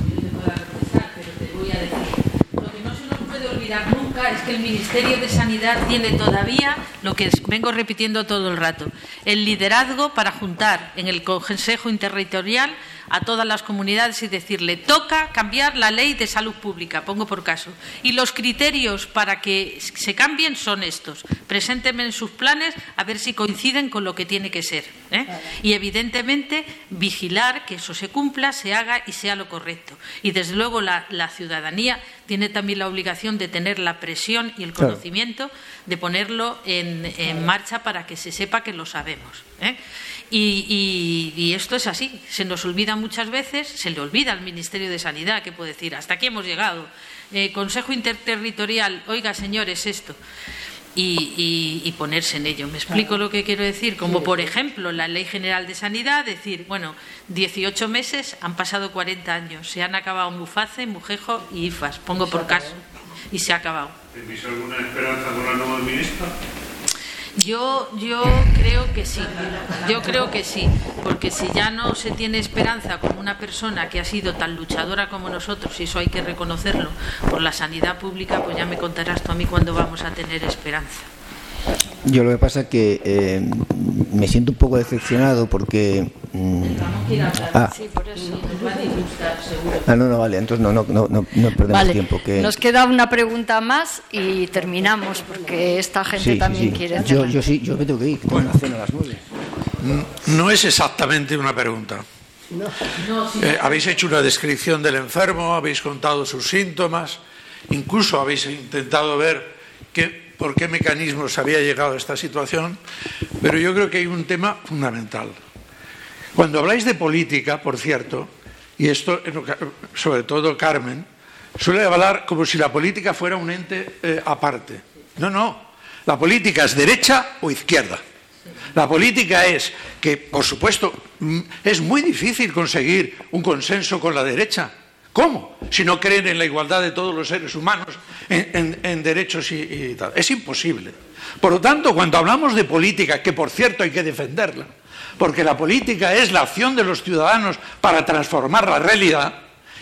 S7: Lo que no se nos puede olvidar nunca es que el Ministerio de Sanidad tiene todavía lo que vengo repitiendo todo el rato, el liderazgo para juntar en el Consejo Interterritorial a todas las comunidades y decirle, toca cambiar la ley de salud pública, pongo por caso. Y los criterios para que se cambien son estos. Preséntenme en sus planes a ver si coinciden con lo que tiene que ser. ¿eh? Y evidentemente vigilar que eso se cumpla, se haga y sea lo correcto. Y desde luego la, ciudadanía tiene también la obligación de tener la presión y el conocimiento de ponerlo en, marcha para que se sepa que lo sabemos. ¿eh? Y, esto es así, se nos olvida muchas veces, se le olvida al Ministerio de Sanidad, que puede decir, hasta aquí hemos llegado. Eh, Consejo Interterritorial, oiga señores, esto. Y, ponerse en ello. ¿Me explico lo que quiero decir? Como por ejemplo la Ley General de Sanidad, decir, bueno, 18 meses, han pasado 40 años, se han acabado Muface, Mujejo y IFAS, pongo por caso, y se ha acabado.
S2: ¿Tenéis alguna esperanza con la nueva ministra?
S7: Yo, yo creo que sí, yo creo que sí, porque si ya no se tiene esperanza con una persona que ha sido tan luchadora como nosotros, y eso hay que reconocerlo, por la sanidad pública, pues ya me contarás tú a mí cuándo vamos a tener esperanza.
S5: Yo lo que pasa es que eh, me siento un poco decepcionado porque... Mm,
S7: ah. Sí, por eso
S5: Ah, no, no, vale, entonces no, no, no, no perdemos tiempo.
S4: Que... Nos queda una pregunta más y terminamos porque esta gente también quiere
S5: Yo, yo sí, yo me tengo que ir, tengo una cena a las nueve.
S11: No es exactamente una pregunta. Eh, habéis hecho una descripción del enfermo, habéis contado sus síntomas, incluso habéis intentado ver qué por qué mecanismos había llegado a esta situación, pero yo creo que hay un tema fundamental. Cuando habláis de política, por cierto, y esto sobre todo Carmen, suele hablar como si la política fuera un ente eh, aparte. No, no, la política es derecha o izquierda. La política es que, por supuesto, mm, es muy difícil conseguir un consenso con la derecha ¿Cómo? Si no creen en la igualdad de todos los seres humanos, en, derechos y, tal. Es imposible. Por lo tanto, cuando hablamos de política, que por cierto hay que defenderla, porque la política es la acción de los ciudadanos para transformar la realidad,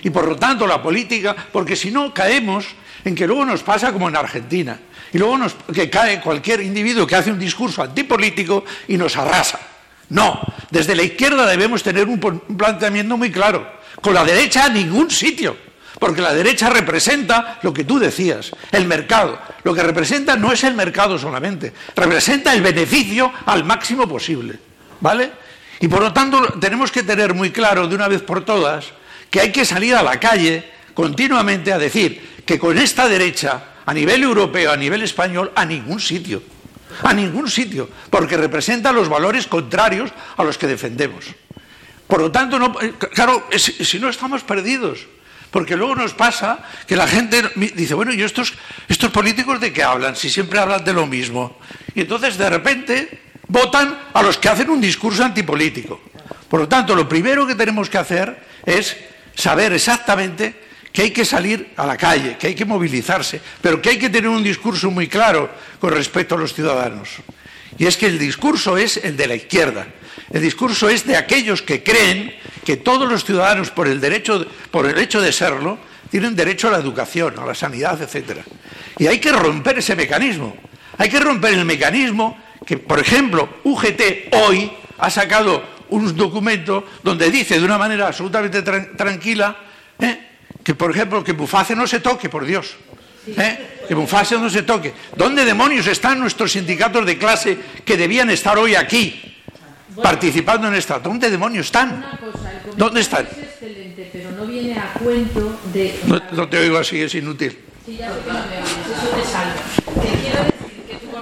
S11: y por lo tanto la política, porque si no caemos en que luego nos pasa como en Argentina, y luego nos, que cae cualquier individuo que hace un discurso antipolítico y nos arrasa. No, desde la izquierda debemos tener un planteamiento muy claro. Con la derecha a ningún sitio, porque la derecha representa lo que tú decías, el mercado. Lo que representa no es el mercado solamente, representa el beneficio al máximo posible. ¿Vale? Y por lo tanto tenemos que tener muy claro de una vez por todas que hay que salir a la calle continuamente a decir que con esta derecha, a nivel europeo, a nivel español, a ningún sitio. A ningún sitio, porque representa los valores contrarios a los que defendemos. Por lo tanto, no, eh, claro, si no estamos perdidos, porque luego nos pasa que la gente dice, bueno, ¿y estos, estos políticos de qué hablan? Si siempre hablan de lo mismo. Y entonces, de repente, votan a los que hacen un discurso antipolítico. Por lo tanto, lo primero que tenemos que hacer es saber exactamente que hay que salir a la calle, que hay que movilizarse, pero que hay que tener un discurso muy claro con respecto a los ciudadanos. Y es que el discurso es el de la izquierda. El discurso es de aquellos que creen que todos los ciudadanos, por el, derecho, por el hecho de serlo, tienen derecho a la educación, a la sanidad, etc. Y hay que romper ese mecanismo. Hay que romper el mecanismo que, por ejemplo, UGT hoy ha sacado un documento donde dice de una manera absolutamente tranquila ¿eh? que, por ejemplo, que Bufase no se toque, por Dios. ¿eh? Que Bufase no se toque. ¿Dónde demonios están nuestros sindicatos de clase que debían estar hoy aquí, participando en esta? ¿Dónde demonios están? ¿Dónde están?
S7: Es excelente, pero no viene a cuento de...
S11: No, te oigo así, es inútil.
S7: Sí, ya sé que no me oyes, eso te salva. Te quiero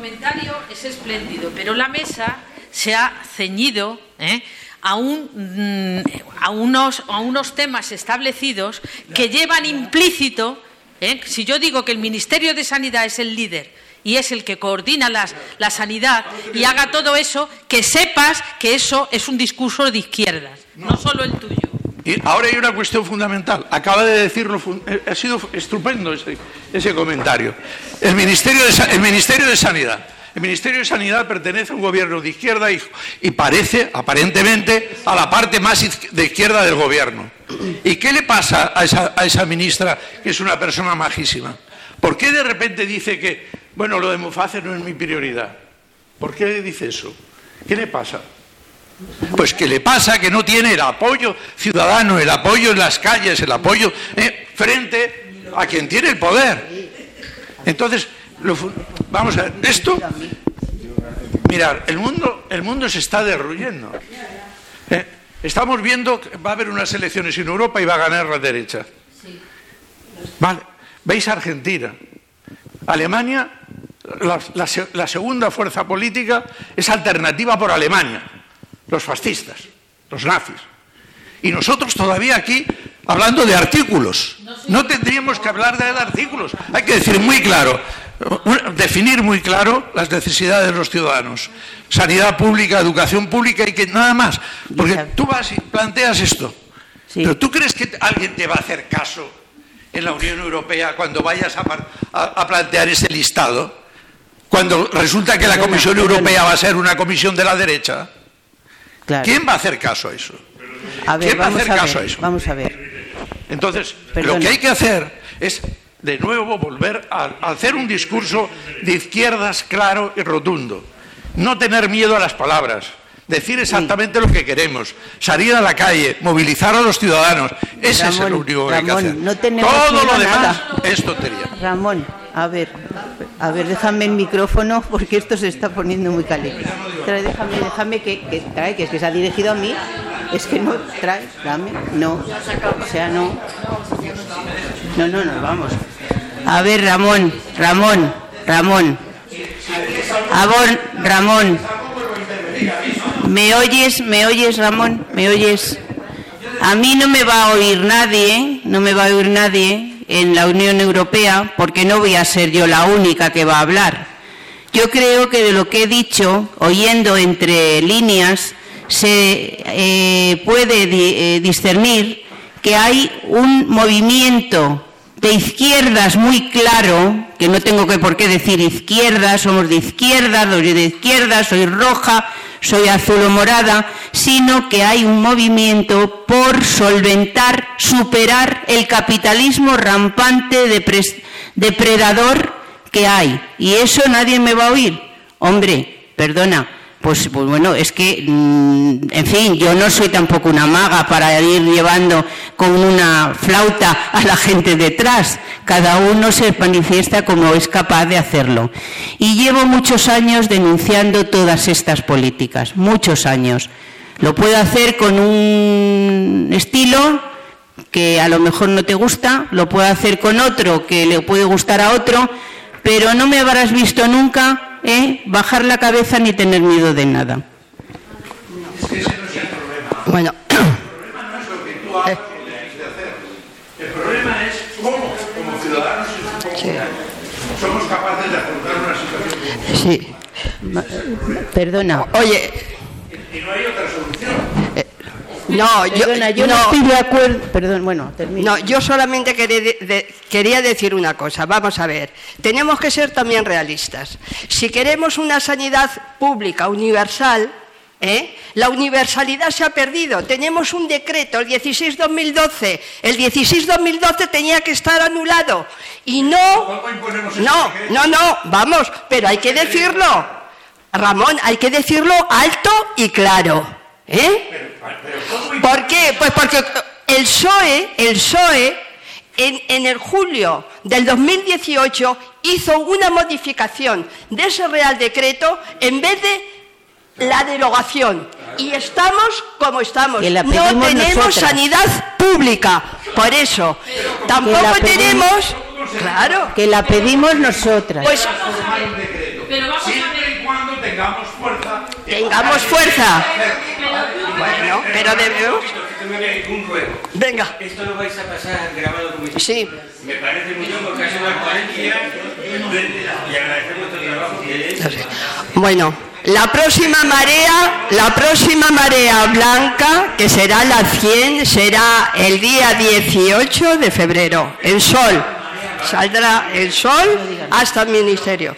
S7: comentario es espléndido, pero la mesa se ha ceñido ¿eh? a, mm, a, unos, a unos temas establecidos que llevan implícito, ¿eh? si yo digo que el Ministerio de Sanidad es el líder y es el que coordina las, la sanidad y haga todo eso, que sepas que eso es un discurso de izquierdas, no solo el tuyo.
S11: Y ahora hay una cuestión fundamental. Acaba de decirlo, eh, ha sido estupendo ese, comentario. El Ministerio de, Sanidad el Ministerio de Sanidad pertenece a un gobierno de izquierda y, parece, aparentemente, a la parte más de izquierda del gobierno. ¿Y qué le pasa a esa, ministra, que es una persona majísima? ¿Por qué de repente dice que, bueno, lo de Muface no es mi prioridad? ¿Por qué dice eso? ¿Qué le pasa? Pues que le pasa que no tiene el apoyo ciudadano, el apoyo en las calles, el apoyo eh, frente a quien tiene el poder. Entonces, vamos a ver, esto, mirar, el mundo, el mundo se está derruyendo. ¿Eh? Estamos viendo que va a haber unas elecciones en Europa y va a ganar la derecha. Vale, veis Argentina. Alemania, la, segunda fuerza política es alternativa por Alemania, los fascistas, los nazis. Y nosotros todavía aquí hablando de artículos. No tendríamos que hablar de artículos. Hay que decir muy claro, definir muy claro las necesidades de los ciudadanos. Sanidad pública, educación pública y que nada más. Porque tú vas y planteas esto. Pero ¿tú crees que alguien te va a hacer caso en la Unión Europea cuando vayas a, plantear ese listado? Cuando resulta que la Comisión Europea va a ser una comisión de la derecha. ¿Quién va a hacer caso a eso? ¿Quién va a hacer caso a eso?
S8: Vamos a ver.
S11: Entonces, lo que hay que hacer es de nuevo volver a, hacer un discurso de izquierdas claro y rotundo. No tener miedo a las palabras, decir exactamente lo que queremos, salir a la calle, movilizar a los ciudadanos. Ese es el único que hay que hacer. Todo lo demás es tontería.
S8: Ramón, a ver, a ver, déjame el micrófono porque esto se está poniendo muy caliente. Déjame, déjame que, que trae, que es que se ha dirigido a mí. Es que no, trae, dame, no. O sea, no. No, no, no, vamos. A ver, Ramón, Ramón, Ramón. A Ramón. ¿Me oyes? ¿Me oyes, Ramón? ¿Me oyes? A mí no me va a oír nadie, no me va a oír nadie en la Unión Europea porque no voy a ser yo la única que va a hablar. Yo creo que de lo que he dicho, oyendo entre líneas, se eh, puede eh, discernir que hay un movimiento de izquierdas muy claro, que no tengo que por qué decir izquierda, somos de izquierda, soy de izquierda, soy roja, soy azul o morada, sino que hay un movimiento por solventar, superar el capitalismo rampante, depredador que hay. Y eso nadie me va a oír. Hombre, perdona, pues, pues, bueno, es que, mm, en fin, yo no soy tampoco una maga para ir llevando con una flauta a la gente detrás. Cada uno se manifiesta como es capaz de hacerlo. Y llevo muchos años denunciando todas estas políticas, muchos años. Lo puedo hacer con un estilo que a lo mejor no te gusta, lo puedo hacer con otro que le puede gustar a otro, pero no me habrás visto nunca ¿eh? bajar la cabeza ni tener miedo de nada.
S11: Bueno. El problema es cómo, como ciudadanos somos capaces de afrontar una situación.
S8: Sí. Perdona.
S6: Oye.
S11: Y no hay otra solución.
S6: No, yo,
S8: no, estoy de acuerdo. Perdón, bueno,
S6: No, yo solamente quería, decir una cosa. Vamos a ver. Tenemos que ser también realistas. Si queremos una sanidad pública universal, ¿eh? La universalidad se ha perdido. Tenemos un decreto, el 16-2012. El 16-2012 tenía que estar anulado. Y no. No, no, no, vamos, pero hay que decirlo. Ramón, hay que decirlo alto y claro. ¿Eh? ¿Por qué? Pues porque el PSOE, el PSOE en, el julio del 2018 hizo una modificación de ese Real Decreto en vez de la derogación. Y estamos como estamos. No tenemos sanidad pública. Por eso. Tampoco tenemos. Claro.
S8: Que la pedimos nosotras.
S6: Pues,
S11: Siempre y cuando tengamos fuerza.
S6: Tengamos fuerza. Bueno, pero debemos.
S9: Un juego.
S6: Venga.
S9: Esto lo vais a pasar grabado como
S6: Sí.
S9: Me parece muy bien porque ha sido una coherencia y agradecemos el trabajo que
S6: Bueno. La próxima marea, la próxima marea blanca, que será la 100, será el día 18 de febrero. El sol. Saldrá el sol hasta el ministerio.